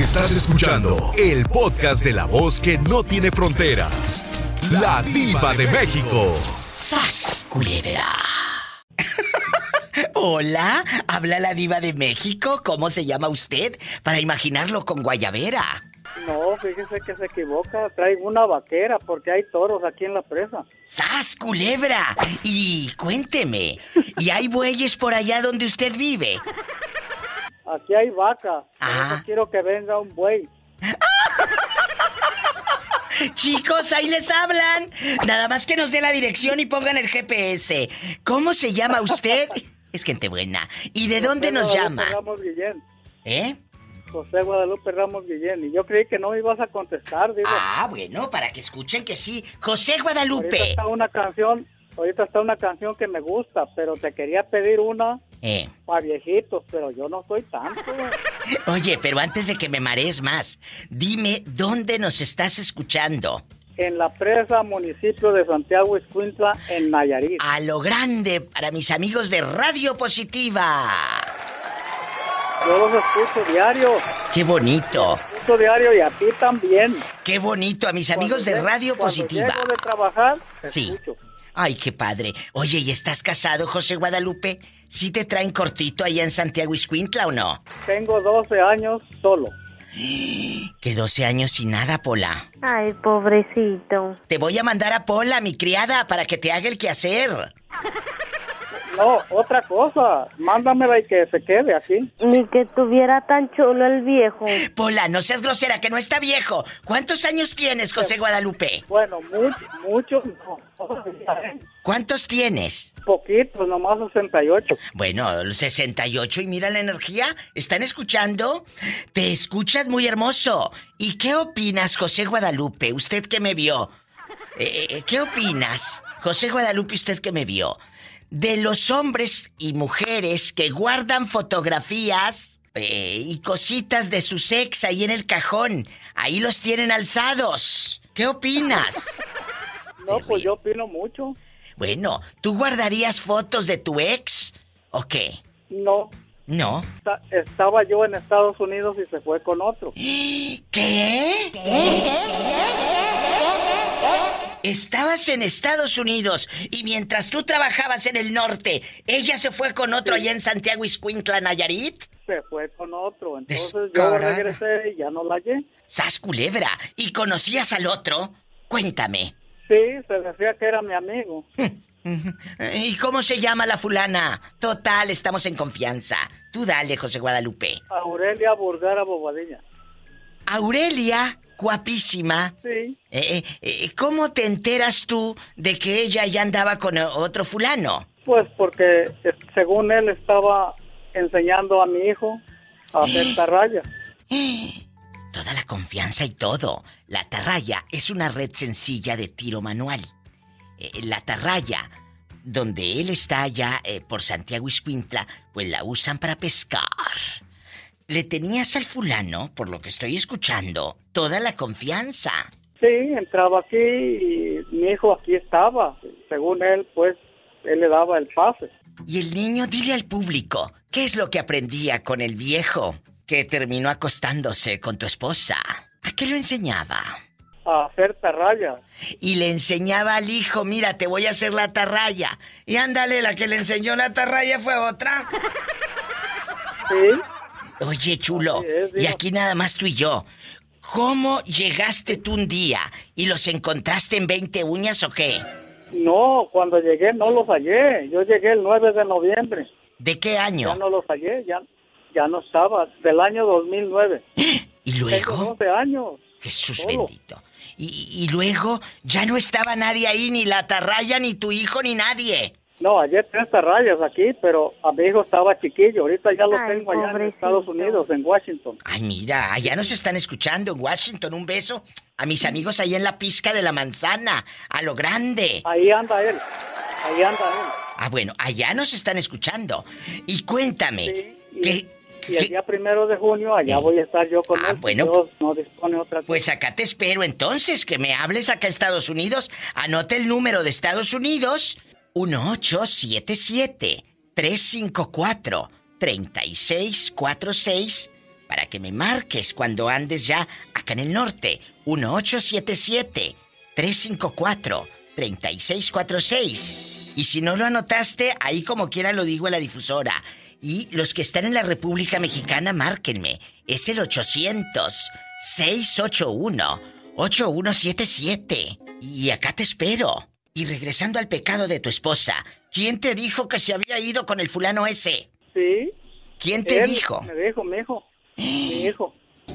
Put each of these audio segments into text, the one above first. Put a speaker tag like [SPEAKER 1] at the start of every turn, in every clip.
[SPEAKER 1] Estás escuchando el podcast de la voz que no tiene fronteras. La diva de México.
[SPEAKER 2] ¡Sas, culebra! Hola, habla la diva de México. ¿Cómo se llama usted? Para imaginarlo con guayabera.
[SPEAKER 3] No, fíjese que se equivoca. Traigo una vaquera porque hay toros aquí en la presa.
[SPEAKER 2] ¡Sas, culebra! Y cuénteme, ¿y hay bueyes por allá donde usted vive?
[SPEAKER 3] Aquí hay vaca.
[SPEAKER 2] Ah.
[SPEAKER 3] quiero que venga un buey.
[SPEAKER 2] Chicos, ahí les hablan. Nada más que nos dé la dirección y pongan el GPS. ¿Cómo se llama usted? Es gente buena. ¿Y de dónde nos
[SPEAKER 3] José
[SPEAKER 2] llama?
[SPEAKER 3] Guadalupe Ramos Guillén.
[SPEAKER 2] ¿Eh?
[SPEAKER 3] José Guadalupe Ramos Guillén. Y yo creí que no me ibas a contestar, digo.
[SPEAKER 2] Ah, bueno, para que escuchen que sí. José
[SPEAKER 3] Ahorita
[SPEAKER 2] Guadalupe.
[SPEAKER 3] está una canción, ahorita está una canción que me gusta, pero te quería pedir una
[SPEAKER 2] Eh.
[SPEAKER 3] para viejitos, pero yo no soy tanto.
[SPEAKER 2] Oye, pero antes de que me marees más, dime dónde nos estás escuchando.
[SPEAKER 3] En la presa, municipio de Santiago Escuintla, en Nayarit.
[SPEAKER 2] A lo grande para mis amigos de Radio Positiva.
[SPEAKER 3] Yo los escucho diario,
[SPEAKER 2] Qué bonito,
[SPEAKER 3] escucho diario y a ti también.
[SPEAKER 2] qué bonito a mis amigos de
[SPEAKER 3] Cuando
[SPEAKER 2] Radio
[SPEAKER 3] cuando
[SPEAKER 2] Positiva.
[SPEAKER 3] llego de trabajar, te
[SPEAKER 2] Sí.
[SPEAKER 3] escucho.
[SPEAKER 2] Ay, qué padre. Oye, ¿y estás casado, José Guadalupe? ¿Sí te traen cortito allá en Santiago Iscuintla o no?
[SPEAKER 3] Tengo 12 años solo.
[SPEAKER 2] Que 12 años sin nada, Pola.
[SPEAKER 4] Ay, pobrecito.
[SPEAKER 2] Te voy a mandar a Pola, mi criada, para que te haga el quehacer.
[SPEAKER 3] No, otra cosa, mándamela y que se quede aquí.
[SPEAKER 4] Ni que tuviera tan chulo el viejo.
[SPEAKER 2] Pola, no seas grosera, que no está viejo. ¿Cuántos años tienes, José Guadalupe?
[SPEAKER 3] Bueno, muchos, muchos, no, ¿eh?
[SPEAKER 2] ¿Cuántos tienes?
[SPEAKER 3] poquitos, nomás 68.
[SPEAKER 2] Bueno, el 68 y mira la energía. ¿Están escuchando? Te escuchas muy hermoso. ¿Y qué opinas, José Guadalupe? Usted que me vio. Eh, eh, ¿Qué opinas, José Guadalupe, usted que me vio? De los hombres y mujeres que guardan fotografías eh, y cositas de su ex ahí en el cajón. Ahí los tienen alzados. ¿Qué opinas?
[SPEAKER 3] No,
[SPEAKER 2] Se
[SPEAKER 3] pues
[SPEAKER 2] ríe.
[SPEAKER 3] yo opino mucho.
[SPEAKER 2] Bueno, ¿tú guardarías fotos de tu ex? ¿O qué?
[SPEAKER 3] No,
[SPEAKER 2] No.
[SPEAKER 3] esta- estaba yo en Estados Unidos y se fue con otro.
[SPEAKER 2] ¿Qué? Estabas en Estados Unidos y mientras tú trabajabas en el norte, ella se fue con otro allá en Santiago Iscuintla, Nayarit.
[SPEAKER 3] Se fue con otro. Entonces yo regresé y ya no la hallé.
[SPEAKER 2] Sas culebra. ¿Y conocías al otro? Cuéntame.
[SPEAKER 3] Sí, se decía que era mi amigo.
[SPEAKER 2] ¿Y cómo se llama la fulana? Total, estamos en confianza. Tú dale, José Guadalupe.
[SPEAKER 3] Aurelia Burgara Bobadilla.
[SPEAKER 2] Aurelia, guapísima.
[SPEAKER 3] Sí,
[SPEAKER 2] Eh, eh, eh, ¿Cómo te enteras tú de que ella ya andaba con eh, otro fulano?
[SPEAKER 3] pues porque eh, según él estaba enseñando a mi hijo a hacer tarraya.
[SPEAKER 2] Toda la confianza y todo. La atarraya es una red sencilla de tiro manual. Eh, la atarraya, donde él está allá eh, por Santiago Iscuintla, pues la usan para pescar. Le tenías al fulano, por lo que estoy escuchando, toda la confianza.
[SPEAKER 3] Sí, entraba aquí y mi hijo aquí estaba. Según él, pues, él le daba el pase.
[SPEAKER 2] Y el niño, dile al público, ¿qué es lo que aprendía con el viejo que terminó acostándose con tu esposa? ¿A qué lo enseñaba?
[SPEAKER 3] A hacer tarraya.
[SPEAKER 2] Y le enseñaba al hijo, mira, te voy a hacer la tarraya. Y ándale, la que le enseñó la tarraya fue otra.
[SPEAKER 3] Sí,
[SPEAKER 2] Oye, chulo,
[SPEAKER 3] es,
[SPEAKER 2] y aquí nada más tú y yo. ¿Cómo llegaste tú un día y los encontraste en 20 uñas o qué?
[SPEAKER 3] no, cuando llegué no los hallé. Yo llegué el 9 de noviembre.
[SPEAKER 2] ¿De qué año?
[SPEAKER 3] Ya no los hallé, ya, ya no estaba. Del año 2009.
[SPEAKER 2] ¿Y
[SPEAKER 3] Tengo
[SPEAKER 2] luego?
[SPEAKER 3] 12 años.
[SPEAKER 2] Jesús bendito. Y, y luego ya no estaba nadie ahí, ni la tarraya, ni tu hijo, ni nadie.
[SPEAKER 3] No, hallé tres tarrayas aquí, pero a mi hijo estaba chiquillo. Ahorita ya lo
[SPEAKER 4] Ay,
[SPEAKER 3] tengo allá en. Estados Unidos, en Washington.
[SPEAKER 2] Ay, mira, allá nos están escuchando en Washington. Un beso a mis amigos ahí en la pizca de la manzana, a lo grande.
[SPEAKER 3] Ahí anda él. Ahí anda él.
[SPEAKER 2] Ah, bueno, allá nos están escuchando. Y cuéntame,
[SPEAKER 3] Sí, y-
[SPEAKER 2] ¿qué-
[SPEAKER 3] Y el día primero de junio allá
[SPEAKER 2] Eh.
[SPEAKER 3] voy a estar yo con
[SPEAKER 2] Ah,
[SPEAKER 3] él.
[SPEAKER 2] bueno.
[SPEAKER 3] Dios no dispone otra cosa.
[SPEAKER 2] Pues acá te espero entonces, que me hables acá a Estados Unidos. Anote el número de Estados Unidos, 1877-354-3646. para que me marques cuando andes ya acá en el norte. 1877-354-3646. Y si no lo anotaste, ahí como quiera lo digo en la difusora. Y los que están en la República Mexicana, márquenme. Es el 800-681-8177. Y acá te espero. Y regresando al pecado de tu esposa, ¿quién te dijo que se había ido con el fulano ese?
[SPEAKER 5] Sí.
[SPEAKER 2] ¿Quién te
[SPEAKER 5] Él
[SPEAKER 2] dijo?
[SPEAKER 5] Me dijo, mi hijo. Mi hijo.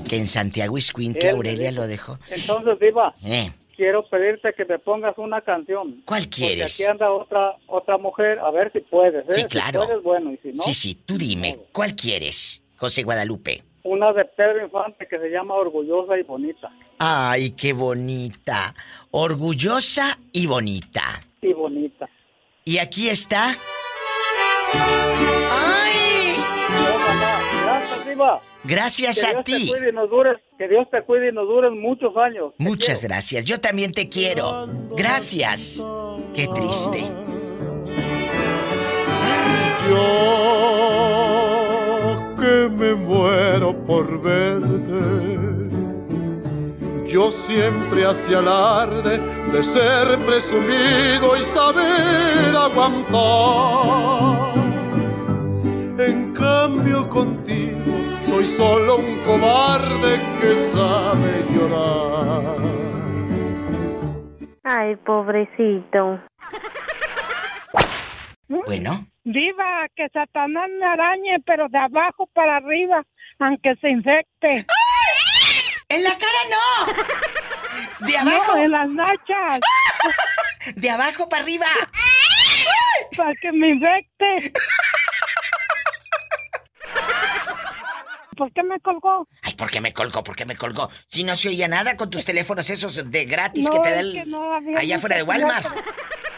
[SPEAKER 2] Que en Santiago Iscuintla
[SPEAKER 5] me
[SPEAKER 2] Aurelia
[SPEAKER 5] dijo.
[SPEAKER 2] lo dejó.
[SPEAKER 5] Entonces, Diva,
[SPEAKER 2] Eh,
[SPEAKER 5] quiero pedirte que me pongas una canción.
[SPEAKER 2] ¿Cuál
[SPEAKER 5] Porque
[SPEAKER 2] quieres?
[SPEAKER 5] aquí anda otra otra mujer, a ver si puedes. ¿eh?
[SPEAKER 2] Sí, claro.
[SPEAKER 5] Si puedes, bueno, y si no,
[SPEAKER 2] Sí, sí, tú dime, ¿cuál quieres, José Guadalupe?
[SPEAKER 5] una de Pedro Infante que se llama Orgullosa y Bonita.
[SPEAKER 2] Ay, qué bonita. Orgullosa y bonita.
[SPEAKER 5] Y bonita.
[SPEAKER 2] Y aquí está. ¡Ay!
[SPEAKER 5] Diva.
[SPEAKER 2] Gracias
[SPEAKER 5] Que
[SPEAKER 2] a
[SPEAKER 5] Dios te
[SPEAKER 2] ti.
[SPEAKER 5] cuide y nos dures, que Dios te cuide y nos dures muchos años. Te
[SPEAKER 2] Muchas gracias. Yo también te quiero. Gracias. Qué triste.
[SPEAKER 6] Yo que me muero por verte. Yo siempre hacía alarde de ser presumido y saber aguantar. En cambio contigo soy solo un cobarde que sabe llorar.
[SPEAKER 4] Ay, pobrecito.
[SPEAKER 2] Bueno,
[SPEAKER 7] Viva, que Satanás me arañe, pero de abajo para arriba, aunque se infecte.
[SPEAKER 2] en la cara no. De abajo,
[SPEAKER 7] No, en las nachas,
[SPEAKER 2] de abajo para arriba.
[SPEAKER 7] para que me infecte. ¿Por qué me colgó?
[SPEAKER 2] Ay, ¿por qué me colgó? ¿Por qué me colgó? Si no se oía nada con tus teléfonos esos de gratis que te da
[SPEAKER 7] es
[SPEAKER 2] el...
[SPEAKER 7] que no había
[SPEAKER 2] allá afuera de Walmart.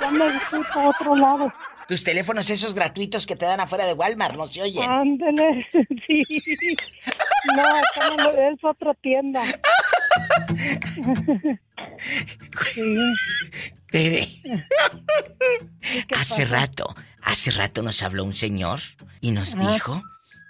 [SPEAKER 7] Ya me fui para otro lado.
[SPEAKER 2] Tus teléfonos esos gratuitos que te dan afuera de Walmart no se oyen.
[SPEAKER 7] Ándele, sí. No, no es otra tienda. Sí.
[SPEAKER 2] Tere.
[SPEAKER 7] ¿qué
[SPEAKER 2] Hace
[SPEAKER 7] pasa?
[SPEAKER 2] rato, hace rato nos habló un señor y nos
[SPEAKER 7] Ah.
[SPEAKER 2] dijo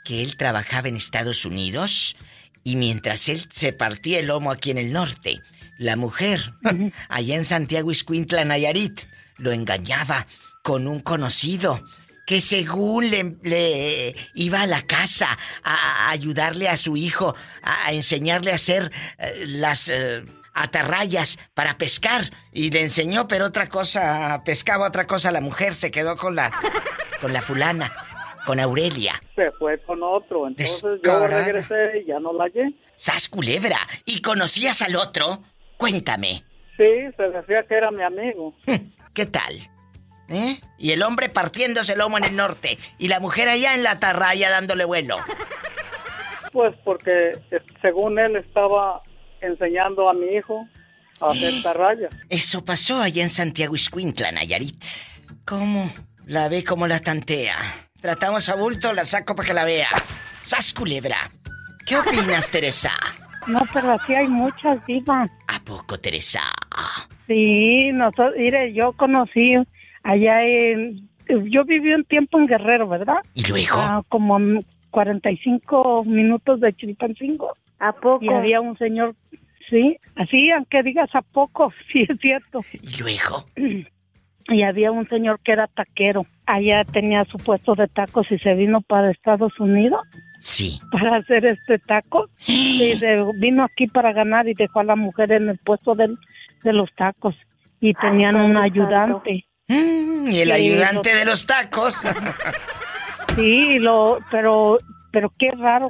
[SPEAKER 2] que él trabajaba en Estados Unidos y mientras él se partía el lomo aquí en el norte, la mujer, allá en Santiago Iscuintla, Nayarit, lo engañaba con un conocido que según le, le iba a la casa a, a ayudarle a su hijo, a, a enseñarle a hacer eh, las eh, atarrayas para pescar. Y le enseñó, pero otra cosa, pescaba otra cosa la mujer, se quedó con la con la fulana, con Aurelia.
[SPEAKER 5] Se fue con otro. Entonces yo
[SPEAKER 2] Descarada.
[SPEAKER 5] regresé y ya no la hallé.
[SPEAKER 2] Sas culebra, ¿y conocías al otro? Cuéntame.
[SPEAKER 5] Sí, se decía que era mi amigo.
[SPEAKER 2] ¿Qué tal? ¿Eh? Y el hombre partiéndose el lomo en el norte y la mujer allá en la atarraya dándole vuelo.
[SPEAKER 5] Pues porque eh, según él estaba enseñando a mi hijo a hacer tarrayas.
[SPEAKER 2] Eso pasó allá en Santiago Iscuintla, Nayarit. ¿Cómo? La ve como la tantea. Tratamos a bulto, la saco para que la vea. ¡Sas culebra! ¿Qué opinas, Teresa?
[SPEAKER 7] No, pero así hay muchas divas.
[SPEAKER 2] ¿A poco, Teresa?
[SPEAKER 7] Sí, nosotros, mire, yo conocí allá en... Yo viví un tiempo en Guerrero, ¿verdad?
[SPEAKER 2] ¿Y luego?
[SPEAKER 7] Ah, como 45 minutos de Chilpancingo.
[SPEAKER 4] ¿A poco?
[SPEAKER 7] Y había un señor, sí, así, aunque digas a poco, sí es cierto.
[SPEAKER 2] ¿Y luego?
[SPEAKER 7] Y había un señor que era taquero. Allá tenía su puesto de tacos y se vino para Estados Unidos
[SPEAKER 2] Sí.
[SPEAKER 7] para hacer este taco. Y vino aquí para ganar y dejó a la mujer en el puesto del- de los tacos. Y tenían un ayudante.
[SPEAKER 2] Mm, y el ayudante
[SPEAKER 7] lo-
[SPEAKER 2] de los tacos.
[SPEAKER 7] Sí, lo, pero, pero qué raro,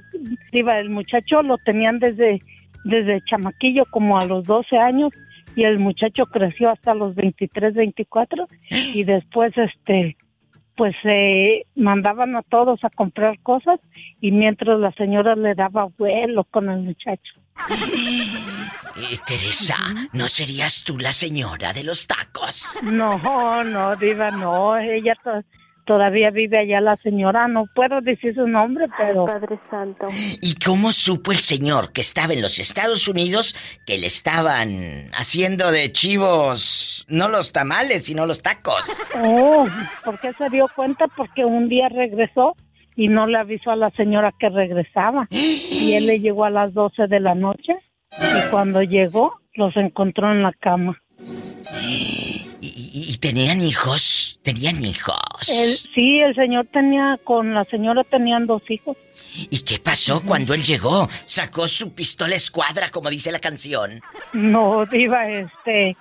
[SPEAKER 7] Diva, el muchacho lo tenían desde, desde chamaquillo como a los 12 años y el muchacho creció hasta los 23, 24 y después este, pues eh, mandaban a todos a comprar cosas y mientras la señora le daba vuelo con el muchacho.
[SPEAKER 2] Eh, Teresa, ¿no serías tú la señora de los tacos?
[SPEAKER 7] No, no, Diva, no, ella todavía vive allá la señora, no puedo decir su nombre, pero...
[SPEAKER 4] Padre Santo.
[SPEAKER 2] ¿Y cómo supo el señor que estaba en los Estados Unidos que le estaban haciendo de chivos no los tamales, sino los tacos?
[SPEAKER 7] Oh, ¿por qué se dio cuenta? Porque un día regresó y no le avisó a la señora que regresaba. Y él le llegó a las 12 de la noche y cuando llegó los encontró en la cama.
[SPEAKER 2] ¿Y, y- y tenían hijos? ¿Tenían hijos?
[SPEAKER 7] Sí, el señor tenía, con la señora tenían dos hijos.
[SPEAKER 2] ¿Y qué pasó cuando él llegó? Sacó su pistola escuadra, como dice la canción.
[SPEAKER 7] No, diva, este,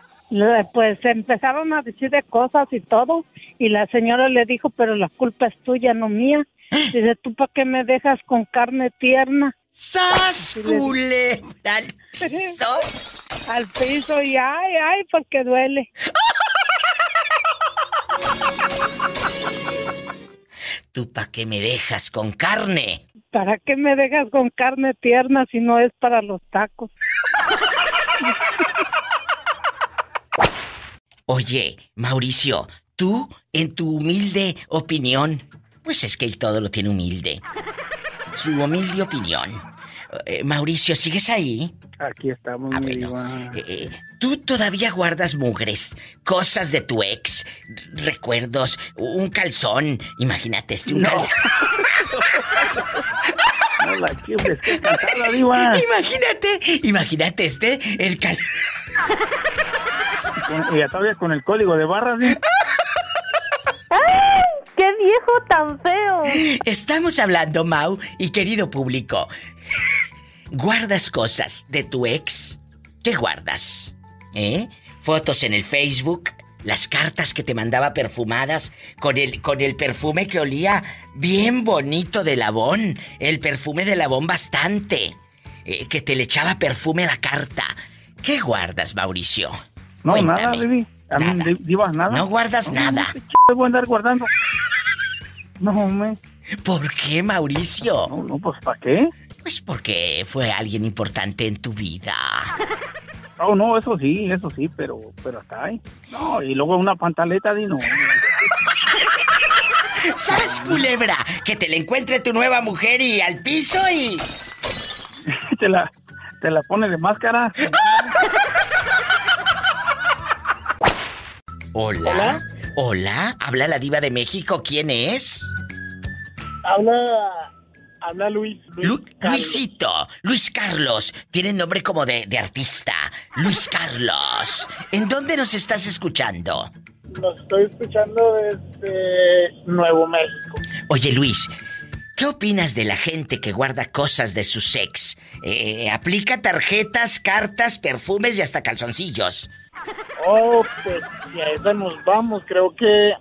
[SPEAKER 7] pues empezaron a decir de cosas y todo, y la señora le dijo, pero la culpa es tuya, no mía. Dice, ¿tú para qué me dejas con carne tierna?
[SPEAKER 2] ¡Sas, culebra al piso!
[SPEAKER 7] Al piso y ay, ay, porque duele.
[SPEAKER 2] ¿Tú pa' qué me dejas con carne?
[SPEAKER 7] ¿Para qué me dejas con carne tierna si no es para los tacos?
[SPEAKER 2] Oye, Mauricio, tú, en tu humilde opinión, pues es que él todo lo tiene humilde. Su humilde opinión. Eh, Mauricio, ¿sigues ahí?
[SPEAKER 8] Aquí estamos,
[SPEAKER 2] Ah,
[SPEAKER 8] mi
[SPEAKER 2] bueno. Eh, eh, ¿Tú todavía guardas mugres? Cosas de tu ex, recuerdos, un calzón. Imagínate este, un
[SPEAKER 8] No.
[SPEAKER 2] calzón.
[SPEAKER 8] No la qué cansada, diva.
[SPEAKER 2] Imagínate, imagínate este, el cal...
[SPEAKER 8] Con- y todavía con el código de barras, ¿sí?
[SPEAKER 4] ¡Ay! ¡Qué viejo tan feo!
[SPEAKER 2] Estamos hablando, Mau, y querido público. ¿Guardas cosas de tu ex? ¿Qué guardas? ¿Eh? Fotos en el Facebook, las cartas que te mandaba perfumadas con el, con el perfume que olía bien bonito de Labón, el perfume de Labón bastante, eh, que te le echaba perfume a la carta. ¿Qué guardas, Mauricio?
[SPEAKER 8] No,
[SPEAKER 2] Cuéntame.
[SPEAKER 8] nada, baby. A mí,
[SPEAKER 2] Nada. No guardas nada.
[SPEAKER 8] ¿Qué ch... voy a andar guardando? No, me.
[SPEAKER 2] ¿Por qué, Mauricio?
[SPEAKER 8] No, no, pues ¿para qué?
[SPEAKER 2] Pues porque fue alguien importante en tu vida.
[SPEAKER 8] Oh, no, eso sí, eso sí, pero, pero hasta ahí. No, y luego una pantaleta, di no.
[SPEAKER 2] ¿Sabes, culebra? Que te le encuentre tu nueva mujer y al piso y...
[SPEAKER 8] te la, te la pone de máscara.
[SPEAKER 2] Hola. Hola. Habla la diva de México. ¿Quién es?
[SPEAKER 8] Habla, habla Luis.
[SPEAKER 2] Lu- Luisito. Luis Carlos. Tiene nombre como de, de artista. Luis Carlos. ¿En dónde nos estás escuchando?
[SPEAKER 8] Lo estoy escuchando desde Nuevo México.
[SPEAKER 2] Oye, Luis. ¿Qué opinas de la gente que guarda cosas de su sex? Eh, aplica tarjetas, cartas, perfumes y hasta calzoncillos.
[SPEAKER 8] Oh, pues a esa nos vamos, creo que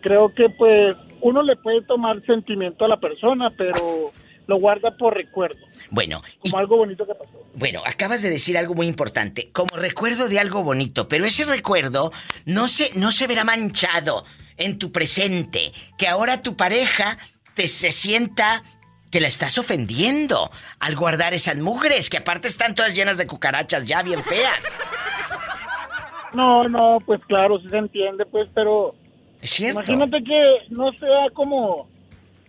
[SPEAKER 8] creo que pues uno le puede tomar sentimiento a la persona, pero lo guarda por recuerdo,
[SPEAKER 2] Bueno, y
[SPEAKER 8] como algo bonito que pasó.
[SPEAKER 2] Bueno, acabas de decir algo muy importante, como recuerdo de algo bonito, pero ese recuerdo no se, no se verá manchado en tu presente, que ahora tu pareja te se sienta que la estás ofendiendo al guardar esas mugres, que aparte están todas llenas de cucarachas ya bien feas.
[SPEAKER 8] No, no, pues claro, sí se entiende, pues, pero
[SPEAKER 2] Es cierto.
[SPEAKER 8] imagínate que no sea como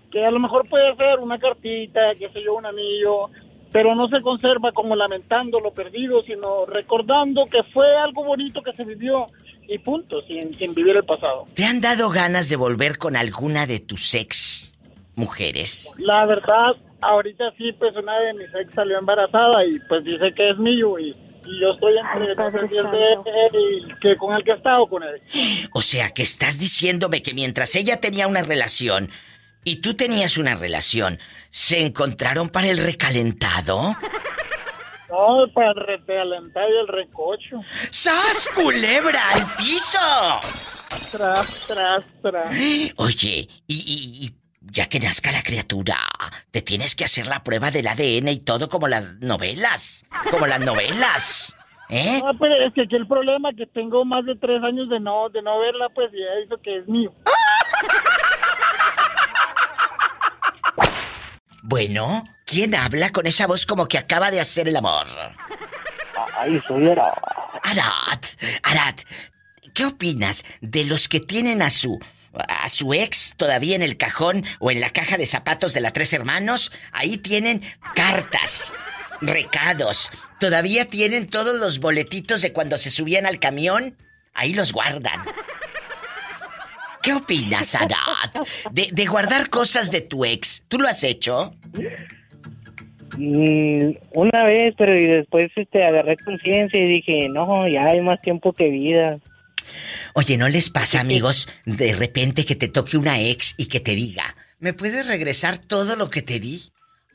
[SPEAKER 8] que a lo mejor puede ser una cartita, qué sé yo, un anillo, pero no se conserva como lamentando lo perdido, sino recordando que fue algo bonito que se vivió y punto, sin, sin vivir el pasado.
[SPEAKER 2] ¿Te han dado ganas de volver con alguna de tus ex mujeres?
[SPEAKER 8] La verdad, ahorita sí, pues una de mis ex salió embarazada y pues dice que es mío y, y yo estoy entre y que con el que he estado con él.
[SPEAKER 2] O sea, que estás diciéndome que mientras ella tenía una relación y tú tenías una relación, ¿se encontraron para el recalentado?
[SPEAKER 8] No, para el recalentar y el recocho.
[SPEAKER 2] ¡Sas, culebra, al piso!
[SPEAKER 8] Tras, tras, tras.
[SPEAKER 2] Oye, y, y- y ya que nazca la criatura, te tienes que hacer la prueba del ADN y todo como las novelas. Como las novelas. ¿Eh?
[SPEAKER 8] No, pero es que aquí el problema es que tengo más de tres años de no, de no verla, pues y ella dice que es mío.
[SPEAKER 2] Bueno, ¿quién habla con esa voz como que acaba de hacer el amor?
[SPEAKER 8] Ay, soy era.
[SPEAKER 2] Arad, Arad, ¿qué opinas de los que tienen a su a su ex todavía en el cajón o en la caja de zapatos de la tres hermanos? Ahí tienen cartas, recados, todavía tienen todos los boletitos de cuando se subían al camión, ahí los guardan. ¿Qué opinas, Arat? De, de guardar cosas de tu ex. ¿Tú lo has hecho?
[SPEAKER 9] Mm, una vez, pero y después este, agarré conciencia y dije, no, ya hay más tiempo que vida.
[SPEAKER 2] Oye, ¿no les pasa, amigos, de repente que te toque una ex y que te diga, ¿me puedes regresar todo lo que te di?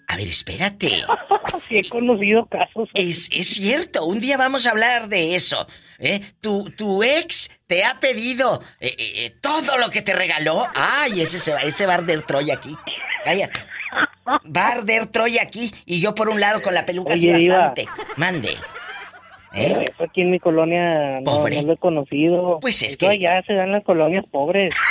[SPEAKER 2] A ver, espérate.
[SPEAKER 9] sí, he conocido casos.
[SPEAKER 2] Es, es cierto, un día vamos a hablar de eso. ¿eh? Tu, tu ex te ha pedido eh, eh, eh, todo lo que te regaló. Ay, ese, se va, ese va a arder Troya aquí. Cállate. Va a arder Troya aquí y yo por un lado con la peluca así
[SPEAKER 9] Oye, Diva.
[SPEAKER 2] bastante. Mande. ¿Eh?
[SPEAKER 9] Eso aquí en mi colonia no,
[SPEAKER 2] Pobre.
[SPEAKER 9] no lo he conocido.
[SPEAKER 2] Pues es
[SPEAKER 9] Eso
[SPEAKER 2] que-
[SPEAKER 9] allá se dan las colonias pobres.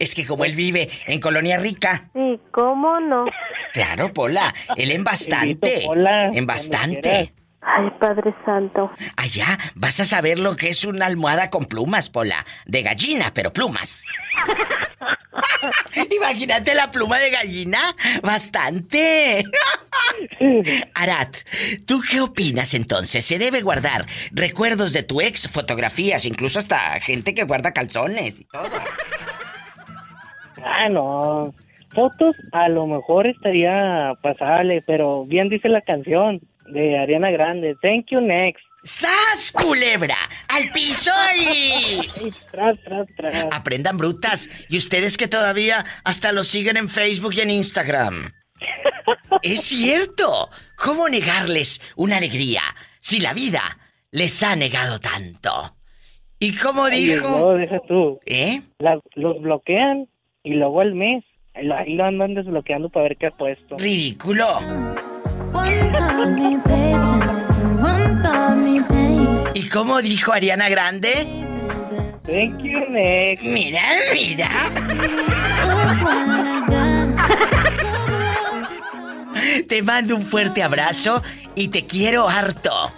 [SPEAKER 2] Es que como él vive en Colonia Rica,
[SPEAKER 4] ¿Y cómo no?
[SPEAKER 2] claro, Pola, él en bastante.
[SPEAKER 9] Invito, Pola,
[SPEAKER 2] en
[SPEAKER 9] cuando
[SPEAKER 2] bastante.
[SPEAKER 4] Ay, Padre Santo.
[SPEAKER 2] Allá vas a saber lo que es una almohada con plumas, Pola. De gallina, pero plumas. Imagínate la pluma de gallina. Bastante. Arat, ¿tú qué opinas entonces? ¿Se debe guardar recuerdos de tu ex, fotografías, incluso hasta gente que guarda calzones y todo?
[SPEAKER 9] Ah, no. Fotos a lo mejor estaría pasable, pero bien dice la canción de Ariana Grande. Thank you, next.
[SPEAKER 2] ¡Sas, culebra! ¡Al piso y...
[SPEAKER 9] Tras, tras, tras.
[SPEAKER 2] Aprendan brutas. Y ustedes que todavía hasta lo siguen en Facebook y en Instagram. Es cierto. ¿Cómo negarles una alegría si la vida les ha negado tanto? ¿Y cómo dijo?
[SPEAKER 9] no, deja tú.
[SPEAKER 2] ¿Eh?
[SPEAKER 9] La- los bloquean y luego al mes. Ahí lo- Ahí lo andan desbloqueando para ver qué ha puesto.
[SPEAKER 2] Ridículo. ¿Y cómo dijo Ariana Grande?
[SPEAKER 9] Thank you, next.
[SPEAKER 2] Mira, mira. Te mando un fuerte abrazo y te quiero harto.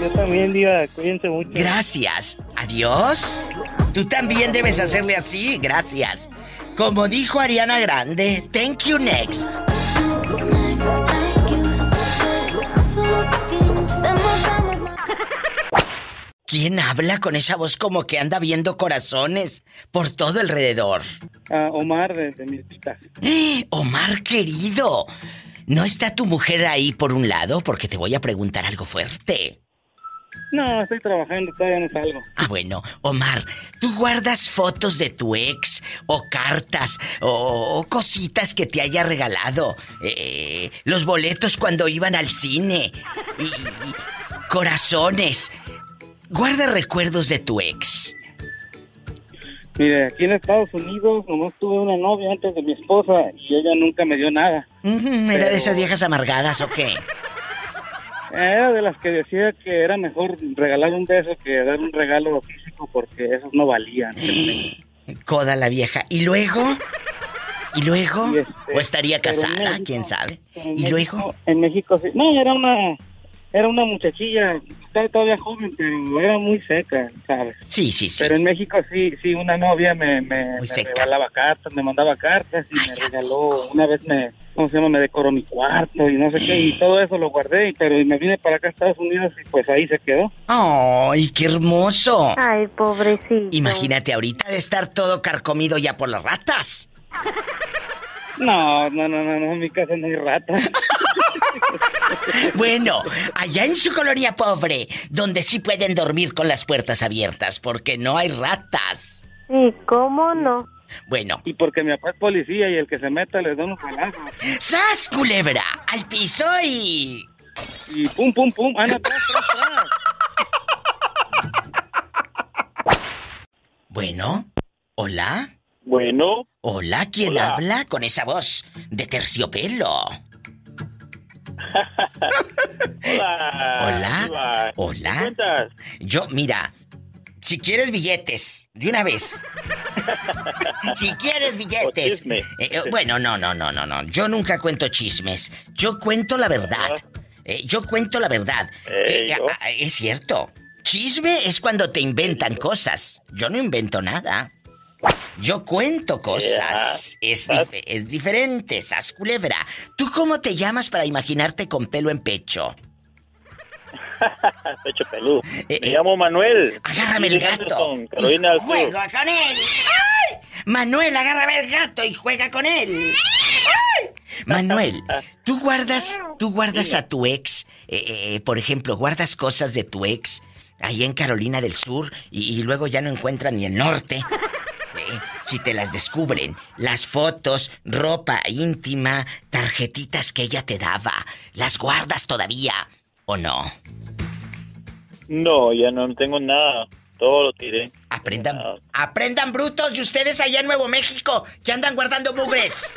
[SPEAKER 9] Yo también, Diva. Cuídense mucho.
[SPEAKER 2] Gracias. Adiós. Tú también debes hacerle así. Gracias. Como dijo Ariana Grande, thank you next, ¿Quién habla con esa voz como que anda viendo corazones por todo alrededor?
[SPEAKER 10] Ah, Omar de, de Milpitas.
[SPEAKER 2] ¡Eh! Omar querido, ¿no está tu mujer ahí por un lado? Porque te voy a preguntar algo fuerte.
[SPEAKER 10] No, estoy trabajando, todavía no salgo.
[SPEAKER 2] Ah, bueno, Omar, ¿tú guardas fotos de tu ex o cartas o, o cositas que te haya regalado? Eh, los boletos cuando iban al cine y, y corazones. Guarda recuerdos de tu ex.
[SPEAKER 10] Mire, aquí en Estados Unidos nomás tuve una novia antes de mi esposa y ella nunca me dio nada.
[SPEAKER 2] ¿Era de
[SPEAKER 10] Pero-
[SPEAKER 2] esas viejas amargadas o qué?
[SPEAKER 10] Era de las que decía que era mejor regalar un beso que dar un regalo físico porque esos no valían.
[SPEAKER 2] Coda la vieja. ¿Y luego? ¿Y luego?
[SPEAKER 10] Y este,
[SPEAKER 2] ¿O estaría casada?
[SPEAKER 10] México-
[SPEAKER 2] ¿Quién sabe? ¿Y
[SPEAKER 10] México-
[SPEAKER 2] luego?
[SPEAKER 10] En México sí. No, era una era una muchachilla, estaba todavía joven, pero era muy seca, ¿sabes?
[SPEAKER 2] Sí, sí, sí.
[SPEAKER 10] Pero en México sí, sí, una novia me, me, me regalaba cartas, me mandaba cartas y
[SPEAKER 2] Ay,
[SPEAKER 10] me
[SPEAKER 2] ¿a
[SPEAKER 10] regaló,
[SPEAKER 2] poco?
[SPEAKER 10] una vez me, ¿cómo se llama? Me decoró mi cuarto y no sé qué, y todo eso lo guardé, y- pero y me vine para acá a Estados Unidos y pues ahí se quedó.
[SPEAKER 2] ¡Ay, qué hermoso!
[SPEAKER 4] Ay, pobrecito.
[SPEAKER 2] Imagínate ahorita de estar todo carcomido ya por las ratas.
[SPEAKER 10] No, no, no, no, no, en mi casa no hay rata.
[SPEAKER 2] Bueno, allá en su colonia pobre, donde sí pueden dormir con las puertas abiertas, porque no hay ratas.
[SPEAKER 4] ¿Y cómo no?
[SPEAKER 2] Bueno,
[SPEAKER 10] Y porque mi papá es policía y el que se meta le da un palazo.
[SPEAKER 2] ¡sas, culebra! ¡Al piso y...
[SPEAKER 10] Y pum, pum, pum, anda atrás, atrás, atrás.
[SPEAKER 2] Bueno, ¿hola?
[SPEAKER 11] Bueno,
[SPEAKER 2] ¿Hola? ¿Quién
[SPEAKER 11] Hola.
[SPEAKER 2] habla con esa voz de terciopelo?
[SPEAKER 11] hola.
[SPEAKER 2] Hola. Hola.
[SPEAKER 11] ¿Qué cuentas?
[SPEAKER 2] Yo, mira, si quieres billetes, de una vez. si quieres billetes. Eh, eh, bueno, no, no, no, no, no. Yo nunca cuento chismes. Yo cuento la verdad. Eh, yo cuento la verdad. Ah, es cierto. Chisme es cuando te inventan cosas. Yo no invento nada. Yo cuento cosas. Es, dif- es diferente, sas culebra. ¿Tú cómo te llamas para imaginarte con pelo en pecho?
[SPEAKER 11] Pecho peludo.
[SPEAKER 2] Eh,
[SPEAKER 11] Me llamo Manuel.
[SPEAKER 2] Agárrame el gato.
[SPEAKER 11] Carolina.
[SPEAKER 2] Juega con él. ¡Ay! Manuel, agárrame el gato y juega con él. ¡Ay! Manuel, ¿tú guardas, tú guardas a tu ex, eh, eh, por ejemplo, guardas cosas de tu ex ahí en Carolina del Sur y, y luego ya no encuentran ni el norte? Si te las descubren, las fotos, ropa íntima, tarjetitas que ella te daba, ¿las guardas todavía o no?
[SPEAKER 11] No, ya no tengo nada. Todo lo tiré.
[SPEAKER 2] Aprendan, aprendan brutos y ustedes allá en Nuevo México que andan guardando mugres.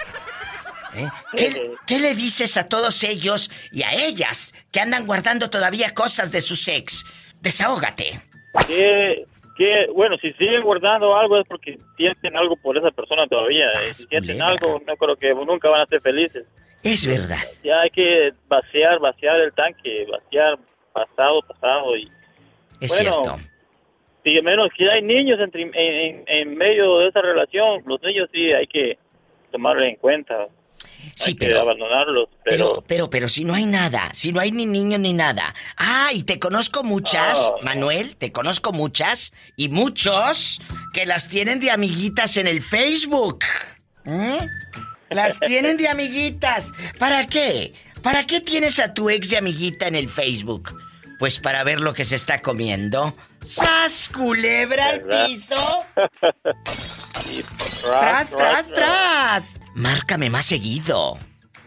[SPEAKER 2] ¿Eh? ¿Qué, qué le dices a todos ellos y a ellas que andan guardando todavía cosas de sus ex? Desahógate.
[SPEAKER 11] Que, bueno, si siguen guardando algo es porque sienten algo por esa persona todavía. Eh, Si sienten algo, no creo que nunca van a ser felices.
[SPEAKER 2] Es verdad.
[SPEAKER 11] Ya hay que vaciar, vaciar el tanque, vaciar pasado, pasado y...
[SPEAKER 2] Es
[SPEAKER 11] bueno,
[SPEAKER 2] cierto.
[SPEAKER 11] Si menos que hay niños entre- en, en- en medio de esa relación, los niños sí hay que tomarlo en cuenta.
[SPEAKER 2] Sí,
[SPEAKER 11] hay que
[SPEAKER 2] pero-
[SPEAKER 11] abandonarlos, pero...
[SPEAKER 2] Pero, pero, pero si no hay nada, si no hay ni niños ni nada. Ah, y te conozco muchas,
[SPEAKER 11] Ah.
[SPEAKER 2] Manuel, te conozco muchas y muchos que las tienen de amiguitas en el Facebook. ¿Mm? Las tienen de amiguitas. ¿Para qué? ¿Para qué tienes a tu ex de amiguita en el Facebook? Pues para ver lo que se está comiendo. ¡Sas, culebra al piso! ¡Tras, tras, tras! Márcame más seguido.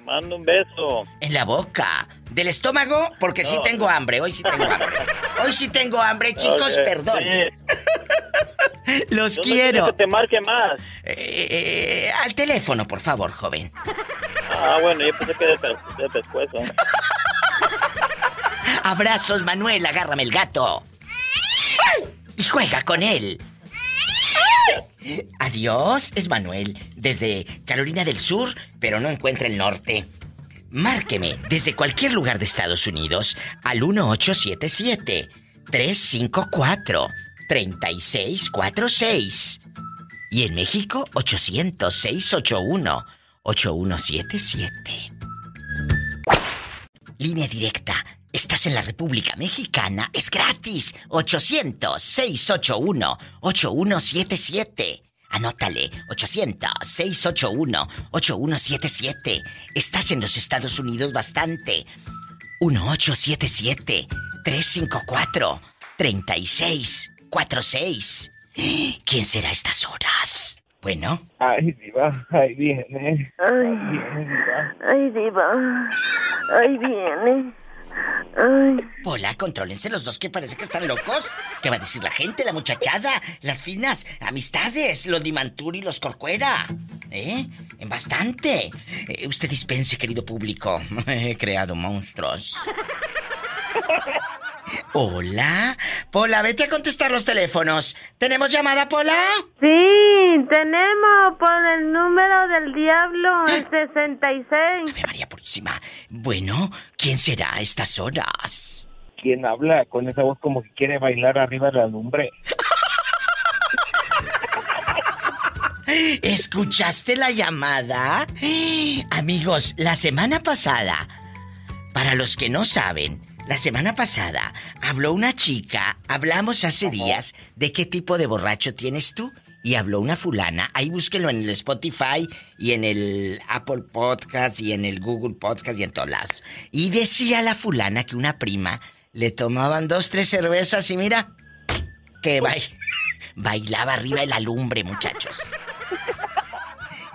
[SPEAKER 11] Manda un beso.
[SPEAKER 2] En la boca. ¿Del estómago? Porque sí
[SPEAKER 11] No,
[SPEAKER 2] tengo hambre. Hoy sí tengo hambre. Hoy sí tengo hambre, chicos, perdón.
[SPEAKER 11] sí.
[SPEAKER 2] Los
[SPEAKER 11] ¿Dónde
[SPEAKER 2] quiero.
[SPEAKER 11] que te marque más?
[SPEAKER 2] Eh, eh, al teléfono, por favor, joven.
[SPEAKER 11] Ah, bueno, yo pensé que de, de pescuezo.
[SPEAKER 2] Abrazos, Manuel, agárrame el gato. Y juega con él. Adiós, es Manuel, desde Carolina del Sur, pero no encuentra el norte. Márqueme desde cualquier lugar de Estados Unidos al 1877-354-3646. Y en México, 800-681-8177. Línea directa. Estás en la República Mexicana. Es gratis. 800-681-8177. Anótale. 800-681-8177. Estás en los Estados Unidos bastante. 1877-354-3646. ¿Quién será a estas horas? Bueno.
[SPEAKER 12] Ay, diva, ahí viene.
[SPEAKER 4] Ay, ay, diva. Ahí viene. Ay,
[SPEAKER 2] Hola, contrólense los dos que parece que están locos. ¿Qué va a decir la gente, la muchachada, las finas amistades, los Dimanturi y los Corcuera? ¿Eh? En bastante. Eh, usted dispense, querido público. He creado monstruos. Hola. Pola, vete a contestar los teléfonos. ¿Tenemos llamada, Pola?
[SPEAKER 4] sí, tenemos por el número del diablo, el 66.
[SPEAKER 2] María Purísima. Bueno, ¿quién será a estas horas?
[SPEAKER 12] ¿Quién habla con esa voz como que quiere bailar arriba de la lumbre?
[SPEAKER 2] ¿Escuchaste la llamada? Amigos, la semana pasada, para los que no saben, la semana pasada habló una chica, hablamos hace días de qué tipo de borracho tienes tú. Y habló una fulana, ahí búsquenlo en el Spotify y en el Apple Podcast y en el Google Podcast y en todos lados. Y decía la fulana que una prima le tomaban dos, tres cervezas y mira, que bai- bailaba arriba de la lumbre, muchachos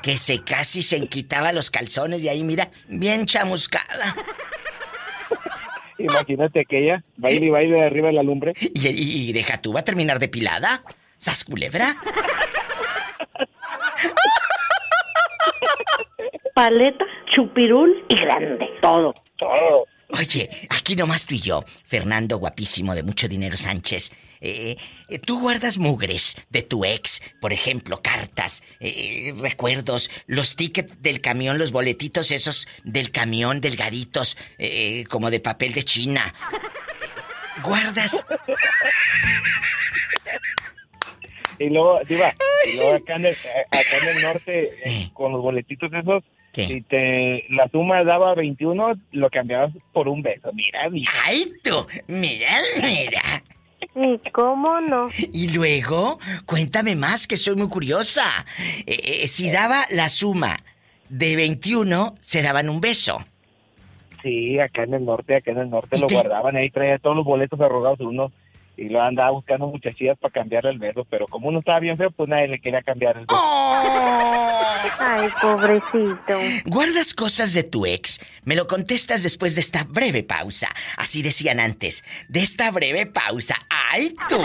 [SPEAKER 2] que se casi se quitaba los calzones y ahí mira, bien chamuscada.
[SPEAKER 12] Imagínate aquella, baile y baile arriba de la lumbre.
[SPEAKER 2] Y, y- y deja tú, va a terminar depilada. ¿Sas culebra?
[SPEAKER 4] Paleta, chupirul y grande. Todo.
[SPEAKER 12] Todo.
[SPEAKER 2] Oye, aquí nomás tú y yo, Fernando guapísimo de mucho dinero Sánchez. eh, eh, tú guardas mugres de tu ex, por ejemplo, cartas, eh, recuerdos, los tickets del camión, los boletitos esos del camión, delgaditos, eh, como de papel de China. ¿Guardas?
[SPEAKER 12] Y luego, diva, y luego acá en el, acá en el norte, eh, con los boletitos esos, Si te, la suma daba 21, lo cambiabas por un beso. Mira, mira.
[SPEAKER 2] ¡Ay, tú! Mira, mira.
[SPEAKER 4] ¿Y cómo no?
[SPEAKER 2] Y luego, cuéntame más, que soy muy curiosa. Eh, eh, si daba la suma de 21, se daban un beso.
[SPEAKER 12] Sí, acá en el norte, acá en el norte
[SPEAKER 2] ¿Y
[SPEAKER 12] lo
[SPEAKER 2] te-
[SPEAKER 12] guardaban ahí, traía todos los boletos arrogados uno y lo andaba buscando muchachillas para cambiarle el beso, pero como uno estaba bien feo, pues nadie le quería cambiar el beso.
[SPEAKER 4] Ay, pobrecito.
[SPEAKER 2] ¿Guardas cosas de tu ex? Me lo contestas después de esta breve pausa. Así decían antes. De esta breve pausa. ¡Ay, tú!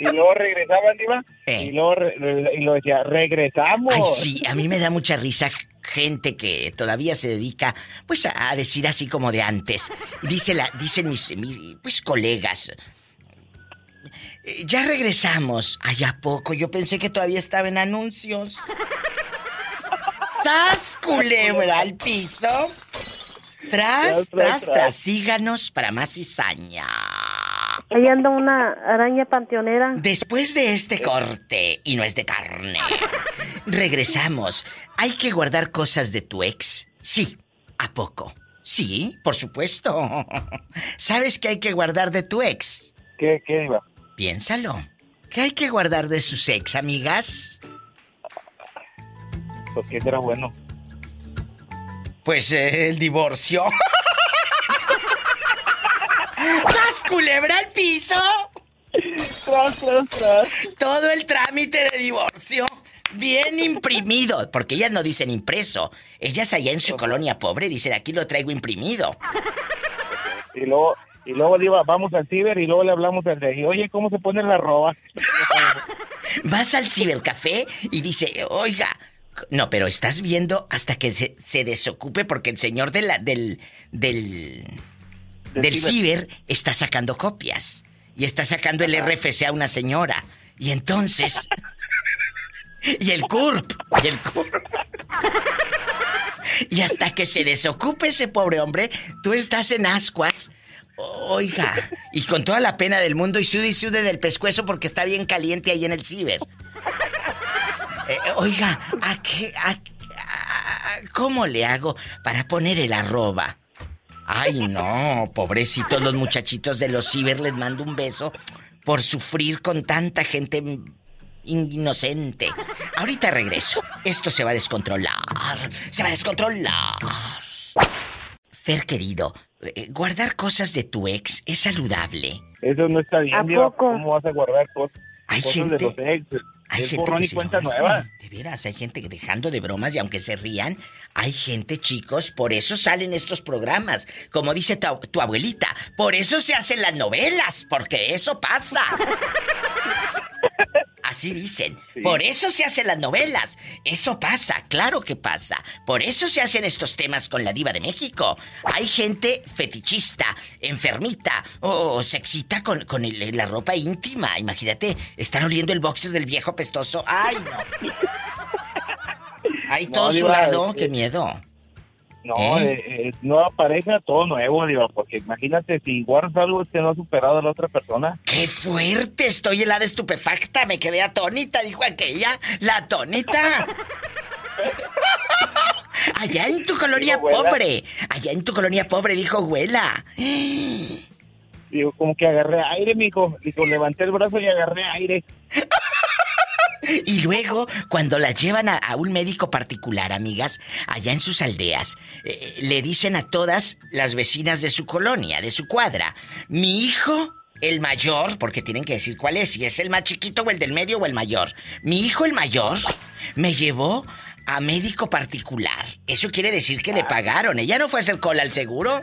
[SPEAKER 12] Y luego regresaban, Diva,
[SPEAKER 2] Eh.
[SPEAKER 12] y luego re- y lo decía, regresamos.
[SPEAKER 2] Ay, sí, a mí me da mucha risa gente que todavía se dedica, pues, a, a decir así como de antes. Dice la, dicen mis, mis, pues, colegas. "Eh, Ya regresamos. Ay, ¿a poco? Yo pensé que todavía estaba en anuncios. ¡Sas, culebra al piso! Tras,
[SPEAKER 4] tras. tras.
[SPEAKER 2] Síganos para más cizaña.
[SPEAKER 4] Ahí anda una araña panteonera.
[SPEAKER 2] Después de este corte, y no es de carne, regresamos. ¿Hay que guardar cosas de tu ex? Sí. ¿A poco? Sí, por supuesto. ¿Sabes qué hay que guardar de tu ex?
[SPEAKER 12] ¿Qué, qué, Diva?
[SPEAKER 2] Piénsalo. ¿Qué hay que guardar de sus ex, amigas?
[SPEAKER 12] Pues que era bueno.
[SPEAKER 2] Pues eh, el divorcio. ¡Sas culebra al piso! Todo el trámite de divorcio. Bien imprimido, porque ellas no dicen impreso. Ellas allá en su colonia pobre dicen aquí lo traigo imprimido.
[SPEAKER 12] Y luego, y luego Diva, vamos al ciber y luego le hablamos al ahí, oye, ¿cómo se pone la roba?
[SPEAKER 2] Vas al cibercafé y dice, oiga, no, pero estás viendo hasta que se, se desocupe porque el señor de la, del, del, del ciber está sacando copias y está sacando el RFC a una señora. Y entonces... y el CURP. Y el CURP. Y hasta que se desocupe ese pobre hombre, tú estás en ascuas. Oiga, y con toda la pena del mundo y sude y sude del pescuezo porque está bien caliente ahí en el ciber. Eh, oiga, ¿a qué, a- a- ¿cómo le hago para poner el arroba? Ay, no, pobrecitos los muchachitos de los ciber, les mando un beso por sufrir con tanta gente inocente. Ahorita regreso. Esto se va a descontrolar. Se va a descontrolar. Fer, querido, eh, guardar cosas de tu ex es saludable.
[SPEAKER 12] Eso no está bien,
[SPEAKER 2] ¿A poco?
[SPEAKER 12] ¿Cómo vas a guardar cosas,
[SPEAKER 2] Hay
[SPEAKER 12] cosas
[SPEAKER 2] gente-
[SPEAKER 12] de los ex?
[SPEAKER 2] Hay
[SPEAKER 12] es
[SPEAKER 2] gente
[SPEAKER 12] borrón
[SPEAKER 2] que
[SPEAKER 12] y
[SPEAKER 2] se
[SPEAKER 12] cuenta nueva.
[SPEAKER 2] de veras, hay gente que dejando de bromas y aunque se rían, hay gente, chicos, por eso salen estos programas. Como dice tu, tu abuelita, por eso se hacen las novelas, porque eso pasa. Así dicen. Por eso se hacen las novelas. Eso pasa, claro que pasa. Por eso se hacen estos temas con la diva de México. Hay gente fetichista, enfermita o se excita con, con el- la ropa íntima. Imagínate, están oliendo el boxer del viejo pestoso. ¡Ay, no! Hay
[SPEAKER 12] No,
[SPEAKER 2] todo
[SPEAKER 12] Diva,
[SPEAKER 2] sudado.
[SPEAKER 12] eh,
[SPEAKER 2] ¡Qué miedo!
[SPEAKER 12] No,
[SPEAKER 2] ¿Eh?
[SPEAKER 12] eh, eh, nueva pareja, todo nuevo, Diva, porque imagínate si guardas algo que no ha superado a la otra persona.
[SPEAKER 2] ¡Qué fuerte! Estoy helada estupefacta. Me quedé atónita, dijo aquella. ¡La atónita! Allá en tu colonia pobre. Allá en tu colonia pobre, dijo abuela.
[SPEAKER 12] Digo, como que agarré aire, mijo. Digo, levanté el brazo y agarré aire.
[SPEAKER 2] Y luego, cuando la llevan a, a un médico particular, amigas, allá en sus aldeas, eh, le dicen a todas las vecinas de su colonia, de su cuadra, mi hijo, el mayor, porque tienen que decir cuál es, si es el más chiquito o el del medio o el mayor. Mi hijo, el mayor, me llevó a médico particular. Eso quiere decir que le pagaron. Ella no fue a hacer cola al seguro.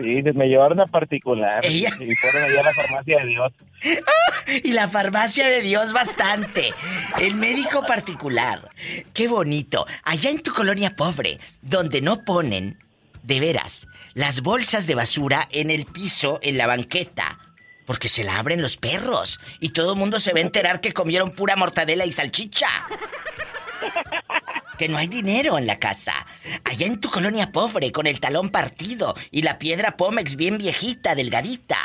[SPEAKER 12] Sí, me llevaron a particular.
[SPEAKER 2] Ella-
[SPEAKER 12] Y fueron allá a la farmacia de Dios.
[SPEAKER 2] Y la farmacia de Dios bastante. El médico particular. Qué bonito. Allá en tu colonia pobre, donde no ponen, de veras, las bolsas de basura en el piso, en la banqueta. Porque se la abren los perros. Y todo el mundo se va a enterar que comieron pura mortadela y salchicha. Que no hay dinero en la casa. Allá en tu colonia pobre, con el talón partido y la piedra Pómex bien viejita, delgadita.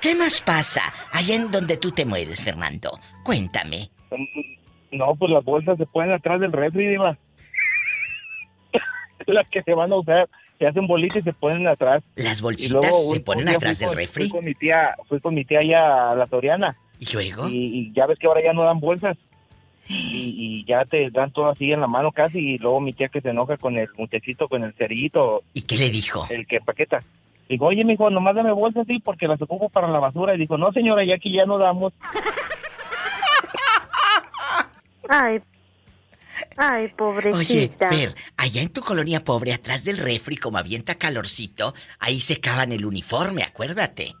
[SPEAKER 2] ¿Qué más pasa allá en donde tú te mueres, Fernando? Cuéntame.
[SPEAKER 12] No, pues las bolsas se ponen atrás del refri, Diva. las que se van a usar, se hacen bolitas y se ponen atrás.
[SPEAKER 2] Las bolsitas
[SPEAKER 12] luego,
[SPEAKER 2] se ponen atrás del
[SPEAKER 12] con-
[SPEAKER 2] refri.
[SPEAKER 12] Fui con mi tía, fui con mi tía allá a la Soriana.
[SPEAKER 2] ¿Y luego?
[SPEAKER 12] Y, y ya ves que ahora ya no dan bolsas. Y, y ya te dan todo así en la mano casi. Y luego mi tía que se enoja con el muchachito, con el cerillito.
[SPEAKER 2] ¿Y qué le dijo?
[SPEAKER 12] El que paqueta. Digo, oye, mijo, nomás dame bolsas así porque las ocupo para la basura. Y dijo, no, señora, ya aquí ya no damos.
[SPEAKER 4] Ay, ay,
[SPEAKER 2] Oye,
[SPEAKER 4] pobrecita.
[SPEAKER 2] Fer, allá en tu colonia pobre, atrás del refri, como avienta calorcito, ahí secaban el uniforme, acuérdate.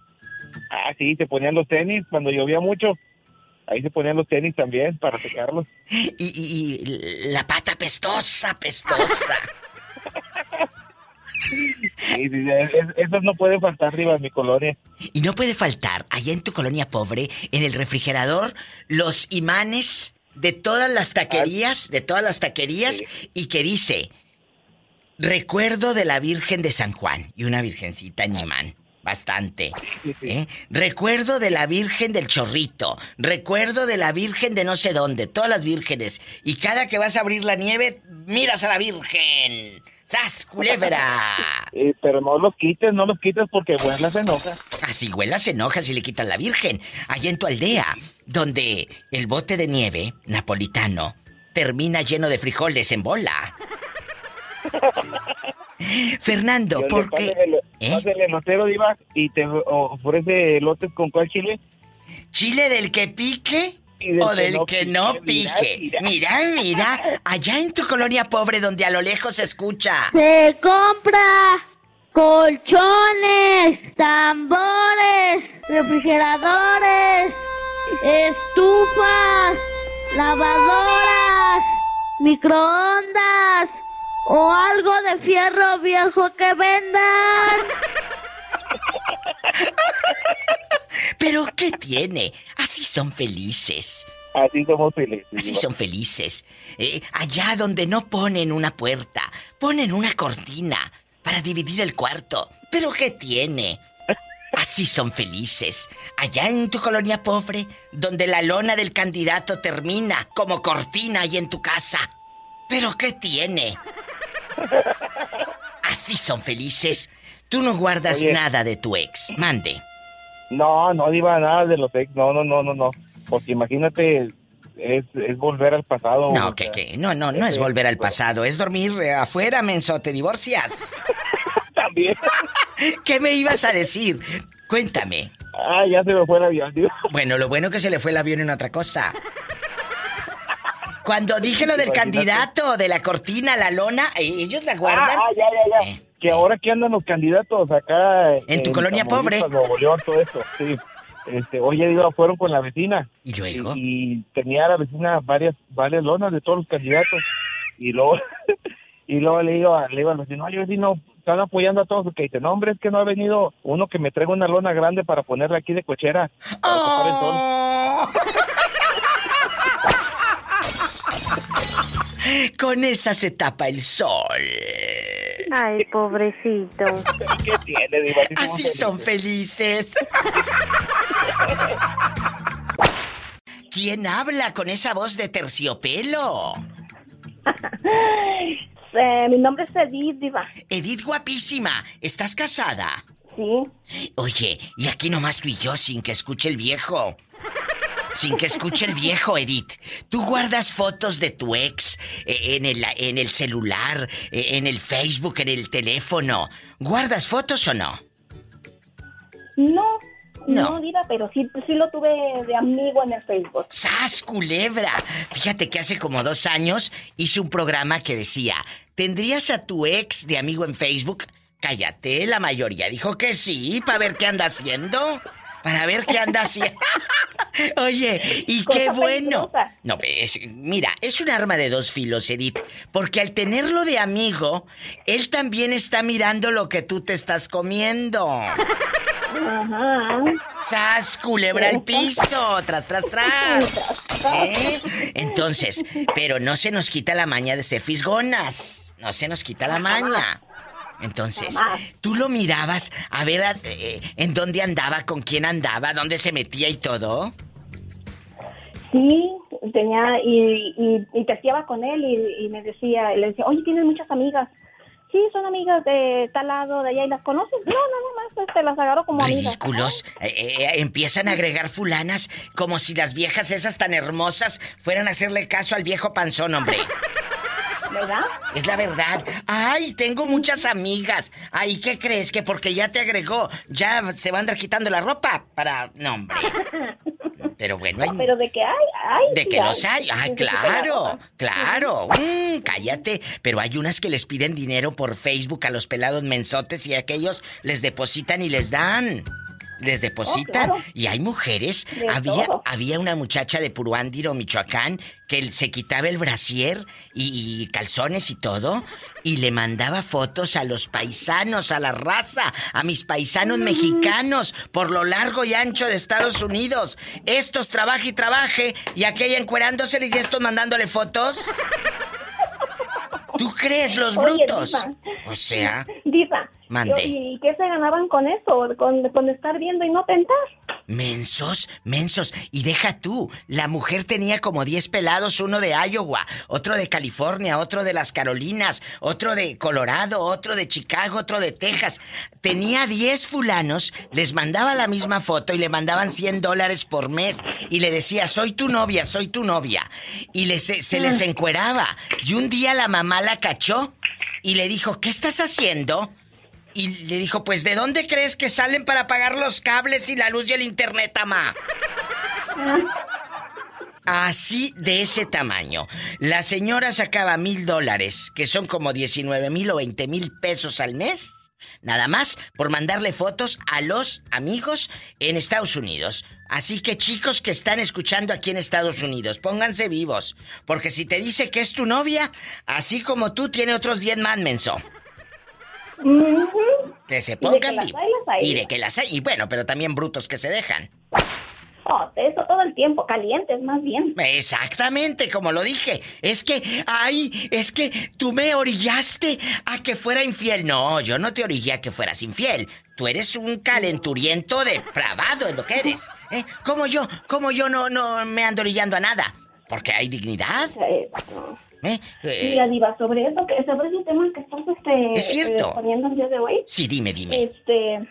[SPEAKER 12] Ah, sí, se ponían los tenis cuando llovía mucho. Ahí se ponían los tenis también para secarlos.
[SPEAKER 2] Y, y- y la pata pestosa, pestosa.
[SPEAKER 12] Sí, sí, sí, es- es- esas no pueden faltar arriba en mi colonia.
[SPEAKER 2] Y no puede faltar, allá en tu colonia pobre, en el refrigerador, los imanes de todas las taquerías, de todas las taquerías, y que dice, recuerdo de la Virgen de San Juan, y una virgencita en imán. Bastante. ¿eh? Recuerdo de la Virgen del Chorrito. Recuerdo de la Virgen de no sé dónde. Todas las vírgenes. Y cada que vas a abrir la nieve, miras a la Virgen. ¡Sas, culebra!
[SPEAKER 12] Eh, pero no los quites, no los quites porque vuela se enoja.
[SPEAKER 2] Así huela se enoja si le quitan la Virgen. Allá en tu aldea, donde el bote de nieve napolitano termina lleno de frijoles en bola. Fernando,
[SPEAKER 12] Yo
[SPEAKER 2] ¿Eh?
[SPEAKER 12] el elotero, Diva, y te ofrece elotes con cuál chile.
[SPEAKER 2] ¿Chile del que pique?
[SPEAKER 12] Del
[SPEAKER 2] ¿O
[SPEAKER 12] que
[SPEAKER 2] del
[SPEAKER 12] no
[SPEAKER 2] que no
[SPEAKER 12] pique,
[SPEAKER 2] pique?
[SPEAKER 12] mira,
[SPEAKER 2] Mira, mira, allá en tu colonia pobre donde a lo lejos se escucha.
[SPEAKER 13] Se compra colchones, tambores, refrigeradores, estufas, lavadoras, microondas o algo de fierro viejo que vendan.
[SPEAKER 2] ¿Pero qué tiene? Así son felices.
[SPEAKER 12] Así somos felices.
[SPEAKER 2] Así son felices. Eh, allá donde no ponen una puerta, ponen una cortina para dividir el cuarto. ¿Pero qué tiene? Así son felices. Allá en tu colonia pobre, donde la lona del candidato termina como cortina ahí en tu casa. ¿Pero qué tiene? Así son felices. Tú no guardas
[SPEAKER 12] Oye.
[SPEAKER 2] nada de tu ex. Mande.
[SPEAKER 12] No, no, Diva, nada de los ex. No, no, no, no, no. Porque imagínate, es, es volver al pasado.
[SPEAKER 2] No, que,
[SPEAKER 12] sea,
[SPEAKER 2] que, no, no, no es
[SPEAKER 12] ese-
[SPEAKER 2] volver al pasado, es dormir eh, afuera, menso, te divorcias.
[SPEAKER 12] También.
[SPEAKER 2] ¿Qué me ibas a decir? Cuéntame.
[SPEAKER 12] Ah, ya se me fue el avión, Diva.
[SPEAKER 2] Bueno, lo bueno que se le fue el avión en otra cosa. Cuando dije lo del candidato, de la cortina, la lona, eh, ellos la guardan.
[SPEAKER 12] Ah, ah, ya, ya, ya.
[SPEAKER 2] Eh,
[SPEAKER 12] Que ahora que andan los candidatos acá.
[SPEAKER 2] En tu colonia pobre.
[SPEAKER 12] Nuevo León, todo esto. Sí. Este, oye, Diva, fueron con la vecina.
[SPEAKER 2] ¿Y luego?
[SPEAKER 12] Y, tenía la vecina varias, varias lonas de todos los candidatos. Y luego, y luego le digo, a- le digo al vecino, oye, vecino, están apoyando a todos. Porque dice, no, hombre, es que no ha venido uno que me traiga una lona grande para ponerla aquí de cochera. Para tapar el sol.
[SPEAKER 2] Oh. Con esa se tapa el sol.
[SPEAKER 4] Ay, pobrecito.
[SPEAKER 12] ¿Qué tiene, Diva? Así
[SPEAKER 2] son
[SPEAKER 12] felices.
[SPEAKER 2] felices. ¿Quién habla con esa voz de terciopelo?
[SPEAKER 14] Eh, mi nombre es Edith, Diva.
[SPEAKER 2] Edith guapísima, ¿estás casada?
[SPEAKER 14] Sí.
[SPEAKER 2] Oye, y aquí nomás tú y yo sin que escuche el viejo. Sin que escuche el viejo, Edith. ¿Tú guardas fotos de tu ex eh, en el, en el celular, eh, en el Facebook, en el teléfono? ¿Guardas fotos o no?
[SPEAKER 14] No,
[SPEAKER 2] No.
[SPEAKER 14] no, Diva, pero sí, sí lo tuve de amigo en el Facebook.
[SPEAKER 2] ¡Sas, culebra! Fíjate que hace como dos años hice un programa que decía, ¿tendrías a tu ex de amigo en Facebook? Cállate, la mayoría dijo que sí, para ver qué anda haciendo. Para ver qué anda haciendo. Oye, y qué bueno.
[SPEAKER 14] peligrosa.
[SPEAKER 2] No, es, mira, es un arma de dos filos, Edith. Porque al tenerlo de amigo, él también está mirando lo que tú te estás comiendo.
[SPEAKER 14] Ajá.
[SPEAKER 2] ¡Sas, culebra al piso! ¡Tras, tras, tras! ¿Eh? Entonces, pero no se nos quita la maña de ser fisgonas. No se nos quita la maña. Entonces, tú lo mirabas a ver a- eh, en dónde andaba, con quién andaba, dónde se metía y todo.
[SPEAKER 14] Sí, tenía y, y, y testeaba con él y, y me decía, le decía, oye, tienes muchas amigas. Sí, son amigas de tal lado, de allá, ¿y las conoces? No, nada más, este, las agarro como amigas.
[SPEAKER 2] Ridículos. Eh, eh, empiezan a agregar fulanas como si las viejas esas tan hermosas fueran a hacerle caso al viejo panzón, hombre.
[SPEAKER 14] ¿Verdad?
[SPEAKER 2] Es la verdad. Ay, tengo muchas amigas. Ay, ¿qué crees? Que porque ya te agregó, ya se va a andar quitando la ropa para... No, hombre. Pero bueno, hay...
[SPEAKER 14] No, pero de que hay, hay.
[SPEAKER 2] De
[SPEAKER 14] sí
[SPEAKER 2] que los hay.
[SPEAKER 14] Sí,
[SPEAKER 2] claro, claro. Mm, cállate. Pero hay unas que les piden dinero por Facebook a los pelados mensotes y aquellos les depositan y les dan. Les depositan.
[SPEAKER 14] Oh, claro.
[SPEAKER 2] Y hay mujeres.
[SPEAKER 14] De
[SPEAKER 2] Había,
[SPEAKER 14] todo.
[SPEAKER 2] había una muchacha de Puruándiro, Michoacán, que se quitaba el brasier y, y calzones y todo. Y le mandaba fotos a los paisanos, a la raza, a mis paisanos mexicanos, por lo largo y ancho de Estados Unidos. Estos trabaje y trabaje, y aquella encuerándose y estos mandándole fotos. ¿Tú crees los
[SPEAKER 14] Oye,
[SPEAKER 2] brutos?
[SPEAKER 14] Diva.
[SPEAKER 2] O sea,
[SPEAKER 14] Diva.
[SPEAKER 2] Mande.
[SPEAKER 14] ¿Y qué se ganaban con eso? Con, con estar viendo y no tentar.
[SPEAKER 2] mensos, mensos. Y deja tú, la mujer tenía como 10 pelados, uno de Iowa, otro de California, otro de las Carolinas, otro de Colorado, otro de Chicago, otro de Texas. Tenía 10 fulanos, les mandaba la misma foto y le mandaban 100 dólares por mes y le decía, soy tu novia, soy tu novia. Y les, se les encueraba. Y un día la mamá la cachó y le dijo, ¿qué estás haciendo? Y le dijo, pues ¿de dónde crees que salen para pagar los cables y la luz y el internet, ama? Así de ese tamaño. La señora sacaba mil dólares, que son como 19 mil o 20 mil pesos al mes. Nada más por mandarle fotos a los amigos en Estados Unidos. Así que chicos que están escuchando aquí en Estados Unidos, pónganse vivos. Porque si te dice que es tu novia, así como tú, tiene otros 10 más, menso. Que se pongan
[SPEAKER 14] las
[SPEAKER 2] vivos. Y de que las hay. Y bueno, pero también brutos que se dejan.
[SPEAKER 14] Oh, eso todo el tiempo, calientes más bien.
[SPEAKER 2] Exactamente, como lo dije. Es que, ay, es que tú me orillaste a que fuera infiel. No, yo no te orillé a que fueras infiel. Tú eres un calenturiento depravado, es lo que eres. ¿eh? Como yo, como yo no, no me ando orillando a nada. Porque hay dignidad. ¿Eh? Eh,
[SPEAKER 14] Mira, Diva, sobre eso, que sobre ese tema que estás este,
[SPEAKER 2] Es cierto.
[SPEAKER 14] eh, poniendo el día de hoy,
[SPEAKER 2] sí, dime, dime.
[SPEAKER 14] este,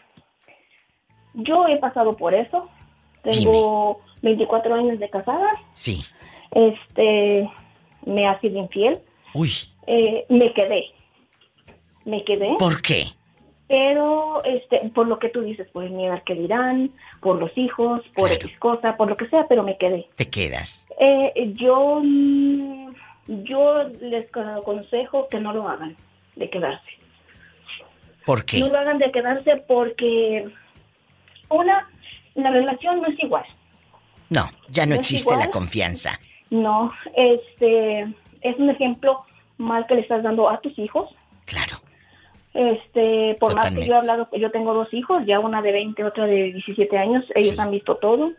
[SPEAKER 14] yo he pasado por eso. Tengo 24 años de casada.
[SPEAKER 2] Sí.
[SPEAKER 14] Este, me ha sido infiel.
[SPEAKER 2] Uy,
[SPEAKER 14] Eh, me quedé. Me quedé.
[SPEAKER 2] ¿por qué?
[SPEAKER 14] Pero, este, por lo que tú dices, por el miedo al que dirán, por los hijos, por X cosa, por lo que sea, pero me quedé.
[SPEAKER 2] Te quedas.
[SPEAKER 14] Eh, yo, mm, yo les aconsejo que no lo hagan, de quedarse.
[SPEAKER 2] ¿Por qué?
[SPEAKER 14] No lo hagan de quedarse porque, una, la relación no es igual.
[SPEAKER 2] No, ya no
[SPEAKER 14] ¿No es
[SPEAKER 2] existe la confianza.
[SPEAKER 14] No, este, es un ejemplo mal que le estás dando a tus hijos.
[SPEAKER 2] Claro.
[SPEAKER 14] Este, por más que yo he hablado, yo tengo dos hijos, ya una de 20, otra de 17 años, ellos han visto todo.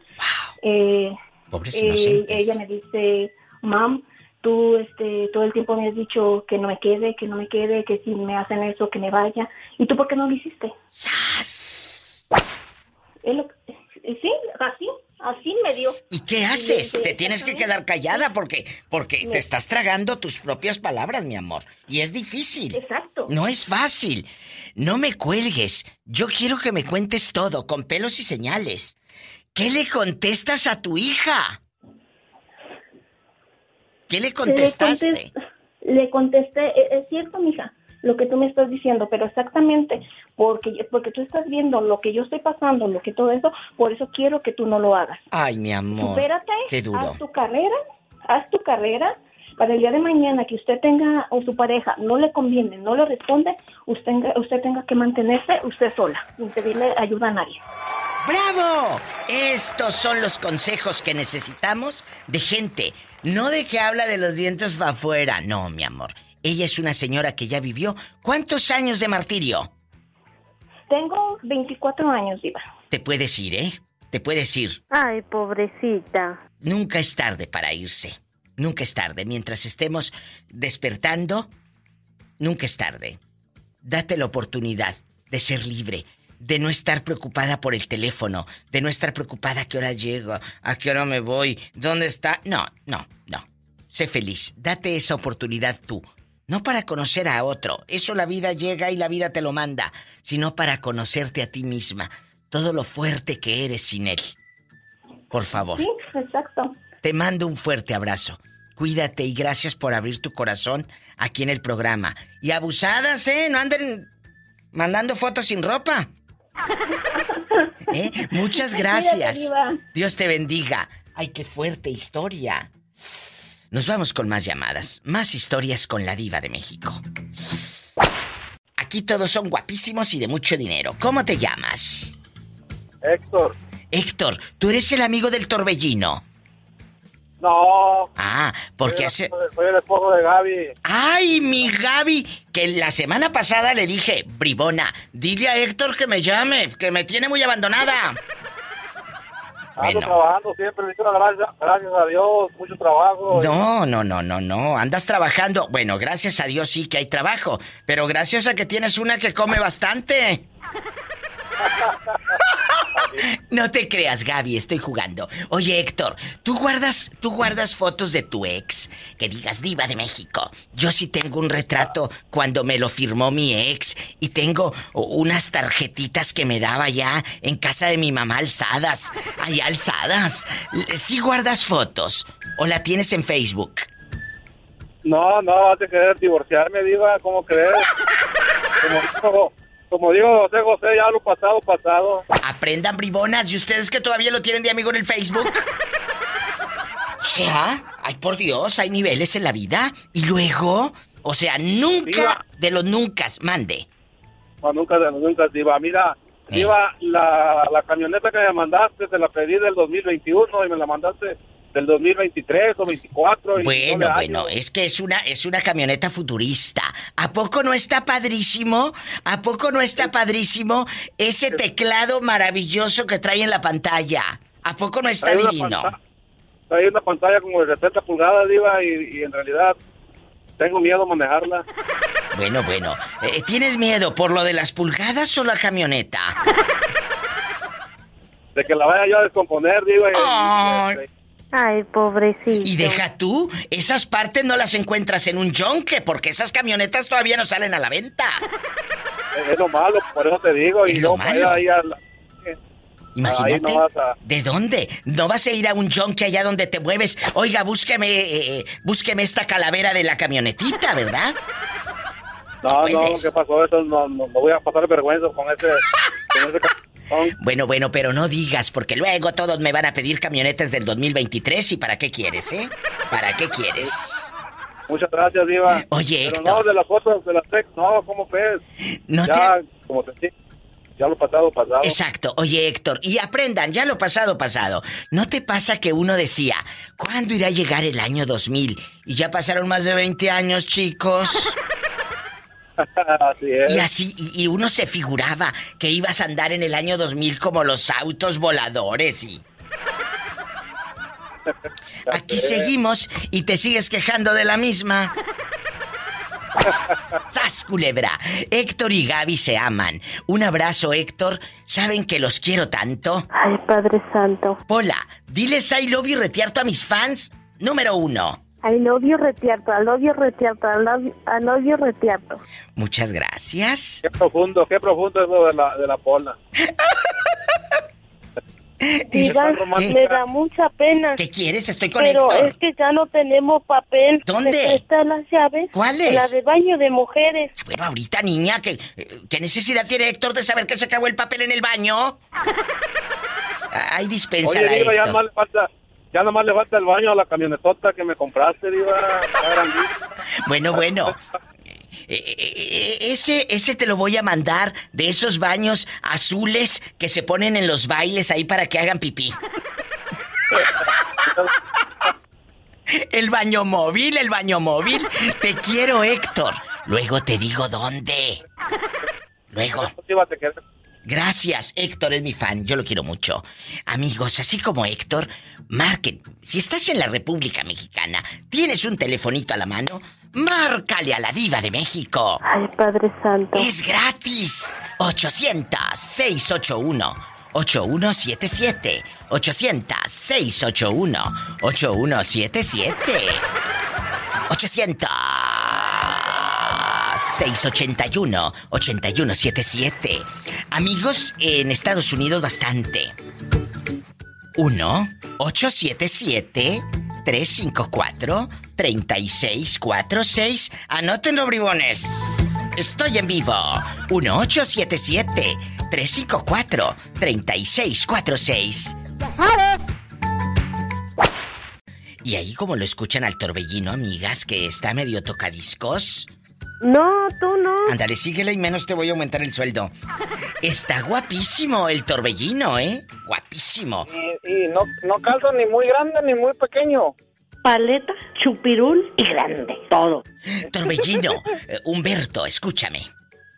[SPEAKER 14] Eh,
[SPEAKER 2] Pobres
[SPEAKER 14] eh,
[SPEAKER 2] inocentes.
[SPEAKER 14] ella me dice, mam, tú este, todo el tiempo me has dicho que no me quede, que no me quede, que si me hacen eso, que me vaya. ¿Y tú por qué no lo hiciste? Lo eh, sí, así, así me dio.
[SPEAKER 2] ¿Y qué haces? Te tienes que quedar callada porque porque te estás tragando tus propias palabras, mi amor. Y es difícil.
[SPEAKER 14] Exacto.
[SPEAKER 2] No es fácil. No me cuelgues. Yo quiero que me cuentes todo con pelos y señales. ¿Qué le contestas a tu hija? ¿Qué le contestaste?
[SPEAKER 14] Le, contes- le contesté, "E- es cierto, mija, lo que tú me estás diciendo, pero exactamente porque porque tú estás viendo lo que yo estoy pasando, lo que todo eso, por eso quiero que tú no lo hagas.
[SPEAKER 2] Ay, mi amor.
[SPEAKER 14] Supérate,
[SPEAKER 2] Qué duro.
[SPEAKER 14] haz tu carrera, haz tu carrera. Para el día de mañana que usted tenga o su pareja no le conviene, no le responde, usted, usted tenga que mantenerse usted sola, sin pedirle ayuda a nadie.
[SPEAKER 2] ¡Bravo! Estos son los consejos que necesitamos de gente. No de que habla de los dientes para afuera. No, mi amor. Ella es una señora que ya vivió. ¿Cuántos años de martirio?
[SPEAKER 14] Tengo 24 años, Diva.
[SPEAKER 2] Te puedes ir, ¿eh? Te puedes ir.
[SPEAKER 4] Ay, pobrecita.
[SPEAKER 2] Nunca es tarde para irse. Nunca es tarde. Mientras estemos despertando, nunca es tarde. Date la oportunidad de ser libre. De no estar preocupada por el teléfono, de no estar preocupada a qué hora llego, a qué hora me voy, dónde está. No, no, no. Sé feliz, date esa oportunidad tú. No para conocer a otro, eso la vida llega y la vida te lo manda, sino para conocerte a ti misma, todo lo fuerte que eres sin él. Por favor.
[SPEAKER 14] Sí, exacto.
[SPEAKER 2] Te mando un fuerte abrazo. Cuídate y gracias por abrir tu corazón aquí en el programa. Y abusadas, ¿eh? No anden mandando fotos sin ropa. ¿Eh? Muchas gracias. Dios te bendiga. Ay, qué fuerte historia. Nos vamos con más llamadas, más historias con la diva de México. Aquí todos son guapísimos y de mucho dinero. ¿Cómo te llamas?
[SPEAKER 15] Héctor.
[SPEAKER 2] Héctor, tú eres el amigo del torbellino.
[SPEAKER 15] No.
[SPEAKER 2] Ah, porque hace...
[SPEAKER 15] soy el esposo de Gaby.
[SPEAKER 2] ¡Ay, mi Gaby! Que la semana pasada le dije, bribona, dile a Héctor que me llame, que me tiene muy abandonada.
[SPEAKER 15] Ando trabajando siempre, gracias, gracias a Dios, mucho trabajo.
[SPEAKER 2] No, no, no, no, no. Andas trabajando. Bueno, gracias a Dios sí que hay trabajo. Pero gracias a que tienes una que come bastante. No te creas, Gaby, estoy jugando. Oye, Héctor, ¿tú guardas, tú guardas fotos de tu ex? Que digas diva de México. Yo sí tengo un retrato cuando me lo firmó mi ex y tengo unas tarjetitas que me daba ya en casa de mi mamá alzadas. Allá alzadas. ¿Sí guardas fotos? ¿O la tienes en Facebook?
[SPEAKER 15] No, no, vas a querer divorciarme, diva, ¿cómo crees? Como, como digo José José, ya lo pasado, pasado.
[SPEAKER 2] Aprendan bribonas y ustedes que todavía lo tienen de amigo en el Facebook. O sea, ay por Dios, hay niveles en la vida. Y luego, o sea, nunca de los nunca, mande.
[SPEAKER 15] No, nunca, nunca, diva. Mira,
[SPEAKER 2] Eh.
[SPEAKER 15] diva, la, la camioneta que me mandaste, te la pedí del 2021 y me la mandaste del 2023 o 24. y
[SPEAKER 2] Bueno, bueno, es que es una es una camioneta futurista. ¿A poco no está padrísimo? ¿A poco no está padrísimo ese teclado maravilloso que trae en la pantalla? ¿A poco no está
[SPEAKER 15] una
[SPEAKER 2] divino?
[SPEAKER 15] panta- Hay una pantalla como de 70 pulgadas, diva, y, y en realidad tengo miedo a manejarla.
[SPEAKER 2] Bueno, bueno. Eh, ¿Tienes miedo por lo de las pulgadas o la camioneta?
[SPEAKER 15] De que la vaya yo a descomponer, diva. y-
[SPEAKER 2] Ay.
[SPEAKER 15] y-
[SPEAKER 4] Ay, pobrecito.
[SPEAKER 2] Y deja tú, esas partes no las encuentras en un yonque, porque esas camionetas todavía no salen a la venta.
[SPEAKER 15] es lo malo, por eso te digo.
[SPEAKER 2] Es
[SPEAKER 15] y
[SPEAKER 2] lo
[SPEAKER 15] no
[SPEAKER 2] malo.
[SPEAKER 15] ahí a la-
[SPEAKER 2] Imagínate.
[SPEAKER 15] Ahí no vas a-
[SPEAKER 2] ¿De dónde? ¿No vas a ir a un yonque allá donde te mueves? Oiga, búsqueme, eh, eh, búsqueme esta calavera de la camionetita, ¿verdad?
[SPEAKER 15] No, no,
[SPEAKER 2] puedes.
[SPEAKER 15] ¿qué pasó? Eso no, no, no voy a pasar vergüenza con ese... Con ese
[SPEAKER 2] Bueno, bueno, pero no digas, porque luego todos me van a pedir camionetas del 2023 y ¿para qué quieres, eh? ¿Para qué quieres?
[SPEAKER 15] Muchas gracias, Diva.
[SPEAKER 2] Oye,
[SPEAKER 15] Pero
[SPEAKER 2] Héctor.
[SPEAKER 15] no, de las fotos, de las tex, no, ¿cómo ves?
[SPEAKER 2] No
[SPEAKER 15] ya, como te dije, ya lo pasado, pasado.
[SPEAKER 2] Exacto. Oye, Héctor, y aprendan, ya lo pasado, pasado. ¿No te pasa que uno decía, ¿cuándo irá a llegar el año 2000? Y ya pasaron más de 20 años, chicos.
[SPEAKER 15] Así es.
[SPEAKER 2] Y así, y, y uno se figuraba que ibas a andar en el año 2000 como los autos voladores y... Aquí seguimos y te sigues quejando de la misma. ¡Sas, culebra! Héctor y Gaby se aman. Un abrazo, Héctor. ¿Saben que los quiero tanto?
[SPEAKER 4] Ay, Padre Santo.
[SPEAKER 2] Pola, diles I love you retierto a mis fans. Número uno.
[SPEAKER 4] I love you retierto, I love you retierto, I love you, I love you retierto.
[SPEAKER 2] Muchas gracias.
[SPEAKER 15] Qué profundo, qué profundo es lo de la, de la pola.
[SPEAKER 4] Diga,
[SPEAKER 2] ¿Qué?
[SPEAKER 4] me da mucha pena.
[SPEAKER 2] ¿Qué quieres? Estoy con
[SPEAKER 4] Pero
[SPEAKER 2] Héctor.
[SPEAKER 4] es que ya no tenemos papel.
[SPEAKER 2] ¿Dónde?
[SPEAKER 4] ¿Me prestan las llaves?
[SPEAKER 2] ¿Cuáles?
[SPEAKER 4] La de baño de mujeres.
[SPEAKER 2] Bueno, ahorita, niña, ¿qué, ¿qué necesidad tiene Héctor de saber que se acabó el papel en el baño? Ay, dispénsala,
[SPEAKER 15] Oye, ya
[SPEAKER 2] Héctor.
[SPEAKER 15] le falta... Ya nomás le falta el baño a la camionetota que me compraste, Diva.
[SPEAKER 2] Bueno, bueno. Eh, eh, eh, Ese, ese te lo voy a mandar de esos baños azules que se ponen en los bailes ahí para que hagan pipí. El baño móvil, el baño móvil. Te quiero, Héctor. Luego te digo dónde. Luego. Gracias, Héctor es mi fan, yo lo quiero mucho. Amigos, así como Héctor, marquen. Si estás en la República Mexicana, tienes un telefonito a la mano, Márcale a la diva de México.
[SPEAKER 4] Ay, Padre Santo.
[SPEAKER 2] Es gratis. 800-681-8177. 800-681-8177. 800-681-8177. Amigos en Estados Unidos bastante. 1-877-354-3646. Anótenlo, bribones. Estoy en vivo. 1877-354-3646.
[SPEAKER 13] Ya sabes.
[SPEAKER 2] Y ahí como lo escuchan al torbellino, amigas, que está medio tocadiscos.
[SPEAKER 4] No, tú no.
[SPEAKER 2] Ándale, síguela y menos te voy a aumentar el sueldo. Está guapísimo el torbellino, ¿eh? Guapísimo.
[SPEAKER 16] Y, y no, no calzo ni muy grande ni muy pequeño.
[SPEAKER 7] Paleta, chupirul y grande. Todo.
[SPEAKER 2] Torbellino, eh, Humberto, escúchame.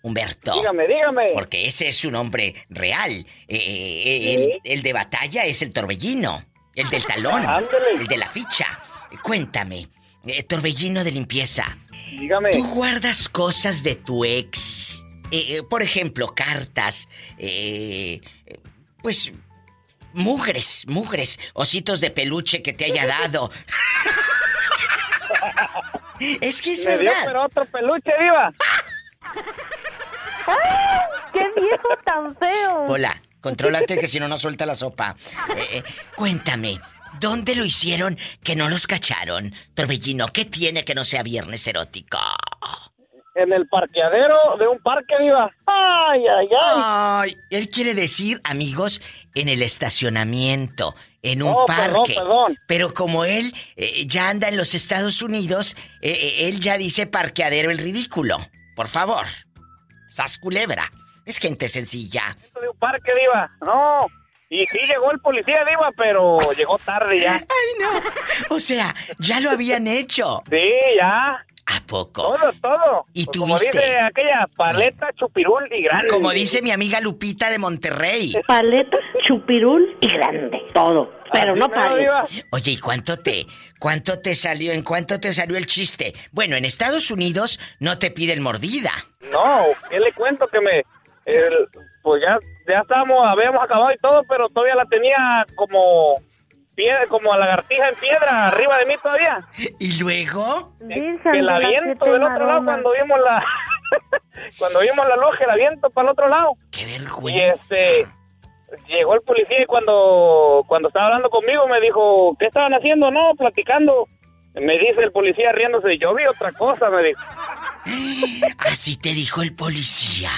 [SPEAKER 2] Humberto.
[SPEAKER 16] Dígame, dígame.
[SPEAKER 2] Porque ese es su nombre real. Eh, eh, el, el de batalla es el torbellino. El del talón.
[SPEAKER 16] Ándale.
[SPEAKER 2] El de la ficha. Cuéntame, eh, torbellino de limpieza.
[SPEAKER 16] Dígame.
[SPEAKER 2] ¿Tú guardas cosas de tu ex? Eh, eh, por ejemplo, cartas, pues mugres, mugres, ositos de peluche que te haya dado. es que es
[SPEAKER 16] Me dio
[SPEAKER 2] verdad.
[SPEAKER 16] pero otro peluche, viva.
[SPEAKER 4] ¡Qué viejo tan feo!
[SPEAKER 2] Hola, contrólate que si no, no suelta la sopa. Eh, eh, cuéntame, ¿dónde lo hicieron que no los cacharon? Torbellino, ¿qué tiene que no sea viernes erótico?
[SPEAKER 16] En el parqueadero de un parque, viva. Ay, ay, ay.
[SPEAKER 2] Ay, él quiere decir, amigos, en el estacionamiento, en un
[SPEAKER 16] Oh,
[SPEAKER 2] parque.
[SPEAKER 16] perdón, perdón.
[SPEAKER 2] Pero como él eh, ya anda en los Estados Unidos, eh, eh, él ya dice parqueadero el ridículo. Por favor. Sas culebra. Es gente sencilla.
[SPEAKER 16] De un parque, diva. No. Y sí llegó el policía, diva, pero llegó tarde ya.
[SPEAKER 2] Ay, no. O sea, ya lo habían hecho.
[SPEAKER 16] Sí, ya.
[SPEAKER 2] ¿A poco?
[SPEAKER 16] Todo, todo.
[SPEAKER 2] ¿Y
[SPEAKER 16] Pues Como
[SPEAKER 2] tuviste?
[SPEAKER 16] dice aquella paleta, chupirul y grande.
[SPEAKER 2] Como dice mi amiga Lupita de Monterrey.
[SPEAKER 7] Paleta, chupirul y grande. Todo. Pero
[SPEAKER 16] Así
[SPEAKER 7] no
[SPEAKER 16] diva.
[SPEAKER 2] Oye, ¿y cuánto te, cuánto te salió, en cuánto te salió el chiste? Bueno, en Estados Unidos no te piden mordida.
[SPEAKER 16] No, ¿qué le cuento que me... el- pues ya, ya estábamos, habíamos acabado y todo, pero todavía la tenía como... Piedra, como a lagartija en piedra arriba de mí todavía.
[SPEAKER 2] ¿Y luego?
[SPEAKER 4] Virgen
[SPEAKER 16] Que la viento del otro lado cuando vimos la... cuando vimos la loja, la viento para el otro lado.
[SPEAKER 2] ¡Qué
[SPEAKER 16] Y
[SPEAKER 2] vergüenza!
[SPEAKER 16] este... Llegó el policía y cuando, cuando estaba hablando conmigo me dijo, ¿qué estaban haciendo? No, platicando. Me dice el policía riéndose, yo vi otra cosa, me dijo.
[SPEAKER 2] Así te dijo el policía.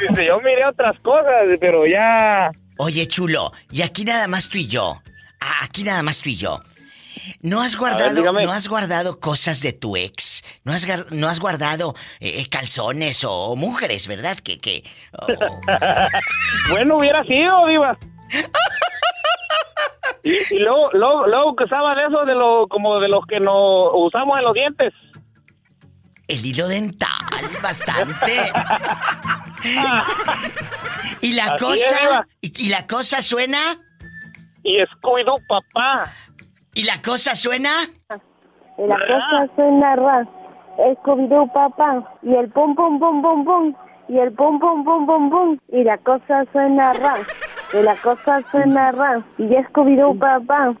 [SPEAKER 16] Dice, yo miré otras cosas, pero ya...
[SPEAKER 2] Oye, chulo, y aquí nada más tú y yo. Ah, aquí nada más tú y yo. ¿No has guardado, no has guardado cosas de tu ex? ¿No has, no has guardado eh, calzones o, mujeres, verdad? Que, que... oh,
[SPEAKER 16] Bueno, hubiera sido, diva. Y, y luego, luego, luego que usaba de eso, de lo, como de los que nos usamos en los dientes.
[SPEAKER 2] el hilo dental, bastante. y la
[SPEAKER 16] Así
[SPEAKER 2] cosa... Y, y la cosa suena...
[SPEAKER 16] Y Scooby-Doo, papá.
[SPEAKER 2] ¿Y la cosa suena?
[SPEAKER 4] Y la cosa suena ra. Scooby-Doo, papá. Y el pum, pum, pum, pum, pum. Y el pum, pum, pum, pum, pum. Y la cosa suena ra. Y la cosa suena ra. Y Scooby-Doo, papá.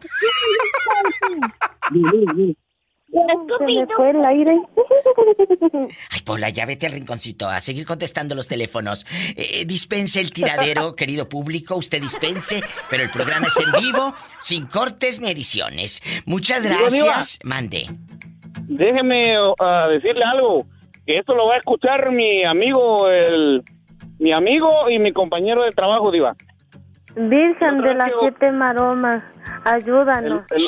[SPEAKER 4] Se me fue el aire.
[SPEAKER 2] Ay, Pola, ya vete al rinconcito a seguir contestando los teléfonos. Eh, dispense el tiradero, querido público, usted dispense, pero el programa es en vivo, sin cortes ni ediciones. Muchas
[SPEAKER 16] Digo,
[SPEAKER 2] gracias. Mande.
[SPEAKER 16] Déjeme ah, decirle algo. Que esto lo va a escuchar mi amigo, el... Mi amigo y mi compañero de trabajo, diva.
[SPEAKER 4] Virgen de las siete maromas, ayúdanos.
[SPEAKER 16] El,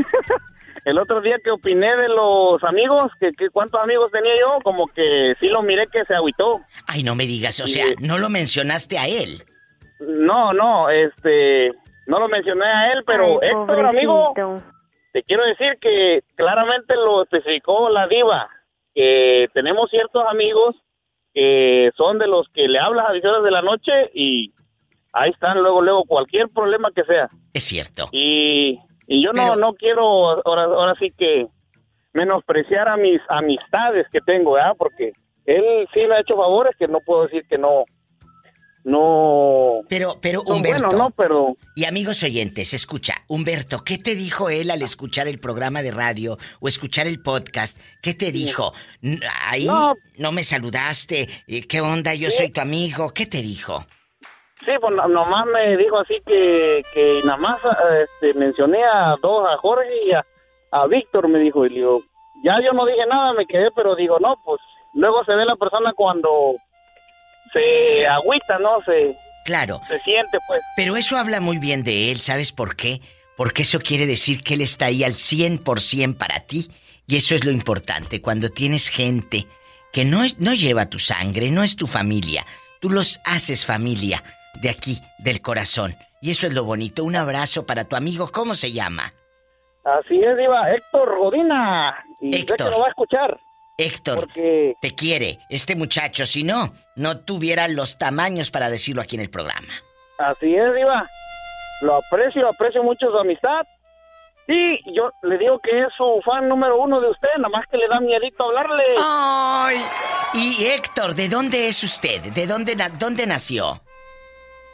[SPEAKER 16] el- el otro día que opiné de los amigos, que, que cuántos amigos tenía yo, como que sí lo miré que se agüitó.
[SPEAKER 2] Ay, no me digas, o sea, no lo mencionaste a él.
[SPEAKER 16] No, no, este, no lo mencioné a él, pero
[SPEAKER 4] Ay,
[SPEAKER 16] Héctor, amigo,
[SPEAKER 4] pobrecito.
[SPEAKER 16] te quiero decir que claramente lo especificó la diva, que tenemos ciertos amigos que son de los que le hablas a 10 horas de la noche y ahí están luego, luego, cualquier problema que sea.
[SPEAKER 2] Es cierto.
[SPEAKER 16] Y, y yo no,
[SPEAKER 2] Pero-
[SPEAKER 16] no quiero ahora, ahora sí que menospreciar a mis amistades que tengo, ¿verdad? Porque él sí me ha hecho favores que no puedo decir que no, no.
[SPEAKER 2] Pero, pero Humberto.
[SPEAKER 16] buenos, ¿no? Pero
[SPEAKER 2] Y amigos oyentes, escucha, Humberto, ¿qué te dijo él al escuchar el programa de radio o escuchar el podcast? ¿Qué te dijo? Ahí no,
[SPEAKER 16] No.
[SPEAKER 2] me saludaste, eh, ¿qué onda? Yo soy tu amigo, ¿qué te dijo?
[SPEAKER 16] Sí, pues no- nomás me dijo así que, que nada más este, mencioné a dos, a Jorge y a, a Víctor, me dijo. Y digo, ya yo no dije nada, me quedé, pero digo, no, pues luego se ve la persona cuando se agüita, ¿no? Se,
[SPEAKER 2] Claro,
[SPEAKER 16] se siente, pues.
[SPEAKER 2] pero eso habla muy bien de él, ¿sabes por qué? Porque eso quiere decir que él está ahí al 100% para ti. Y eso es lo importante, cuando tienes gente que no, es- no lleva tu sangre, no es tu familia, tú los haces familia de aquí, del corazón. Y eso es lo bonito. Un abrazo para tu amigo, ¿cómo se llama?
[SPEAKER 16] Así es, Diva, Héctor Godina. Y sé
[SPEAKER 2] Héctor.
[SPEAKER 16] que lo va a escuchar.
[SPEAKER 2] Héctor,
[SPEAKER 16] Porque
[SPEAKER 2] te quiere este muchacho, si no, no tuviera los tamaños para decirlo aquí en el programa.
[SPEAKER 16] así es, Diva. Lo aprecio, aprecio mucho su amistad. Y yo le digo que es su fan número uno de usted, nada más que le da miedito hablarle.
[SPEAKER 2] ¡Ay! Y Héctor, ¿de dónde es usted? ¿De dónde, na- dónde nació?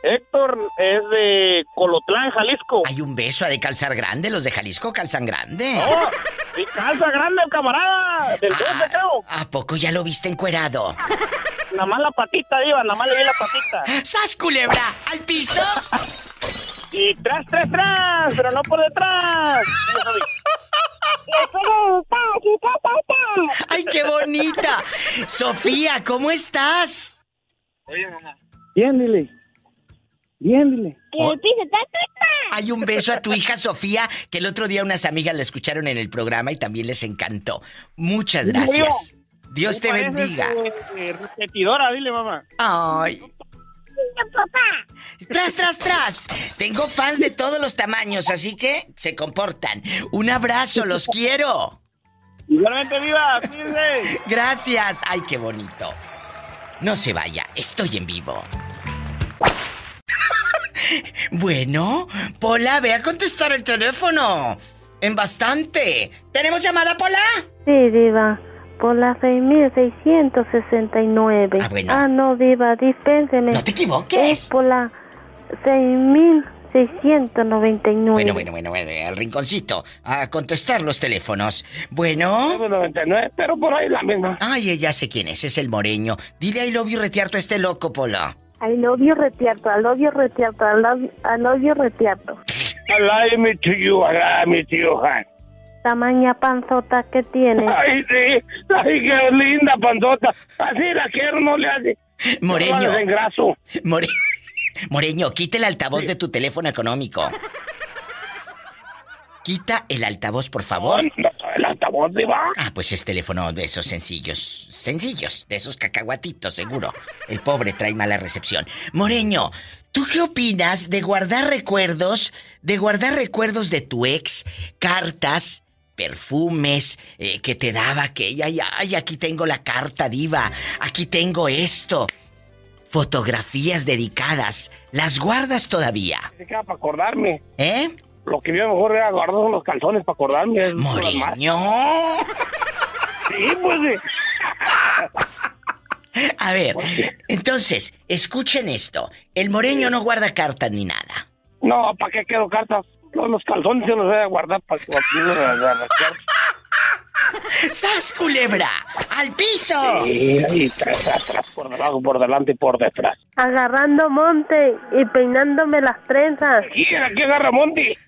[SPEAKER 16] Héctor es de Colotlán, Jalisco.
[SPEAKER 2] Hay un beso a de calzar grande, los de Jalisco calzan grande.
[SPEAKER 16] ¡Oh! ¡Sí, calza grande, camarada! Del 12, creo.
[SPEAKER 2] ¿A poco ya lo viste encuerado?
[SPEAKER 16] Nada más la patita, Diva, nada más le vi la patita.
[SPEAKER 2] ¡Sas, culebra! ¡Al piso!
[SPEAKER 16] Y tras, tras, tras, pero no por detrás.
[SPEAKER 2] ¡Ay, qué bonita! Sofía, ¿cómo estás?
[SPEAKER 16] Bien, dile. Bien, dile.
[SPEAKER 2] Hay un beso a tu hija Sofía, que el otro día unas amigas la escucharon en el programa y también les encantó. Muchas gracias. Dios te bendiga.
[SPEAKER 16] repetidora, dile, mamá.
[SPEAKER 2] Ay. Tras, tras, tras. Tengo fans de todos los tamaños, así que se comportan. Un abrazo, los quiero.
[SPEAKER 16] Igualmente, viva.
[SPEAKER 2] Gracias. Ay, qué bonito. No se vaya, estoy en vivo. Bueno, Pola, ve a contestar el teléfono. En bastante. ¿Tenemos llamada, Pola?
[SPEAKER 4] Sí, Diva. Por la 6669.
[SPEAKER 2] Ah, bueno.
[SPEAKER 4] Ah, no, Diva, dispénseme.
[SPEAKER 2] No te equivoques.
[SPEAKER 4] Es por la 6699.
[SPEAKER 2] Bueno, bueno, bueno, bueno, al rinconcito. A contestar los teléfonos. Bueno.
[SPEAKER 16] 99, pero por ahí la misma.
[SPEAKER 2] Ay, ya sé quién es, es el moreño. Dile I love you retiarto a este loco, Pola.
[SPEAKER 4] I love you retiarto, I love you retiarto, I love, I love you retiarto.
[SPEAKER 16] I me to you, I me to you, hon.
[SPEAKER 4] Tamaña panzota que tiene.
[SPEAKER 16] Ay, sí. Ay, qué linda panzota. Así la quiero, no le hace.
[SPEAKER 2] Moreño.
[SPEAKER 16] No.
[SPEAKER 2] More... Moreño, quita el altavoz de tu teléfono económico. Quita el altavoz, por favor.
[SPEAKER 16] No, altavoz, Diva.
[SPEAKER 2] Ah, pues es teléfono de esos sencillos. Sencillos, de esos cacahuatitos, seguro. El pobre trae mala recepción. Moreño, ¿tú qué opinas de guardar recuerdos, de guardar recuerdos de tu ex, cartas, perfumes eh, que te daba aquella, ay, ay, aquí tengo la carta diva, aquí tengo esto, fotografías dedicadas, ¿las guardas todavía?
[SPEAKER 16] Para acordarme.
[SPEAKER 2] ¿Eh?
[SPEAKER 16] Lo que yo mejor era guardar son los calzones para acordarme.
[SPEAKER 2] Moreño.
[SPEAKER 16] Sí, pues sí.
[SPEAKER 2] A ver, entonces, escuchen esto. El moreño no guarda cartas ni nada.
[SPEAKER 16] No, ¿para qué quiero cartas? Los, calzones se los voy a guardar para que
[SPEAKER 2] ¡Sas, culebra! ¡Al piso!
[SPEAKER 16] Sí, ahí, tras, tras, tras, por debajo, por delante y por detrás.
[SPEAKER 4] Agarrando monte y peinándome las trenzas.
[SPEAKER 16] Y aquí agarra Monty.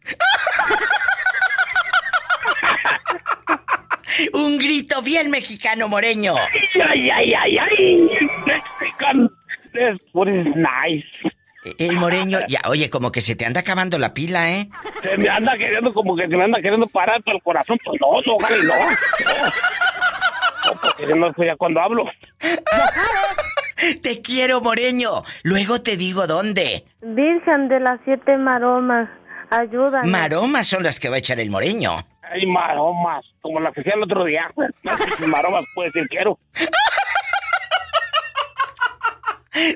[SPEAKER 2] Un grito bien mexicano, moreño.
[SPEAKER 16] Ay, ay, ay, ay. Mexican. This is nice.
[SPEAKER 2] El moreño, ya, oye, como que se te anda acabando la pila, ¿eh?
[SPEAKER 16] Se me anda queriendo, como que se me anda queriendo parar por el corazón. Pues no, no, Gali, no. No, no porque no, ya cuando hablo.
[SPEAKER 2] Te quiero, moreño. Luego te digo dónde.
[SPEAKER 4] Virgen de las siete maromas, ayúdame.
[SPEAKER 2] Maromas son las que va a echar el moreño.
[SPEAKER 16] Ay, maromas, como la que hacía el otro día. No sé si maromas puede decir quiero.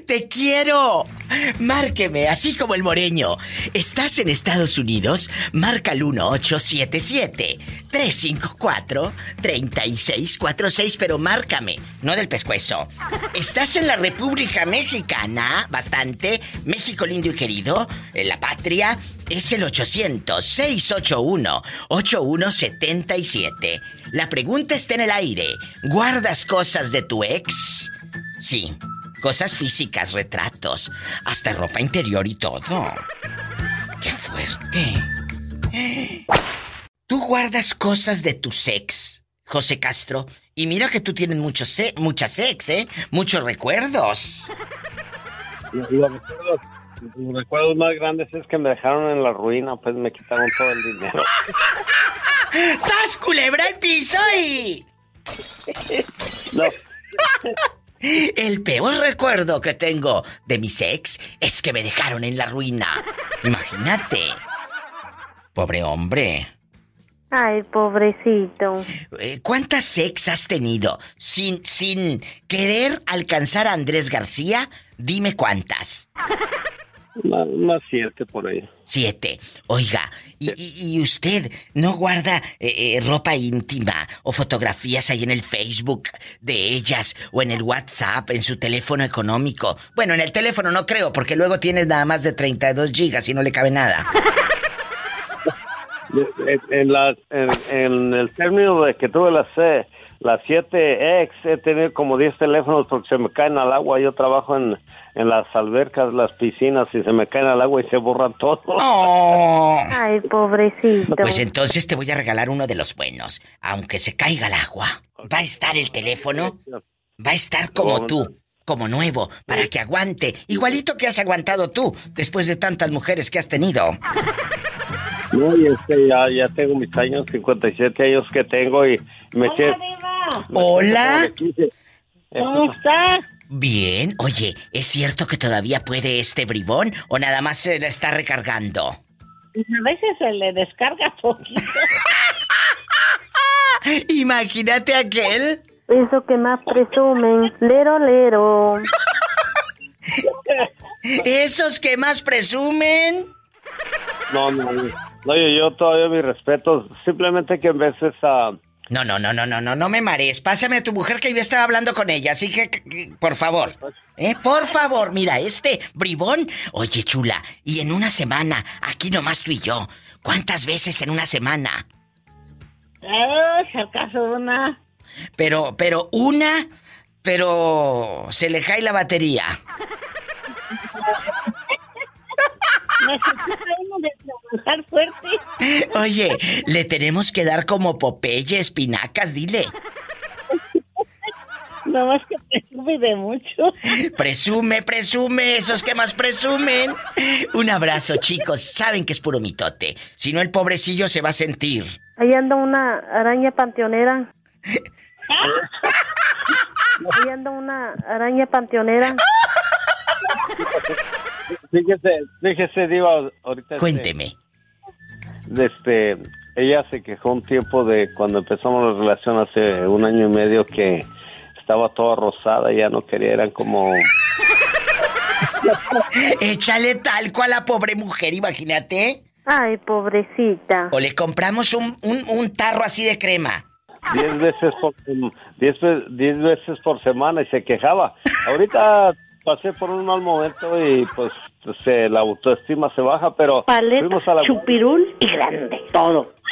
[SPEAKER 2] ¡Te quiero! Márqueme, así como el moreño. ¿Estás en Estados Unidos? Marca el 354-3646, pero márcame, no del pescuezo. ¿Estás en la República Mexicana? Bastante. México lindo y querido. En la patria es el 800-681-8177. La pregunta está en el aire. ¿Guardas cosas de tu ex? Sí. Cosas físicas, retratos, hasta ropa interior y todo. ¡Qué fuerte! Tú guardas cosas de tu sex, José Castro. Y mira que tú tienes mucho se mucha sex, ¿eh? Muchos recuerdos.
[SPEAKER 17] Los recuerdos, los recuerdos más grandes es que me dejaron en la ruina, pues me quitaron todo el dinero.
[SPEAKER 2] ¡Sas culebra el piso y...
[SPEAKER 17] No.
[SPEAKER 2] El peor recuerdo que tengo de mi sex es que me dejaron en la ruina. Imagínate. Pobre hombre.
[SPEAKER 4] Ay, pobrecito.
[SPEAKER 2] Eh, ¿Cuántas sex has tenido sin, sin querer alcanzar a Andrés García? Dime cuántas.
[SPEAKER 17] Más, más siete por ahí.
[SPEAKER 2] Siete. Oiga, ¿y, y- y usted no guarda eh, eh, ropa íntima o fotografías ahí en el Facebook de ellas o en el WhatsApp, en su teléfono económico? Bueno, en el teléfono no creo, porque luego tienes nada más de 32 gigas y no le cabe nada.
[SPEAKER 17] En, el término de que tuve las, eh, las siete ex, he tenido como 10 teléfonos porque se me caen al agua. Yo trabajo en, en las albercas, las piscinas, y se me caen al agua y se borran todos.
[SPEAKER 2] Oh.
[SPEAKER 4] Ay, pobrecito.
[SPEAKER 2] Pues entonces te voy a regalar uno de los buenos. Aunque se caiga el agua, va a estar el teléfono, va a estar como tú, como nuevo, para que aguante. Igualito que has aguantado tú, después de tantas mujeres que has tenido.
[SPEAKER 17] No, y este, ya, ya tengo mis años, 57 años que tengo y me siento...
[SPEAKER 2] Hola.
[SPEAKER 17] ¿Cómo
[SPEAKER 2] estás? Bien. Oye, ¿es cierto que todavía puede este bribón o nada más se la está recargando?
[SPEAKER 18] A veces se le descarga poquito.
[SPEAKER 2] Imagínate aquel.
[SPEAKER 4] Eso que más presumen. Lero, lero.
[SPEAKER 2] Esos que más presumen.
[SPEAKER 17] No, no, no, yo, yo todavía mis respetos. Simplemente que en veces a...
[SPEAKER 2] No, no, no, no, no, no, no me marees. Pásame a tu mujer que yo estaba hablando con ella, así que, por favor. ¿Eh? Por favor, mira, este bribón. Oye, chula, y en una semana, aquí nomás tú y yo, ¿cuántas veces en una semana?
[SPEAKER 18] Eh, si acaso una.
[SPEAKER 2] Pero, pero una, pero se le cae la batería.
[SPEAKER 18] Uno de fuerte.
[SPEAKER 2] Oye, le tenemos que dar como Popeye espinacas, dile.
[SPEAKER 18] No más que presume de mucho.
[SPEAKER 2] Presume, presume, esos que más presumen. Un abrazo, chicos. Saben que es puro mitote. Si no, el pobrecillo se va a sentir.
[SPEAKER 4] Ahí anda una araña panteonera. Ahí anda una araña panteonera.
[SPEAKER 17] Fíjese, fíjese, Diva, ahorita... este,
[SPEAKER 2] Cuénteme.
[SPEAKER 17] Este, ella se quejó un tiempo de cuando empezamos la relación hace un año y medio que estaba toda rosada y ya no quería, eran como...
[SPEAKER 2] Échale talco a la pobre mujer, imagínate.
[SPEAKER 4] Ay, pobrecita.
[SPEAKER 2] O le compramos un, un, un tarro así de crema.
[SPEAKER 17] Diez veces por diez, ve- diez veces por semana y se quejaba. Ahorita pasé por un mal momento y pues se, la autoestima se baja, pero
[SPEAKER 4] Paleta,
[SPEAKER 17] fuimos a la
[SPEAKER 4] chupirul y grande. Todo.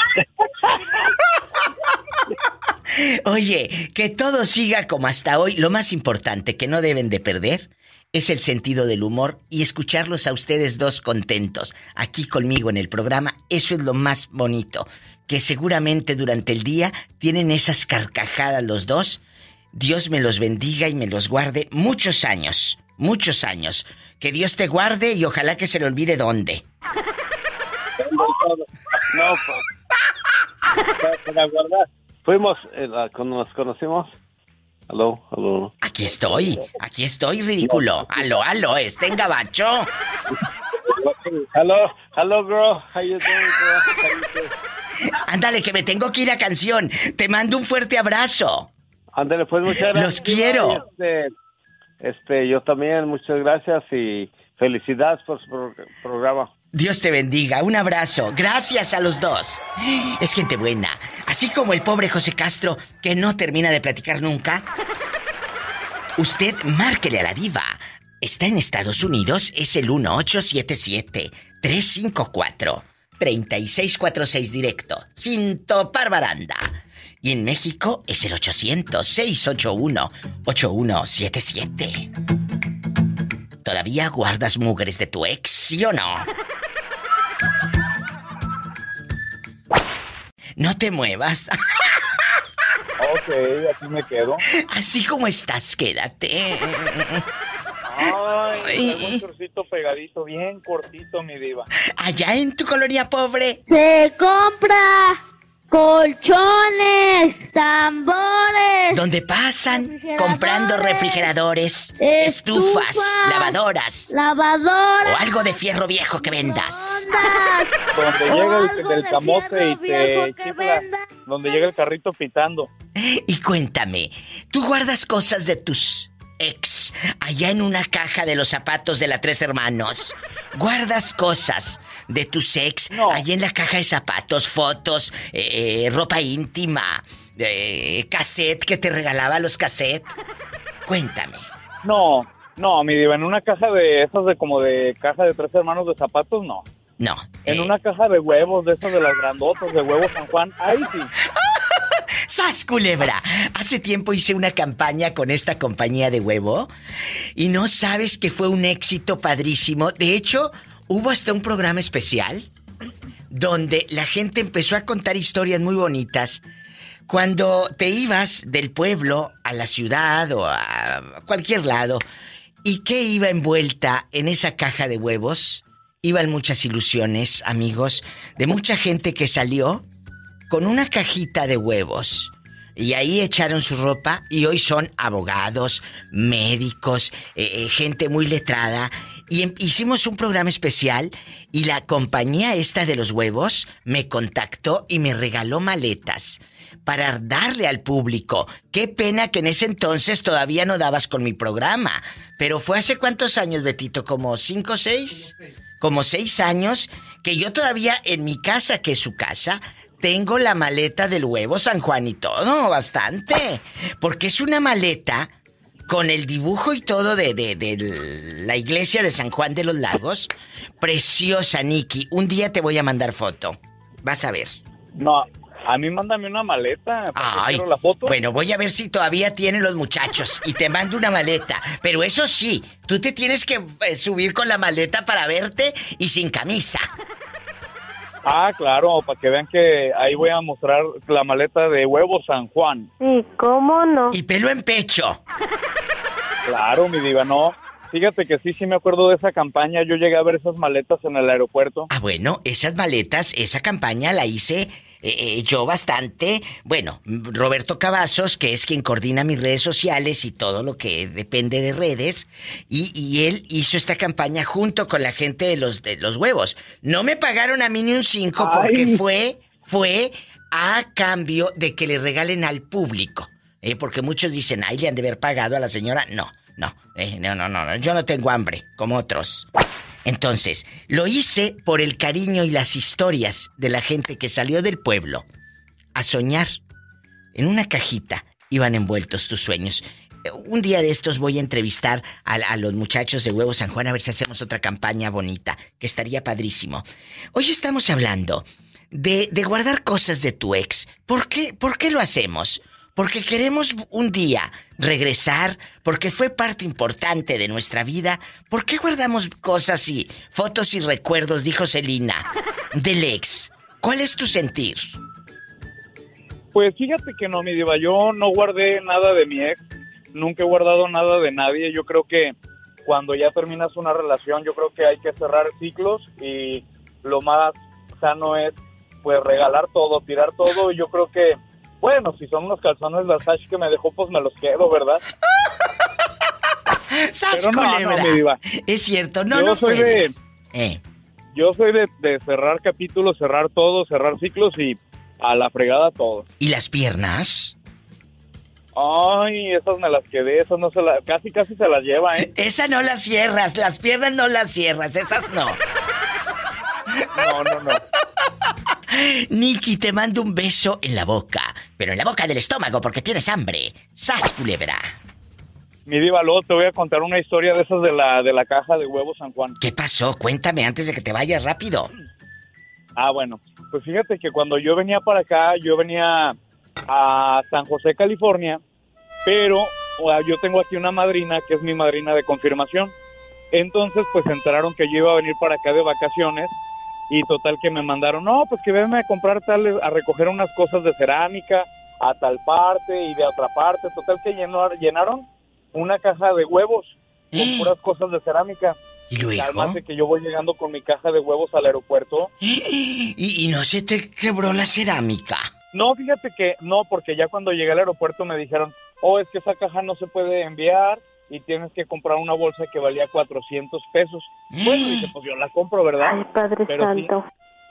[SPEAKER 2] Oye, que todo siga como hasta hoy. Lo más importante que no deben de perder es el sentido del humor y escucharlos a ustedes dos contentos aquí conmigo en el programa. Eso es lo más bonito. Que seguramente durante el día tienen esas carcajadas los dos. Dios me los bendiga y me los guarde muchos años, muchos años. Que Dios te guarde y ojalá que se le olvide dónde.
[SPEAKER 17] No, pues, para- guardar. Fuimos, eh, cuando nos conocimos. Aló, aló.
[SPEAKER 2] Aquí estoy, aquí estoy, ridículo. Aló, aló, está en gabacho.
[SPEAKER 17] Hello, hello, girl. How you doing, doing?
[SPEAKER 2] Ándale, que me tengo que ir a canción. Te mando un fuerte abrazo.
[SPEAKER 17] Ándale, pues muchas gracias.
[SPEAKER 2] Los quiero.
[SPEAKER 17] Este, este, yo también, muchas gracias y felicidades por su pro- programa.
[SPEAKER 2] Dios te bendiga, un abrazo. Gracias a los dos. Es gente buena. Así como el pobre José Castro, que no termina de platicar nunca. Usted márquele a la diva. Está en Estados Unidos, es el 1877-354-3646 directo, sin topar baranda. Y en México es el 800-681-8177. ¿Todavía guardas mugres de tu ex, sí o no? No te muevas.
[SPEAKER 5] Ok, aquí me quedo.
[SPEAKER 2] Así como estás, quédate.
[SPEAKER 5] Ay, un chorcito pegadito, bien cortito, mi diva.
[SPEAKER 2] Allá en tu colonia pobre.
[SPEAKER 13] Se compra colchones, tambores.
[SPEAKER 2] Donde pasan
[SPEAKER 13] Refrigeradores.
[SPEAKER 2] comprando refrigeradores, estufas, lavadoras
[SPEAKER 13] lavadoras.
[SPEAKER 2] o algo de fierro viejo que vendas.
[SPEAKER 5] Donde llega el, del camote y te chifla. Donde llega el carrito pitando.
[SPEAKER 2] Y cuéntame, ¿tú guardas cosas de tus ex allá en una caja de los zapatos de la Tres Hermanos? ¿Guardas cosas de tus ex allá en la caja de zapatos, fotos, eh, ropa íntima, eh, cassette que te regalaba los cassettes? Cuéntame.
[SPEAKER 5] No, no, mi diva, en una caja de esas de como de caja de tres hermanos de zapatos, no.
[SPEAKER 2] No.
[SPEAKER 5] En una caja de huevos, de esas de las grandotas, de huevos San Juan, ahí sí.
[SPEAKER 2] ¡Sas, culebra! Hace tiempo hice una campaña con esta compañía de huevo y no sabes que fue un éxito padrísimo. De hecho, hubo hasta un programa especial donde la gente empezó a contar historias muy bonitas. Cuando te ibas del pueblo a la ciudad o a cualquier lado, ¿y qué iba envuelta en esa caja de huevos? Iban muchas ilusiones, amigos, de mucha gente que salió con una cajita de huevos. Y ahí echaron su ropa y hoy son abogados, médicos, eh, eh, gente muy letrada. Y em- hicimos un programa especial y la compañía esta de los huevos me contactó y me regaló maletas para darle al público. Qué pena que en ese entonces todavía no dabas con mi programa. Pero fue hace cuántos años, Betito, como cinco o seis como seis años que yo todavía en mi casa, que es su casa, tengo la maleta del huevo San Juan y todo, bastante. Porque es una maleta con el dibujo y todo de, de- de la iglesia de San Juan de los Lagos. Preciosa, Nikki. Un día te voy a mandar foto. Vas a ver.
[SPEAKER 5] No, a mí mándame una maleta. ¿para
[SPEAKER 2] Ay,
[SPEAKER 5] quiero la foto?
[SPEAKER 2] bueno, voy a ver si todavía tienen los muchachos y te mando una maleta. Pero eso sí, tú te tienes que eh, subir con la maleta para verte y sin camisa.
[SPEAKER 5] Ah, claro, para que vean que ahí voy a mostrar la maleta de huevo San Juan.
[SPEAKER 4] Sí, ¿cómo no?
[SPEAKER 2] Y pelo en pecho.
[SPEAKER 5] Claro, mi diva, no. Fíjate que sí, sí me acuerdo de esa campaña. Yo llegué a ver esas maletas en el aeropuerto.
[SPEAKER 2] Ah, bueno, esas maletas, esa campaña la hice eh, eh, yo bastante. Bueno, Roberto Cavazos, que es quien coordina mis redes sociales y todo lo que depende de redes, y, y él hizo esta campaña junto con la gente de los, de los huevos. No me pagaron a mí ni un 5 porque
[SPEAKER 5] Ay.
[SPEAKER 2] fue, fue a cambio de que le regalen al público. Eh, porque muchos dicen, ay, le han de haber pagado a la señora. No, no, eh, no, no, no, no, yo no tengo hambre, como otros. Entonces, lo hice por el cariño y las historias de la gente que salió del pueblo a soñar. En una cajita iban envueltos tus sueños. Un día de estos voy a entrevistar a, a los muchachos de Huevo San Juan a ver si hacemos otra campaña bonita, que estaría padrísimo. Hoy estamos hablando de, de guardar cosas de tu ex. ¿Por qué, ¿Por qué lo hacemos? Porque queremos un día regresar, porque fue parte importante de nuestra vida. ¿Por qué guardamos cosas y fotos y recuerdos, dijo Celina, del ex? ¿Cuál es tu sentir?
[SPEAKER 5] Pues fíjate que no, mi diva, yo no guardé nada de mi ex, nunca he guardado nada de nadie. Yo creo que cuando ya terminas una relación, yo creo que hay que cerrar ciclos y lo más sano es pues regalar todo, tirar todo. Y yo creo que, bueno, si son unos calzones Versace que me dejó, pues me los quedo, ¿verdad?
[SPEAKER 2] ¡Sas,
[SPEAKER 5] Pero no, no,
[SPEAKER 2] culebra!
[SPEAKER 5] mi diva.
[SPEAKER 2] Es cierto, no,
[SPEAKER 5] Yo
[SPEAKER 2] no
[SPEAKER 5] soy
[SPEAKER 2] puedes.
[SPEAKER 5] de-
[SPEAKER 2] Eh.
[SPEAKER 5] Yo soy de, de cerrar capítulos, cerrar todo, cerrar ciclos y a la fregada todo.
[SPEAKER 2] ¿Y las piernas?
[SPEAKER 5] Ay, esas me las quedé, esas no se las, casi casi se las lleva, ¿eh?
[SPEAKER 2] Esa no la cierras, las piernas no las cierras, esas no.
[SPEAKER 5] No, no, no.
[SPEAKER 2] Nicky, te mando un beso en la boca, pero en la boca del estómago porque tienes hambre. ¡Sas, culebra!
[SPEAKER 5] Mi diva, luego te voy a contar una historia de esas de la, de la caja de huevos San Juan.
[SPEAKER 2] ¿Qué pasó? Cuéntame antes de que te vayas rápido.
[SPEAKER 5] Ah, bueno. Pues fíjate que cuando yo venía para acá, yo venía a San José, California, pero yo tengo aquí una madrina que es mi madrina de confirmación. Entonces, pues se enteraron que yo iba a venir para acá de vacaciones y total que me mandaron, no, pues que venme a comprar tal, a recoger unas cosas de cerámica a tal parte y de otra parte. Total que llenó- llenaron una caja de huevos con puras cosas de cerámica.
[SPEAKER 2] ¿Y luego?
[SPEAKER 5] Además de que yo voy llegando con mi caja de huevos al aeropuerto.
[SPEAKER 2] ¿Y, y no se te quebró la cerámica?
[SPEAKER 5] No, fíjate que no, porque ya cuando llegué al aeropuerto me dijeron, oh, es que esa caja no se puede enviar y tienes que comprar una bolsa que valía 400 pesos. Bueno, dije, pues yo la compro, ¿verdad?
[SPEAKER 4] Ay, Padre
[SPEAKER 5] Pero sí,
[SPEAKER 4] Santo.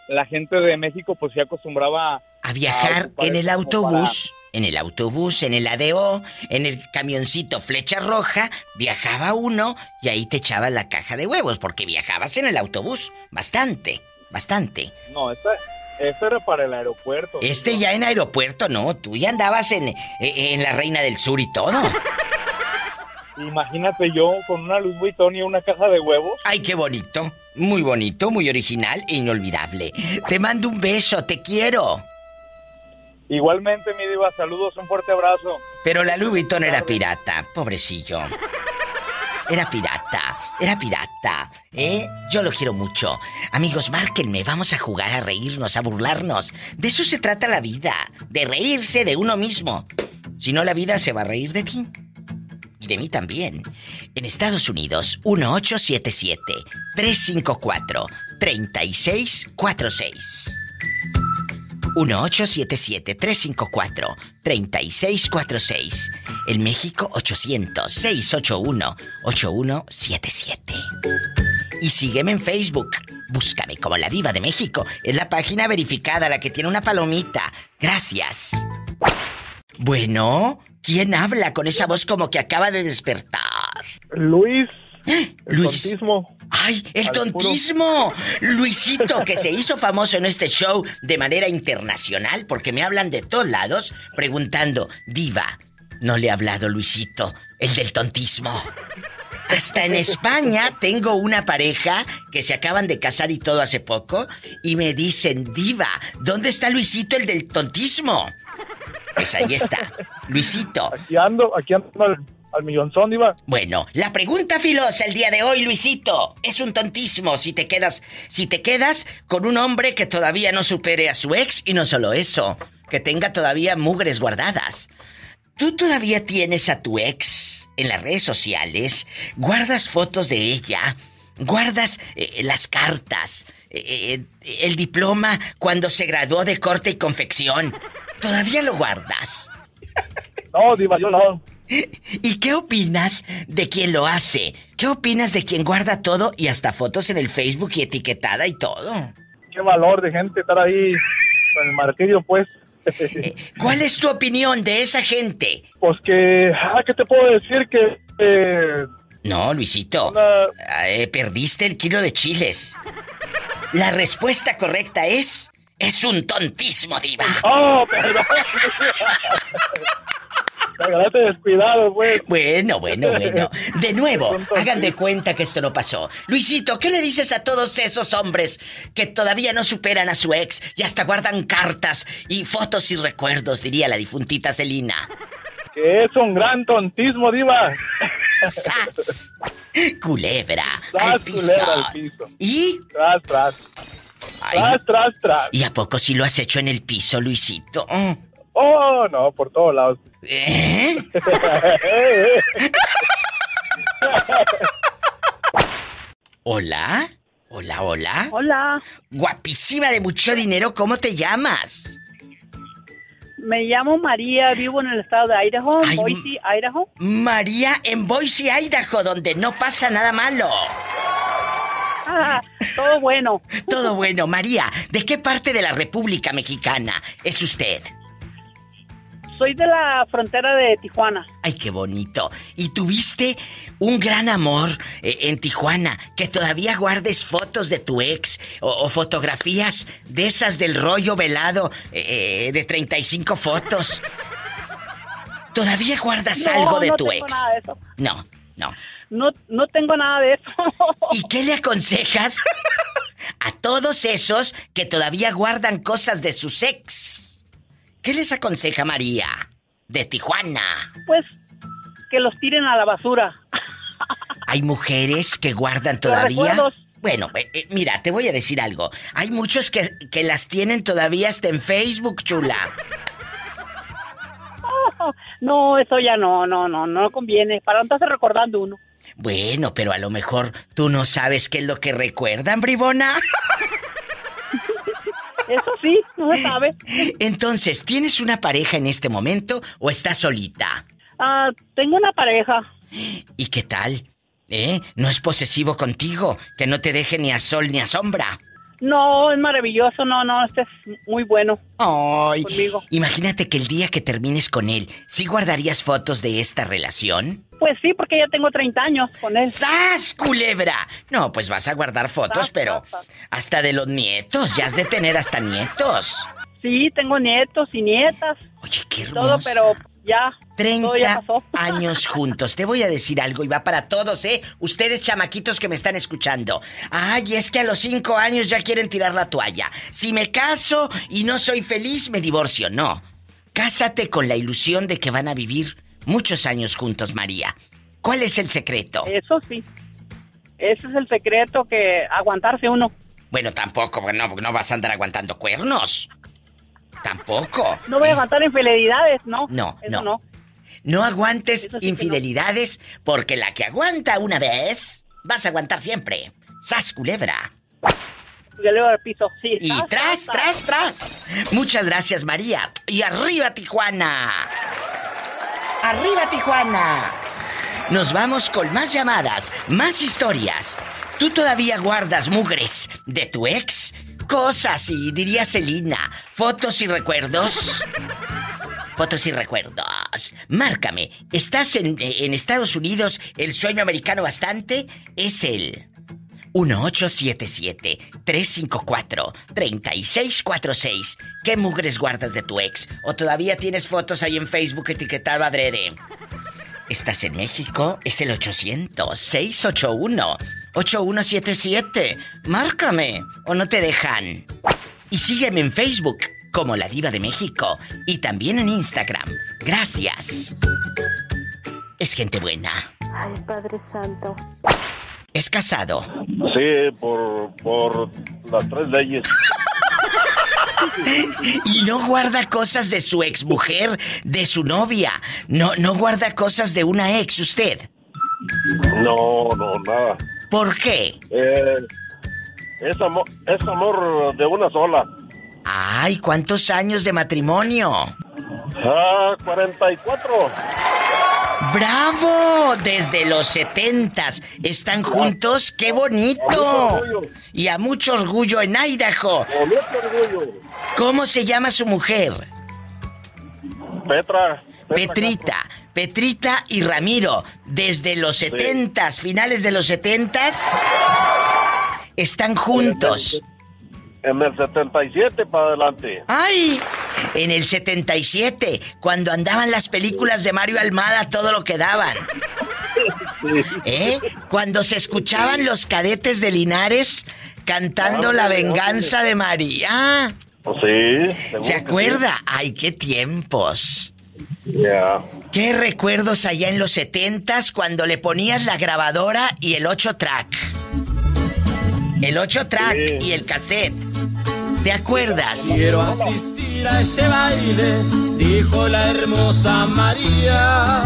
[SPEAKER 5] la gente de México pues se acostumbraba
[SPEAKER 2] A viajar en el autobús, en el autobús, en el ADO, en el camioncito Flecha Roja, viajaba uno y ahí te echaba la caja de huevos, porque viajabas en el autobús. Bastante, bastante.
[SPEAKER 5] No, esta, esta era para el aeropuerto.
[SPEAKER 2] Este ya en aeropuerto, no, tú ya andabas en, eh, en la Reina del Sur y todo.
[SPEAKER 5] Imagínate yo con una Louis Vuitton y una caja de huevos.
[SPEAKER 2] Ay, qué bonito. Muy bonito, muy original e inolvidable. Te mando un beso, te quiero.
[SPEAKER 5] Igualmente, mi diva, saludos, un fuerte abrazo.
[SPEAKER 2] Pero la Louis Vuitton era pirata, pobrecillo. Era pirata, era pirata, ¿eh? Yo lo quiero mucho. Amigos, márquenme, vamos a jugar, a reírnos, a burlarnos. De eso se trata la vida, de reírse de uno mismo. Si no, la vida se va a reír de ti. De mí también. En Estados Unidos, 1877-354-3646. 1877-354-3646. En México, 800-681-8177. Y sígueme en Facebook. Búscame como La Diva de México. Es la página verificada, la que tiene una palomita. Gracias. Bueno, ¿quién habla con esa voz como que acaba de despertar?
[SPEAKER 19] Luis.
[SPEAKER 2] Luis.
[SPEAKER 19] tontismo.
[SPEAKER 2] ¡Ay, el
[SPEAKER 19] Al puro.
[SPEAKER 2] tontismo! Luisito, que se hizo famoso en este show de manera internacional, porque me hablan de todos lados preguntando, Diva, ¿no le ha hablado Luisito, el del tontismo? Hasta en España tengo una pareja que se acaban de casar y todo hace poco, y me dicen, Diva, ¿dónde está Luisito, el del tontismo? Pues ahí está, Luisito.
[SPEAKER 19] Aquí ando, aquí ando al, al millonzón, Diva.
[SPEAKER 2] Bueno, la pregunta filosa el día de hoy, Luisito, es un tontismo si te quedas, si te quedas con un hombre que todavía no supere a su ex y no solo eso, que tenga todavía mugres guardadas. ¿Tú todavía tienes a tu ex en las redes sociales? ¿Guardas fotos de ella? ¿Guardas eh, las cartas? eh, eh, ¿El diploma cuando se graduó de corte y confección? ¿Todavía lo guardas?
[SPEAKER 19] No, Diva, yo no.
[SPEAKER 2] ¿Y qué opinas de quien lo hace? ¿Qué opinas de quien guarda todo y hasta fotos en el Facebook y etiquetada y todo?
[SPEAKER 19] Qué valor de gente estar ahí con el martirio, pues.
[SPEAKER 2] ¿Cuál es tu opinión de esa gente?
[SPEAKER 19] Pues que, ah, ¿qué te puedo decir? Que, eh,
[SPEAKER 2] No, Luisito. eh, perdiste el kilo de chiles. La respuesta correcta es... Es un tontismo, diva.
[SPEAKER 19] Oh, perdón. Agarraste descuidado, pues.
[SPEAKER 2] Bueno, bueno, bueno. De nuevo, hagan de cuenta que esto no pasó. Luisito, ¿qué le dices a todos esos hombres que todavía no superan a su ex y hasta guardan cartas y fotos y recuerdos, diría la difuntita Celina?
[SPEAKER 19] Que es un gran tontismo, Diva.
[SPEAKER 2] ¡Sas! Culebra.
[SPEAKER 19] Tras,
[SPEAKER 2] al piso.
[SPEAKER 19] culebra al piso.
[SPEAKER 2] ¿Y?
[SPEAKER 19] Tras, tras.
[SPEAKER 2] Ay,
[SPEAKER 19] Tras, tras, tras.
[SPEAKER 2] ¿Y a poco si lo has hecho en el piso, Luisito?
[SPEAKER 19] Oh, no, por todos lados.
[SPEAKER 2] ¿Eh? ¿Hola? ¿Hola, hola?
[SPEAKER 18] Hola,
[SPEAKER 2] Guapísima de mucho dinero, ¿cómo te llamas?
[SPEAKER 18] me llamo María, vivo en el estado de Idaho,
[SPEAKER 2] Ay,
[SPEAKER 18] Boise, Idaho.
[SPEAKER 2] María en Boise, Idaho, donde no pasa nada malo.
[SPEAKER 18] Todo bueno.
[SPEAKER 2] Todo bueno. María, ¿de qué parte de la República Mexicana es usted?
[SPEAKER 18] soy de la frontera de Tijuana.
[SPEAKER 2] Ay, qué bonito. ¿Y tuviste un gran amor eh, en Tijuana? Que todavía guardes fotos de tu ex o, o fotografías de esas del rollo velado eh, eh, de 35 fotos. ¿Todavía guardas
[SPEAKER 18] No,
[SPEAKER 2] algo de
[SPEAKER 18] no
[SPEAKER 2] tu
[SPEAKER 18] tengo
[SPEAKER 2] ex?
[SPEAKER 18] nada de eso.
[SPEAKER 2] No, no.
[SPEAKER 18] No, no tengo nada de eso.
[SPEAKER 2] ¿Y qué le aconsejas a todos esos que todavía guardan cosas de sus ex? ¿Qué les aconseja María de Tijuana?
[SPEAKER 18] Pues que los tiren a la basura.
[SPEAKER 2] Hay mujeres que guardan todavía. Bueno, eh, eh, mira, te voy a decir algo. Hay muchos que, que las tienen todavía hasta en Facebook, chula.
[SPEAKER 18] No, eso ya no, no, no, no conviene. Para estarse recordando uno.
[SPEAKER 2] Bueno, pero a lo mejor tú no sabes qué es lo que recuerdan, bribona.
[SPEAKER 18] Eso sí, no se sabe.
[SPEAKER 2] Entonces, ¿tienes una pareja en este momento o estás solita?
[SPEAKER 18] Ah, tengo una pareja.
[SPEAKER 2] ¿Y qué tal? ¿Eh? ¿No es posesivo contigo? Que no te deje ni a sol ni a sombra.
[SPEAKER 18] No, es maravilloso, no, no, este es muy bueno.
[SPEAKER 2] Ay,
[SPEAKER 18] Conmigo.
[SPEAKER 2] imagínate que el día que termines con él, ¿sí guardarías fotos de esta relación?
[SPEAKER 18] Pues sí, porque ya tengo 30 años con él.
[SPEAKER 2] ¡Sas, culebra! No, pues vas a guardar fotos,
[SPEAKER 18] Sas,
[SPEAKER 2] pero
[SPEAKER 18] sas, sas.
[SPEAKER 2] hasta de los nietos, ya has de tener hasta nietos.
[SPEAKER 18] Sí, tengo nietos y nietas.
[SPEAKER 2] Oye, qué
[SPEAKER 18] Todo,
[SPEAKER 2] hermoso.
[SPEAKER 18] pero ya.
[SPEAKER 2] 30
[SPEAKER 18] Todo ya pasó.
[SPEAKER 2] años juntos. Te voy a decir algo y va para todos, ¿eh? Ustedes chamaquitos que me están escuchando. Ay, es que a los 5 años ya quieren tirar la toalla. Si me caso y no soy feliz, me divorcio. No. Cásate con la ilusión de que van a vivir muchos años juntos, María. ¿Cuál es el secreto?
[SPEAKER 18] Eso sí. Ese es el secreto que aguantarse uno.
[SPEAKER 2] Bueno, tampoco, porque no, no vas a andar aguantando cuernos. Tampoco.
[SPEAKER 18] No voy a aguantar infidelidades, ¿no?
[SPEAKER 2] No,
[SPEAKER 18] Eso
[SPEAKER 2] no.
[SPEAKER 18] no.
[SPEAKER 2] No aguantes infidelidades porque la que aguanta una vez, vas a aguantar siempre. ¡Sas, culebra!
[SPEAKER 18] Ya le voy al piso, sí.
[SPEAKER 2] Y tras, tras, tras. Muchas gracias, María. Y arriba, Tijuana. Arriba, Tijuana. Nos vamos con más llamadas, más historias. ¿Tú todavía guardas mugres de tu ex? Cosas y diría Celina, fotos y recuerdos. Fotos y recuerdos. Márcame. ¿Estás en, en Estados Unidos? ¿El sueño americano bastante? Es el 1877-354-3646. ¿Qué mugres guardas de tu ex? ¿O todavía tienes fotos ahí en Facebook etiquetado adrede? ¿Estás en México? Es el 800-681-8177. Márcame o no te dejan. Y sígueme en Facebook como La Diva de México y también en Instagram. Gracias. Es gente buena.
[SPEAKER 4] Ay, Padre Santo.
[SPEAKER 2] Es casado.
[SPEAKER 20] Sí, por, por las tres leyes.
[SPEAKER 2] Y no guarda cosas de su exmujer, de su novia. No, no guarda cosas de una ex usted.
[SPEAKER 20] No, no, nada.
[SPEAKER 2] ¿Por qué?
[SPEAKER 20] Eh, es, amor, es amor de una sola.
[SPEAKER 2] Ay, ¿cuántos años de matrimonio?
[SPEAKER 20] Ah, 44.
[SPEAKER 2] ¡Bravo! Desde los setentas. ¿Están juntos? ¡Qué bonito! Y a mucho orgullo en Idaho. ¿Cómo se llama su mujer?
[SPEAKER 20] Petra.
[SPEAKER 2] Petrita. Petrita y Ramiro. Desde los setentas, finales de los setentas, están juntos.
[SPEAKER 20] En el 77 para adelante.
[SPEAKER 2] ¡Ay! En el 77, cuando andaban las películas de Mario Almada, todo lo que daban. ¿Eh? Cuando se escuchaban los cadetes de Linares cantando La venganza de María.
[SPEAKER 20] Pues sí.
[SPEAKER 2] ¿Se acuerda? ¡Ay, qué tiempos!
[SPEAKER 20] Ya.
[SPEAKER 2] ¿Qué recuerdos allá en los 70s cuando le ponías la grabadora y el 8 track? El 8 track y el cassette. ¿Te acuerdas?
[SPEAKER 21] Quiero asistir a ese baile, dijo la hermosa María.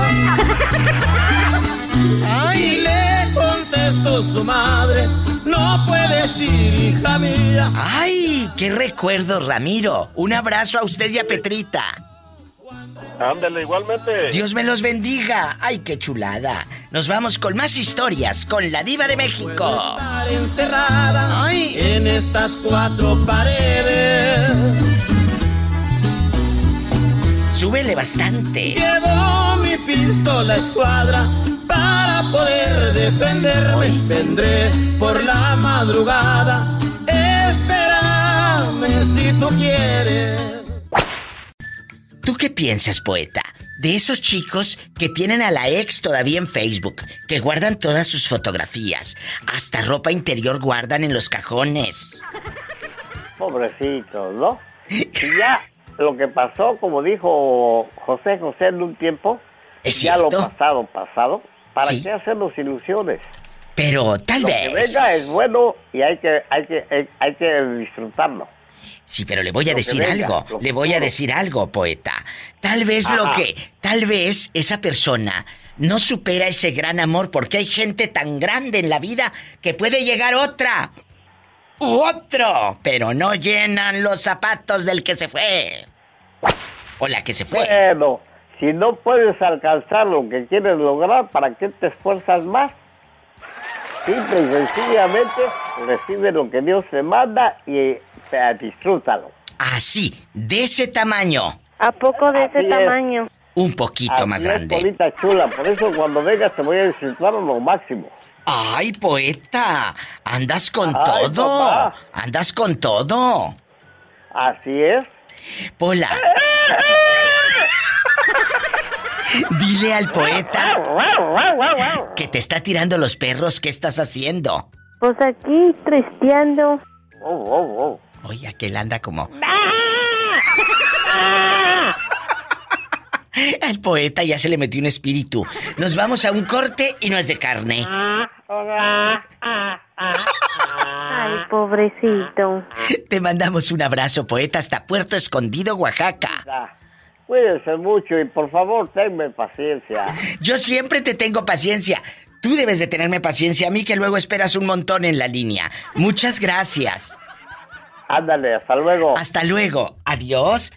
[SPEAKER 21] Y le contestó su madre, no puedes ir, hija mía.
[SPEAKER 2] ¡Ay! ¡Qué recuerdos, Ramiro! Un abrazo a usted y a Petrita.
[SPEAKER 20] Ándale, igualmente.
[SPEAKER 2] Dios me los bendiga. ¡Ay, qué chulada! Nos vamos con más historias con la diva de México.
[SPEAKER 21] Estar encerrada en estas cuatro paredes.
[SPEAKER 2] súbele bastante.
[SPEAKER 21] Llevo mi pistola escuadra para poder defenderme. Vendré por la madrugada. Espérame si tú quieres.
[SPEAKER 2] ¿Tú qué piensas, poeta? De esos chicos que tienen a la ex todavía en Facebook, que guardan todas sus fotografías, hasta ropa interior guardan en los cajones.
[SPEAKER 17] Pobrecitos, ¿no? Y ya lo que pasó, como dijo José José en un tiempo,
[SPEAKER 2] ¿Es
[SPEAKER 17] ya lo pasado, pasado, ¿para
[SPEAKER 2] Sí.
[SPEAKER 17] qué hacernos ilusiones?
[SPEAKER 2] Pero tal
[SPEAKER 17] lo
[SPEAKER 2] vez.
[SPEAKER 17] que venga es bueno y hay que, hay que, hay, hay que disfrutarlo.
[SPEAKER 2] Sí, pero le voy a decir
[SPEAKER 17] venga,
[SPEAKER 2] algo, le voy a decir algo, poeta. Tal vez lo que, tal vez esa persona no supera ese gran amor porque hay gente tan grande en la vida que puede llegar otra u otro, pero no llenan los zapatos del que se fue. O la que se fue.
[SPEAKER 17] Bueno, si no puedes alcanzar lo que quieres lograr, ¿para qué te esfuerzas más? Simple y sencillamente recibe lo que Dios te manda y eh, disfrútalo.
[SPEAKER 2] Así, de ese tamaño.
[SPEAKER 4] ¿A poco de ese
[SPEAKER 17] Así es.
[SPEAKER 4] tamaño?
[SPEAKER 2] Un poquito
[SPEAKER 17] Así
[SPEAKER 2] más
[SPEAKER 17] es,
[SPEAKER 2] grande.
[SPEAKER 17] Polita chula, por eso cuando vengas te voy a disfrutar lo máximo.
[SPEAKER 2] Ay, poeta, andas con
[SPEAKER 17] Ay,
[SPEAKER 2] todo.
[SPEAKER 17] papá.
[SPEAKER 2] Andas con todo.
[SPEAKER 17] Así es.
[SPEAKER 2] Pola. Dile al poeta que te está tirando los perros, ¿qué estás haciendo?
[SPEAKER 4] Pues aquí tristeando.
[SPEAKER 2] Oye, aquel anda como. Al poeta ya se le metió un espíritu. Nos vamos a un corte y no es de carne.
[SPEAKER 4] Ay, pobrecito.
[SPEAKER 2] Te mandamos un abrazo, poeta, hasta Puerto Escondido, Oaxaca.
[SPEAKER 17] Cuídense mucho y por favor tenme paciencia.
[SPEAKER 2] Yo siempre te tengo paciencia. Tú debes de tenerme paciencia a mí que luego esperas un montón en la línea. Muchas gracias.
[SPEAKER 17] Ándale, hasta luego.
[SPEAKER 2] Hasta luego. Adiós.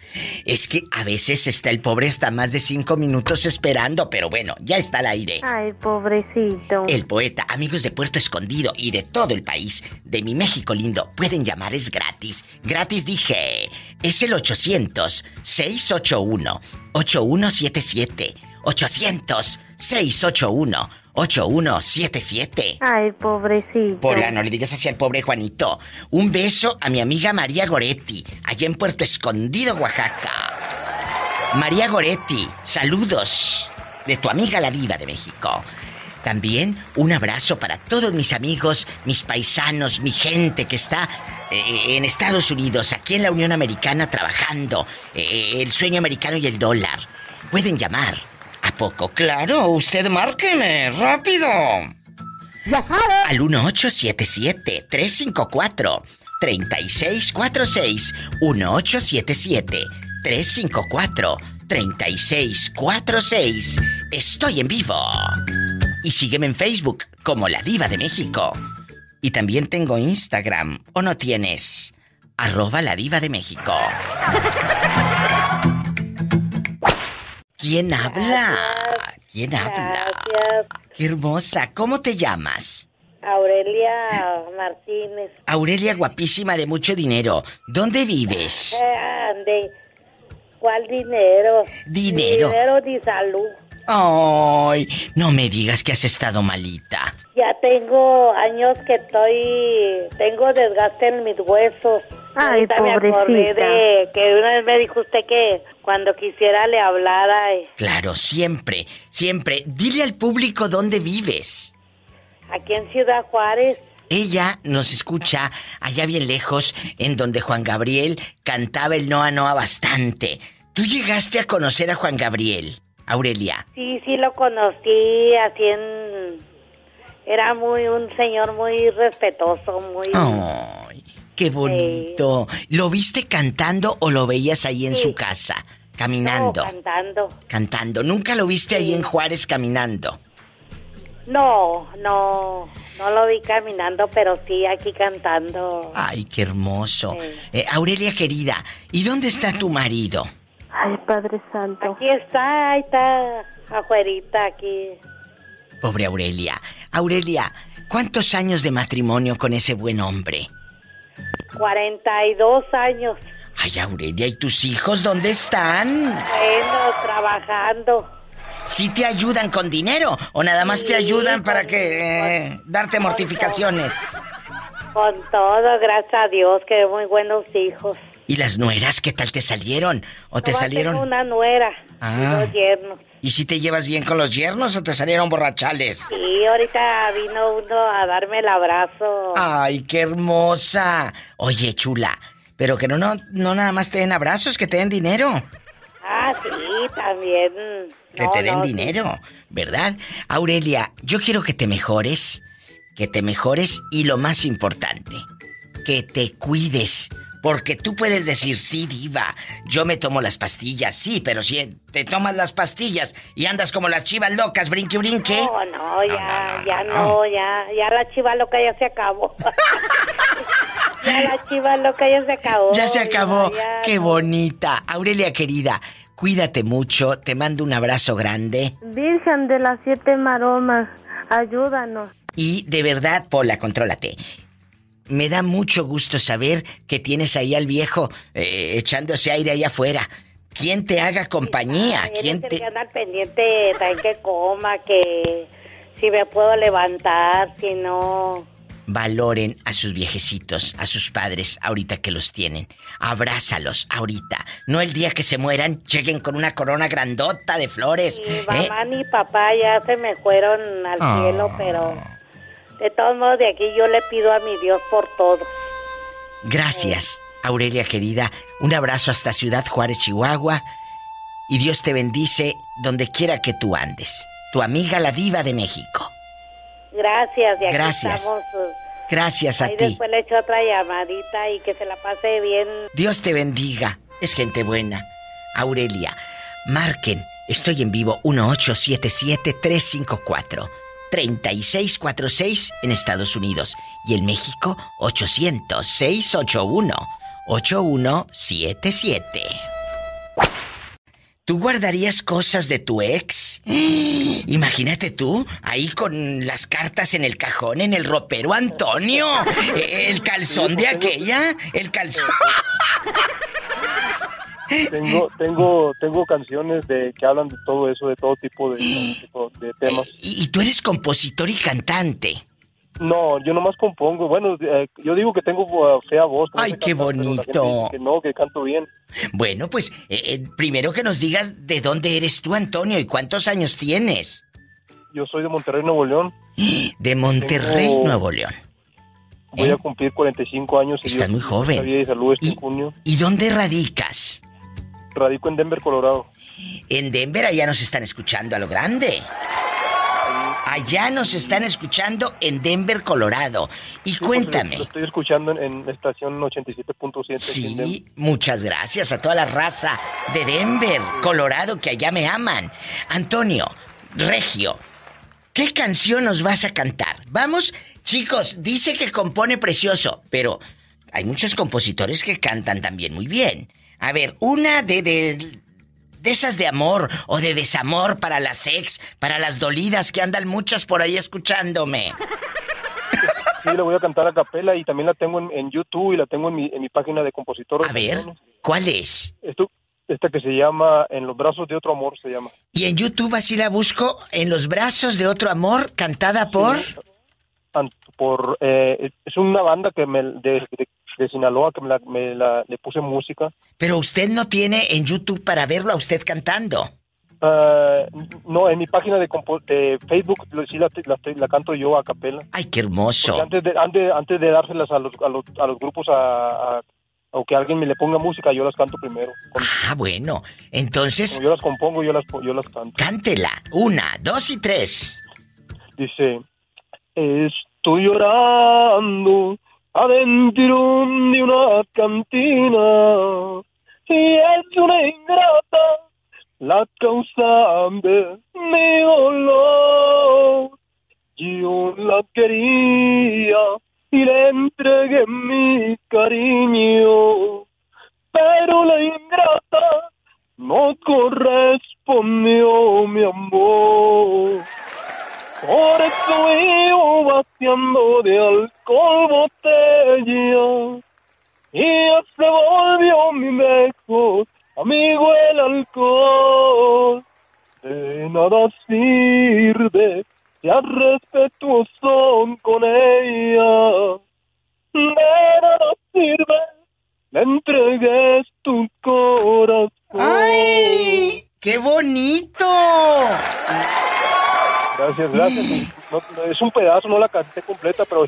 [SPEAKER 2] Es que a veces está el pobre hasta más de cinco minutos esperando, pero bueno, ya está al aire.
[SPEAKER 4] Ay, pobrecito.
[SPEAKER 2] El poeta, amigos de Puerto Escondido y de todo el país, de mi México lindo, pueden llamar, es gratis. Gratis dije. Es el 800-681-8177. 800-681-8177.
[SPEAKER 4] Ay, pobrecito.
[SPEAKER 2] Pola, no le digas así al pobre Juanito. Un beso a mi amiga María Goretti, allá en Puerto Escondido, Oaxaca. María Goretti, saludos de tu amiga la diva de México. También un abrazo para todos mis amigos, mis paisanos, mi gente que está eh, en Estados Unidos, aquí en la Unión Americana trabajando, eh, el sueño americano y el dólar. Pueden llamar. ¿A poco? Claro, usted márqueme, rápido.
[SPEAKER 13] Ya sabes.
[SPEAKER 2] Al 1877-354-3646. 1877-354-3646. Estoy en vivo. Y sígueme en Facebook como La Diva de México. Y también tengo Instagram. ¿O no tienes? Arroba La Diva de México. ¿Quién habla? ¿Quién habla? Qué hermosa. ¿Cómo te llamas?
[SPEAKER 22] Aurelia Martínez.
[SPEAKER 2] Aurelia guapísima de mucho dinero. ¿Dónde vives?
[SPEAKER 22] Eh, ande. ¿Cuál dinero?
[SPEAKER 2] Dinero.
[SPEAKER 22] Dinero de salud.
[SPEAKER 2] Ay, no me digas que has estado malita.
[SPEAKER 22] Ya tengo años que estoy... Tengo desgaste en mis huesos.
[SPEAKER 4] Ay,
[SPEAKER 22] Ahorita me acordé
[SPEAKER 4] pobrecita.
[SPEAKER 22] de que una vez me dijo usted que cuando quisiera le hablara. y
[SPEAKER 2] Claro, siempre, siempre. Dile al público dónde vives.
[SPEAKER 22] Aquí en Ciudad Juárez.
[SPEAKER 2] Ella nos escucha allá bien lejos, en donde Juan Gabriel cantaba el Noa Noa bastante. ¿Tú llegaste a conocer a Juan Gabriel, Aurelia?
[SPEAKER 22] Sí, sí lo conocí, así en... Era muy un señor muy respetuoso, muy...
[SPEAKER 2] Ay, qué bonito. ¿Lo viste cantando o lo veías ahí en
[SPEAKER 22] Sí.
[SPEAKER 2] su casa, caminando?
[SPEAKER 22] No, cantando.
[SPEAKER 2] Cantando. ¿Nunca lo viste ahí en Juárez caminando?
[SPEAKER 22] No, no, no lo vi caminando, pero sí aquí cantando.
[SPEAKER 2] Ay, qué hermoso. Eh, Aurelia querida, ¿y dónde está tu marido?
[SPEAKER 4] Ay, Padre Santo.
[SPEAKER 22] Aquí está, ahí está, afuerita, aquí.
[SPEAKER 2] Pobre Aurelia. Aurelia, ¿cuántos años de matrimonio con ese buen hombre?
[SPEAKER 22] 42 años.
[SPEAKER 2] Ay, Aurelia, ¿y tus hijos dónde están?
[SPEAKER 22] Bueno, trabajando.
[SPEAKER 2] ¿Sí te ayudan con dinero o nada más te ayudan para que eh, darte mortificaciones?
[SPEAKER 22] Con todo, gracias a Dios, que muy buenos hijos.
[SPEAKER 2] ¿Y las nueras qué tal te salieron? ¿O te salieron?
[SPEAKER 22] Tengo una nuera
[SPEAKER 2] Ah.
[SPEAKER 22] y dos yernos.
[SPEAKER 2] ¿Y si te llevas bien con los yernos o te salieron borrachales?
[SPEAKER 22] Sí, ahorita vino uno a darme el abrazo.
[SPEAKER 2] Ay, qué hermosa. Oye, chula, pero que no, no, no nada más te den abrazos, que te den dinero.
[SPEAKER 22] Ah, sí, también.
[SPEAKER 2] Que
[SPEAKER 22] No,
[SPEAKER 2] te den
[SPEAKER 22] no, sí.
[SPEAKER 2] dinero, ¿verdad? Aurelia, yo quiero que te mejores, que te mejores y lo más importante, que te cuides. Porque tú puedes decir, sí, diva, yo me tomo las pastillas, sí, pero si te tomas las pastillas y andas como las chivas locas, brinque, brinque.
[SPEAKER 22] No, no, ya, ya
[SPEAKER 2] no.
[SPEAKER 22] no, ya, ya la chiva loca ya se acabó. ya la chiva loca ya se acabó.
[SPEAKER 2] Ya se acabó.
[SPEAKER 22] ya
[SPEAKER 2] Qué bonita. Aurelia querida, cuídate mucho, te mando un abrazo grande.
[SPEAKER 4] Virgen de las siete maromas, ayúdanos.
[SPEAKER 2] Y de verdad, Pola, contrólate. Me da mucho gusto saber que tienes ahí al viejo eh, echándose aire ahí afuera. ¿Quién te haga compañía?
[SPEAKER 22] Él
[SPEAKER 2] ¿Quién te...?
[SPEAKER 22] que anda al pendiente también que coma, que si me puedo levantar, si no...
[SPEAKER 2] Valoren a sus viejecitos, a sus padres, ahorita que los tienen. Abrázalos ahorita. No el día que se mueran, lleguen con una corona grandota de flores.
[SPEAKER 22] Mi
[SPEAKER 2] ¿eh?
[SPEAKER 22] mamá ni papá ya se me fueron al
[SPEAKER 2] Ah.
[SPEAKER 22] cielo, pero de todos modos de aquí yo le pido a mi Dios por todo.
[SPEAKER 2] Gracias, Aurelia querida. Un abrazo hasta Ciudad Juárez, Chihuahua. Y Dios te bendice donde quiera que tú andes. Tu amiga la diva de México.
[SPEAKER 22] Gracias, y aquí
[SPEAKER 2] Gracias.
[SPEAKER 22] estamos. uh,
[SPEAKER 2] Gracias a
[SPEAKER 22] Ahí
[SPEAKER 2] ti.
[SPEAKER 22] después le echo otra llamadita y que se la pase bien.
[SPEAKER 2] Dios te bendiga. Es gente buena. Aurelia, marquen. Estoy en vivo 1877-354-3646 en Estados Unidos. Y en México 800-681-8177. ¿Tú guardarías cosas de tu ex? Imagínate tú, ahí con las cartas en el cajón, en el ropero, Antonio. El calzón de aquella, el calzón.
[SPEAKER 19] Tengo, tengo, tengo canciones de que hablan de todo eso, de todo tipo de, tipo de temas.
[SPEAKER 2] Y, y tú eres compositor y cantante.
[SPEAKER 19] No, yo nomás compongo. Bueno, eh, yo digo que tengo uh, fea voz.
[SPEAKER 2] Ay, qué
[SPEAKER 19] cantar,
[SPEAKER 2] bonito.
[SPEAKER 19] Que no, que canto bien.
[SPEAKER 2] Bueno, pues eh, eh, primero que nos digas de dónde eres tú, Antonio, y cuántos años tienes.
[SPEAKER 19] Yo soy de Monterrey, Nuevo León.
[SPEAKER 2] De Monterrey,
[SPEAKER 19] Tengo-
[SPEAKER 2] Nuevo León.
[SPEAKER 19] Voy a cumplir 45 años. y
[SPEAKER 2] Estás muy joven.
[SPEAKER 19] Y salud este junio.
[SPEAKER 2] ¿Y dónde radicas?
[SPEAKER 19] Radico en Denver, Colorado.
[SPEAKER 2] En Denver allá nos están escuchando a lo grande. Allá nos están escuchando en Denver, Colorado. Y
[SPEAKER 19] Sí, pues,
[SPEAKER 2] cuéntame.
[SPEAKER 19] Lo estoy escuchando en, en estación 87.7. aquí en Denver.
[SPEAKER 2] Sí, muchas gracias a toda la raza de Denver, Colorado, que allá me aman. Antonio, Regio, ¿qué canción nos vas a cantar? Vamos, chicos, dice que compone precioso, pero hay muchos compositores que cantan también muy bien. A ver, una de, de, de esas de amor o de desamor para las ex, para las dolidas que andan muchas por ahí escuchándome.
[SPEAKER 19] Sí, la voy a cantar a capela y también la tengo en, en YouTube y la tengo en mi, en mi página de compositores.
[SPEAKER 2] A ver, ¿cuál es?
[SPEAKER 19] Esto, esta que se llama En los brazos de otro amor se llama.
[SPEAKER 2] Y en YouTube así la busco, En los brazos de otro amor, cantada por...
[SPEAKER 19] Por, eh, es una banda que me, de, de, de Sinaloa que me, la, me la- le puse música.
[SPEAKER 2] Pero usted no tiene en YouTube para verlo a usted cantando.
[SPEAKER 19] Ah, no, en mi página de, de Facebook lo- sí la, la, la canto yo a capela.
[SPEAKER 2] Ay, qué hermoso.
[SPEAKER 19] Porque antes de, antes, antes de dárselas a los, a los, a los grupos a, a- o que alguien me le ponga música, yo las canto primero. Con-
[SPEAKER 2] Ah, bueno. Entonces,
[SPEAKER 19] como yo las compongo, yo las, yo las canto.
[SPEAKER 2] cántela. Una, dos y tres.
[SPEAKER 19] Dice, estoy llorando adentro de una cantina y es una ingrata la causante de mi dolor. Yo la quería y le entregué mi cariño, pero la ingrata no correspondió mi amor. Por eso vivo de alcohol botella y se volvió mi mejor amigo el alcohol. De nada sirve ser respetuoso con ella. De nada sirve, le entregues tu corazón.
[SPEAKER 2] ¡Ay! ¡Qué bonito!
[SPEAKER 19] Gracias, gracias. No- es un pedazo, no la canté completa, pero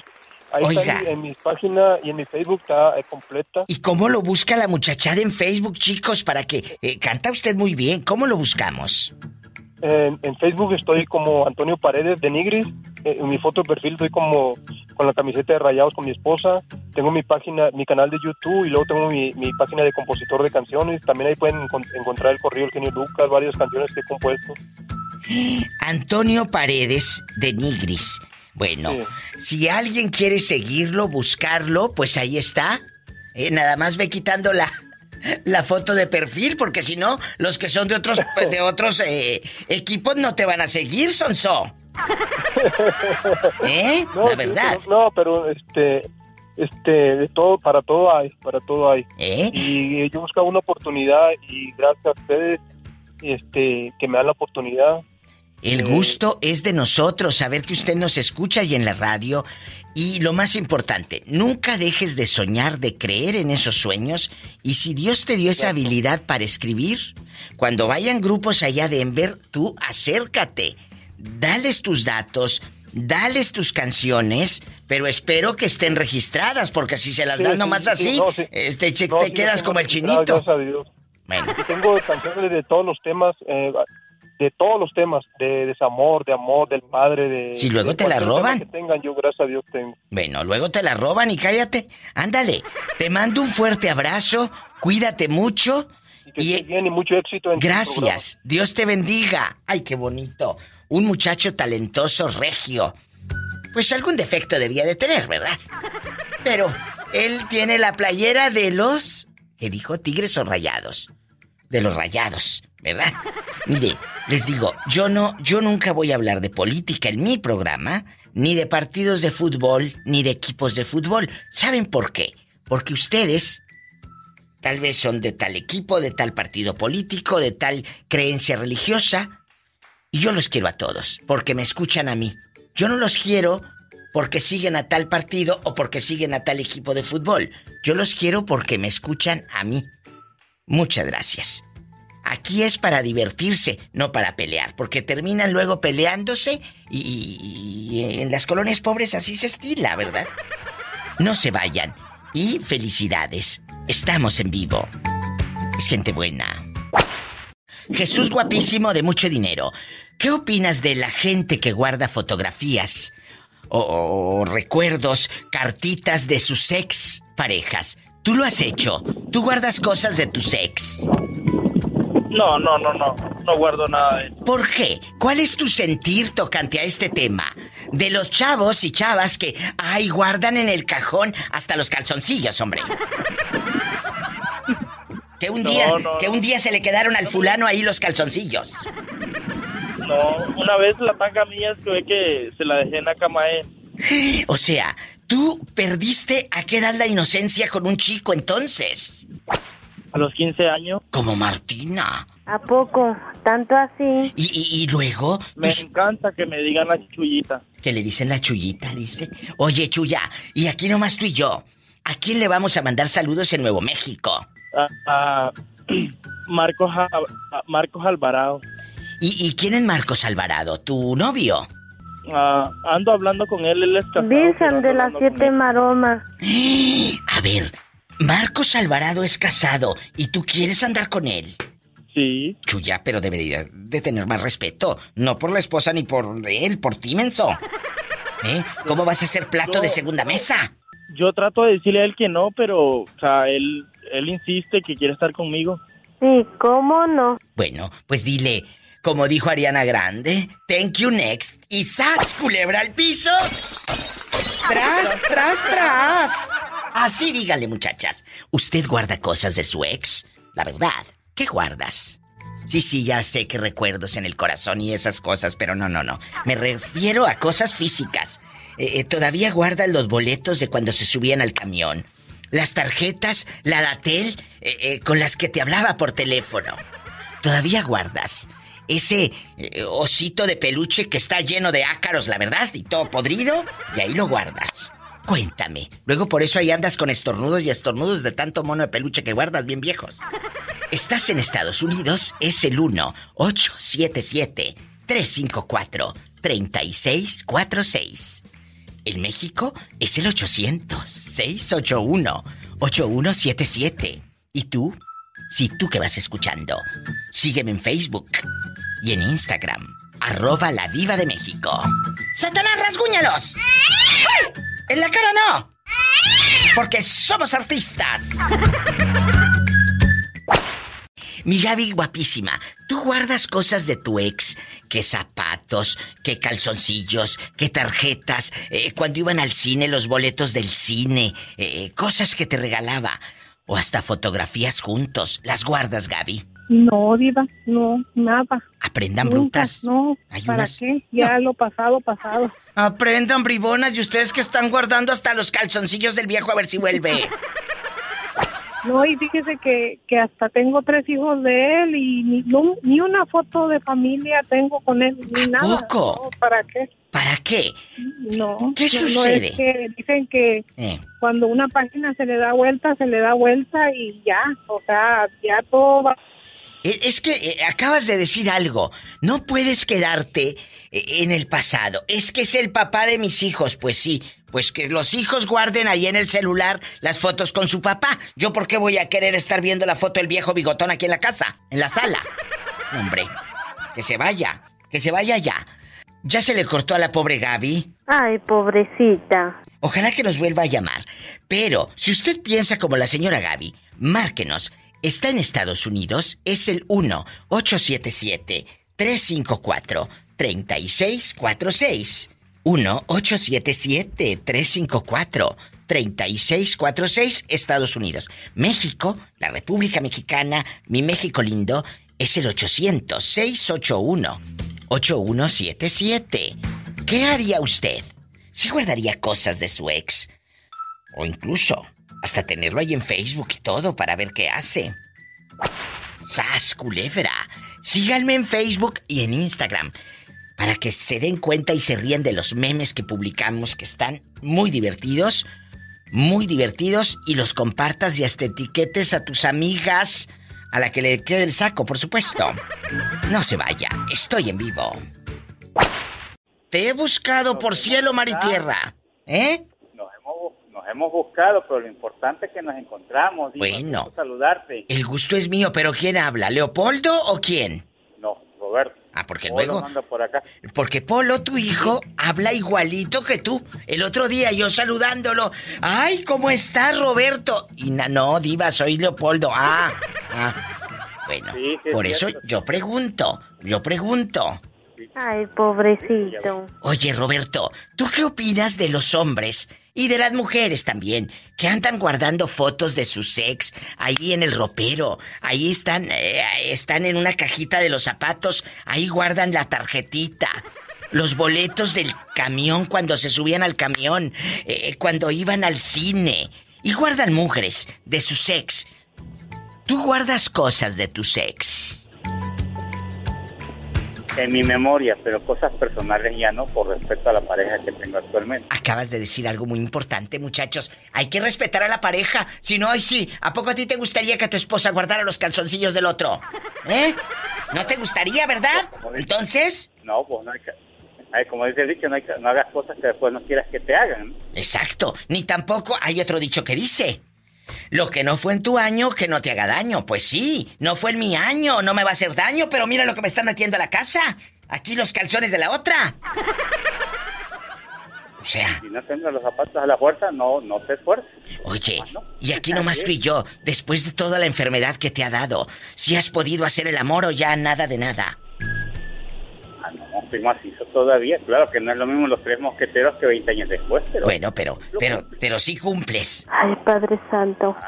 [SPEAKER 19] ahí está en, en mis páginas y en mi Facebook está eh, completa.
[SPEAKER 2] ¿Y cómo lo busca la muchachada en Facebook, chicos? Para que eh, canta usted muy bien. ¿Cómo lo buscamos?
[SPEAKER 19] En, en Facebook estoy como Antonio Paredes de Nigris. Eh, En mi foto de perfil estoy como con la camiseta de rayados con mi esposa. Tengo mi página, mi canal de YouTube y luego tengo mi, mi página de compositor de canciones. También ahí pueden encon- encontrar el corrido del genio Lucas, varias canciones que he compuesto.
[SPEAKER 2] Antonio Paredes de Nigris. Bueno, si alguien quiere seguirlo, buscarlo, pues ahí está. Eh, nada más ve quitando la, la foto de perfil, porque si no, los que son de otros, de otros eh, equipos no te van a seguir, Sonso. ¿Eh?
[SPEAKER 19] No,
[SPEAKER 2] la verdad.
[SPEAKER 19] no, pero este, este, de todo, para todo hay, para todo hay.
[SPEAKER 2] ¿Eh?
[SPEAKER 19] Y yo buscaba una oportunidad y gracias a ustedes, este, que me dan la oportunidad.
[SPEAKER 2] El gusto es de nosotros, saber que usted nos escucha y en la radio. Y lo más importante, nunca dejes de soñar, de creer en esos sueños. Y si Dios te dio esa habilidad para escribir, cuando vayan grupos allá de Denver, tú acércate, dales tus datos, dales tus canciones, pero espero que estén registradas, porque si se las
[SPEAKER 19] Sí,
[SPEAKER 2] dan
[SPEAKER 19] sí,
[SPEAKER 2] nomás
[SPEAKER 19] sí,
[SPEAKER 2] así,
[SPEAKER 19] no,
[SPEAKER 2] este,
[SPEAKER 19] No,
[SPEAKER 2] te quedas como el chinito.
[SPEAKER 19] Gracias a Dios.
[SPEAKER 2] Bueno.
[SPEAKER 19] Tengo canciones de todos los temas, eh, de todos los temas, de desamor, de amor, del padre, de...
[SPEAKER 2] Si luego
[SPEAKER 19] de
[SPEAKER 2] te la roban.
[SPEAKER 19] Que tengan, yo gracias a Dios tengo.
[SPEAKER 2] Bueno, luego te la roban y cállate. Ándale, te mando un fuerte abrazo, cuídate mucho. Y,
[SPEAKER 19] bien y mucho éxito en tu
[SPEAKER 2] Gracias, Dios te bendiga. Ay, qué bonito. Un muchacho talentoso, regio. Pues algún defecto debía de tener, ¿verdad? Pero él tiene la playera de los... ¿Qué dijo? ¿Tigres o rayados? De los rayados, ¿verdad? Mire, les digo, yo no, yo nunca voy a hablar de política en mi programa, ni de partidos de fútbol, ni de equipos de fútbol. ¿Saben por qué? Porque ustedes tal vez son de tal equipo, de tal partido político, de tal creencia religiosa, y yo los quiero a todos, porque me escuchan a mí. Yo no los quiero porque siguen a tal partido o porque siguen a tal equipo de fútbol. Yo los quiero porque me escuchan a mí. Muchas gracias. Aquí es para divertirse, no para pelear, porque terminan luego peleándose y, en las colonias pobres así se estila, ¿verdad? No se vayan y felicidades. Estamos en vivo. Es gente buena. Jesús guapísimo de mucho dinero. ¿Qué opinas de la gente que guarda fotografías o, o recuerdos, cartitas de sus ex parejas? ¿Tú lo has hecho? ¿Tú guardas cosas de tus ex?
[SPEAKER 23] No, no, no, no. No guardo nada de eso.
[SPEAKER 2] ¿Por qué? ¿Cuál es tu sentir tocante a este tema? De los chavos y chavas que, ay, guardan en el cajón hasta los calzoncillos, hombre. Que un día,
[SPEAKER 23] no,
[SPEAKER 2] que un día se le quedaron al fulano ahí los calzoncillos.
[SPEAKER 23] No, una vez la tanga mía es que ve que se la dejé en la cama él.
[SPEAKER 2] O sea, tú perdiste a qué edad la inocencia con un chico entonces.
[SPEAKER 23] A los 15 años.
[SPEAKER 2] Como Martina.
[SPEAKER 4] ¿A poco? ¿Tanto así?
[SPEAKER 2] Y, y- y luego,
[SPEAKER 23] Me encanta que me digan la chullita.
[SPEAKER 2] que le dicen la chullita, dice. Oye, chulla, y aquí nomás tú y yo. ¿A quién le vamos a mandar saludos en Nuevo México?
[SPEAKER 23] A, a Marcos, a- a Marcos Alvarado.
[SPEAKER 2] ¿Y, y quién es Marcos Alvarado? ¿Tu novio?
[SPEAKER 23] Ah, ando hablando con él, él es casado.
[SPEAKER 4] Virgen de las siete maromas.
[SPEAKER 2] A ver, Marcos Alvarado es casado y tú quieres andar con él.
[SPEAKER 23] Sí.
[SPEAKER 2] Chuya, pero deberías de tener más respeto. No por la esposa ni por él, por ti, menso. ¿Eh? ¿Cómo vas a ser plato de segunda mesa?
[SPEAKER 23] Yo trato de decirle a él que no, pero, o sea, él, él insiste que quiere estar conmigo.
[SPEAKER 4] Sí, ¿cómo no?
[SPEAKER 2] Bueno, pues dile, como dijo Ariana Grande, thank you next. Y sas, culebra al piso. Tras, tras, tras. Así dígale, muchachas. ¿Usted guarda cosas de su ex? La verdad, ¿qué guardas? Sí, sí, ya sé que recuerdos en el corazón y esas cosas, pero no, no, no. Me refiero a cosas físicas. Eh, eh, todavía guardan los boletos de cuando se subían al camión. las tarjetas, la Datel, eh, con las que te hablaba por teléfono. Todavía guardas ese osito de peluche que está lleno de ácaros, la verdad, y todo podrido, y ahí lo guardas. Cuéntame. Luego por eso ahí andas con estornudos y estornudos de tanto mono de peluche que guardas bien viejos. Estás en Estados Unidos, es el 1-877-354-3646. En México es el 800-681-8177. ¿Y tú? Si tú que vas escuchando, sígueme en Facebook y en Instagram, arroba la diva de México. ¡Satanás, rasguñalos! ¡En la cara no! Porque somos artistas. Mi Gaby guapísima, ¿tú guardas cosas de tu ex? ¿Qué zapatos? ¿Qué calzoncillos? ¿Qué tarjetas? Eh, cuando iban al cine, los boletos del cine, eh, cosas que te regalaba. O hasta fotografías juntos. ¿Las guardas, Gaby?
[SPEAKER 7] No, diva, no, nada.
[SPEAKER 2] Aprendan
[SPEAKER 7] Nunca,
[SPEAKER 2] brutas.
[SPEAKER 7] No, ¿para
[SPEAKER 2] unas-
[SPEAKER 7] qué? Ya lo pasado, pasado.
[SPEAKER 2] Aprendan, bribonas, y ustedes que están guardando hasta los calzoncillos del viejo a ver si vuelve.
[SPEAKER 7] No, y fíjese que, que hasta tengo tres hijos de él y ni, no- ni una foto de familia tengo con él, ni nada.
[SPEAKER 2] poco?
[SPEAKER 7] No, ¿Para qué?
[SPEAKER 2] ¿Para qué?
[SPEAKER 7] No.
[SPEAKER 2] ¿Qué
[SPEAKER 7] no,
[SPEAKER 2] sucede?
[SPEAKER 7] es que dicen que
[SPEAKER 2] Eh,
[SPEAKER 7] cuando una página se le da vuelta, se le da vuelta y ya. O sea, ya todo va.
[SPEAKER 2] E- Es que eh, acabas de decir algo. No puedes quedarte eh, en el pasado. Es que es el papá de mis hijos. Pues sí. Pues que los hijos guarden ahí en el celular las fotos con su papá. ¿Yo por qué voy a querer estar viendo la foto del viejo bigotón aquí en la casa? En la sala. Hombre, que se vaya. Que se vaya ya. Ya se le cortó a la pobre Gaby.
[SPEAKER 4] Ay, pobrecita.
[SPEAKER 2] Ojalá que nos vuelva a llamar. Pero, si usted piensa como la señora Gaby, márquenos. Está en Estados Unidos, es el 1-877-354-3646. 1-877-354-3646, Estados Unidos. México, la República Mexicana, mi México lindo, es el 800-681-8177. ¿Qué haría usted? Si guardaría cosas de su ex. O incluso hasta tenerlo ahí en Facebook y todo para ver qué hace. ¡Sas, culebra! Síganme en Facebook y en Instagram para que se den cuenta y se rían de los memes que publicamos que están muy divertidos, muy divertidos y los compartas y hasta etiquetes a tus amigas, a la que le quede el saco, por supuesto. No se vaya, estoy en vivo. Te he buscado por cielo, mar y tierra. ¿Eh?
[SPEAKER 24] Nos hemos, bu- nos hemos buscado, pero lo importante es que nos encontramos. Diva.
[SPEAKER 2] Bueno.
[SPEAKER 24] Gusto saludarte.
[SPEAKER 2] El gusto es mío, pero ¿quién habla? ¿Leopoldo o quién?
[SPEAKER 24] No, Roberto.
[SPEAKER 2] Ah, porque
[SPEAKER 24] Polo
[SPEAKER 2] luego...
[SPEAKER 24] manda por acá.
[SPEAKER 2] Porque Polo, tu hijo, habla igualito que tú. El otro día yo saludándolo. ¡Ay, cómo estás, Roberto! Y na- no, diva, soy Leopoldo. Ah, ah. Bueno,
[SPEAKER 4] Sí, sí,
[SPEAKER 2] por
[SPEAKER 4] es
[SPEAKER 2] eso
[SPEAKER 4] cierto.
[SPEAKER 2] yo pregunto, yo pregunto.
[SPEAKER 4] Ay, pobrecito.
[SPEAKER 2] Oye, Roberto, ¿tú qué opinas de los hombres y de las mujeres también que andan guardando fotos de sus ex ahí en el ropero? Ahí están, eh, están en una cajita de los zapatos, ahí guardan la tarjetita. Los boletos del camión cuando se subían al camión, eh, cuando iban al cine. Y guardan mujeres de sus ex. ¿Tú guardas cosas de tus ex?
[SPEAKER 24] En mi memoria, pero cosas personales ya no, por respeto a la pareja que tengo actualmente.
[SPEAKER 2] Acabas de decir algo muy importante, muchachos. Hay que respetar a la pareja. Si no, ay sí. ¿A poco a ti te gustaría que tu esposa guardara los calzoncillos del otro? ¿Eh? ¿No te gustaría, verdad? Entonces.
[SPEAKER 24] No, pues no hay que... ay, como dice el dicho, no, hay que- no hagas cosas que después no quieras que te hagan.
[SPEAKER 2] Exacto. Ni tampoco hay otro dicho que dice. Lo que no fue en tu año, que no te haga daño. Pues sí, no fue en mi año, no me va a hacer daño, pero mira lo que me están metiendo a la casa. Aquí los calzones de la otra. O sea,
[SPEAKER 24] Si no tengo los zapatos a la fuerza, no, no te esfuerces.
[SPEAKER 2] Oye, y aquí nomás tú y yo, después de toda la enfermedad que te ha dado, si has podido hacer el amor o ya nada de nada.
[SPEAKER 24] No, estoy macizo todavía. Claro que no es lo mismo los tres mosqueteros que 20 años después, pero...
[SPEAKER 2] Bueno, pero, pero, pero sí cumples.
[SPEAKER 4] Ay, Padre Santo.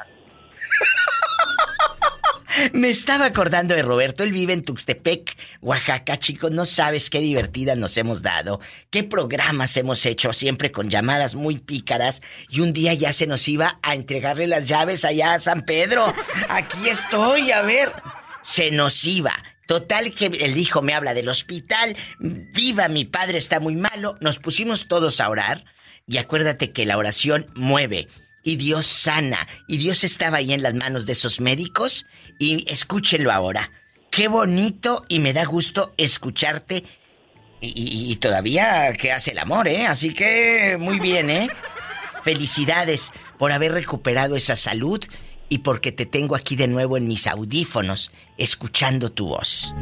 [SPEAKER 2] Me estaba acordando de Roberto, él vive en Tuxtepec, Oaxaca, chicos, no sabes qué divertidas nos hemos dado, qué programas hemos hecho, siempre con llamadas muy pícaras, y un día ya se nos iba a entregarle las llaves allá a San Pedro. Aquí estoy, a ver, se nos iba. Total que el hijo me habla del hospital, viva, mi padre está muy malo, nos pusimos todos a orar, y acuérdate que la oración mueve y Dios sana. Y Dios estaba ahí en las manos de esos médicos. Y escúchenlo ahora. Qué bonito y me da gusto escucharte. Y, y- y todavía que hace el amor, ¿eh? Así que muy bien, ¿eh? Felicidades por haber recuperado esa salud y porque te tengo aquí de nuevo en mis audífonos, escuchando tu voz.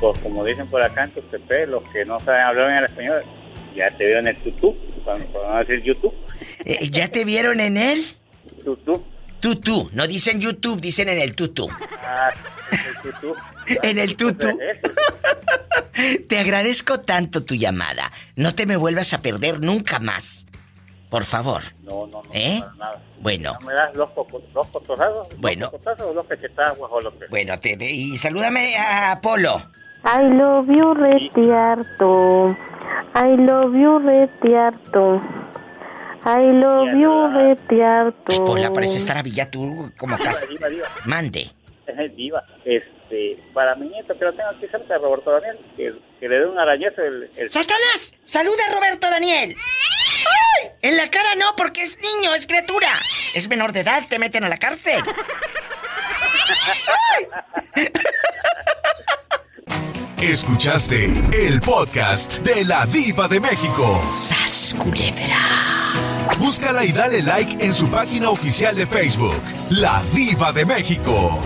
[SPEAKER 24] Pues como dicen por acá en Tuxtepec, los que no saben hablar bien el español, ya te veo en el tutú, cuando van a decir YouTube.
[SPEAKER 2] Eh, ¿Ya te vieron en él?
[SPEAKER 24] Tutú.
[SPEAKER 2] Tutú, no dicen YouTube, dicen en el tutú.
[SPEAKER 24] Ah, el tutú.
[SPEAKER 2] En el tutu. Te agradezco tanto tu llamada. No te me vuelvas a perder nunca más. Por favor.
[SPEAKER 24] No, no, no,
[SPEAKER 2] ¿Eh?
[SPEAKER 24] para nada.
[SPEAKER 2] Bueno,
[SPEAKER 24] ¿No me das dos, coco- dos cotazos?
[SPEAKER 2] Bueno.
[SPEAKER 24] ¿Dos cotazos o dos cachetadas o lo que
[SPEAKER 2] bueno, te, te- y salúdame a Apolo.
[SPEAKER 4] I love you retiarto. I love you retiarto. I love you retiarto.
[SPEAKER 2] Pola, parece estar a Villatur como
[SPEAKER 24] diva,
[SPEAKER 2] Mande.
[SPEAKER 24] diva. Diva. Este, para mi nieto que lo tengo aquí cerca, Roberto Daniel, que, que le dé un arañazo el... el...
[SPEAKER 2] ¡Satanás! ¡Saluda a Roberto Daniel! ¡Ay! En la cara no, porque es niño, es criatura. Es menor de edad, te meten a la cárcel.
[SPEAKER 1] Escuchaste el podcast de la Diva de México.
[SPEAKER 2] ¡Sas, culebra!
[SPEAKER 1] Búscala y dale like en su página oficial de Facebook, La Diva de México.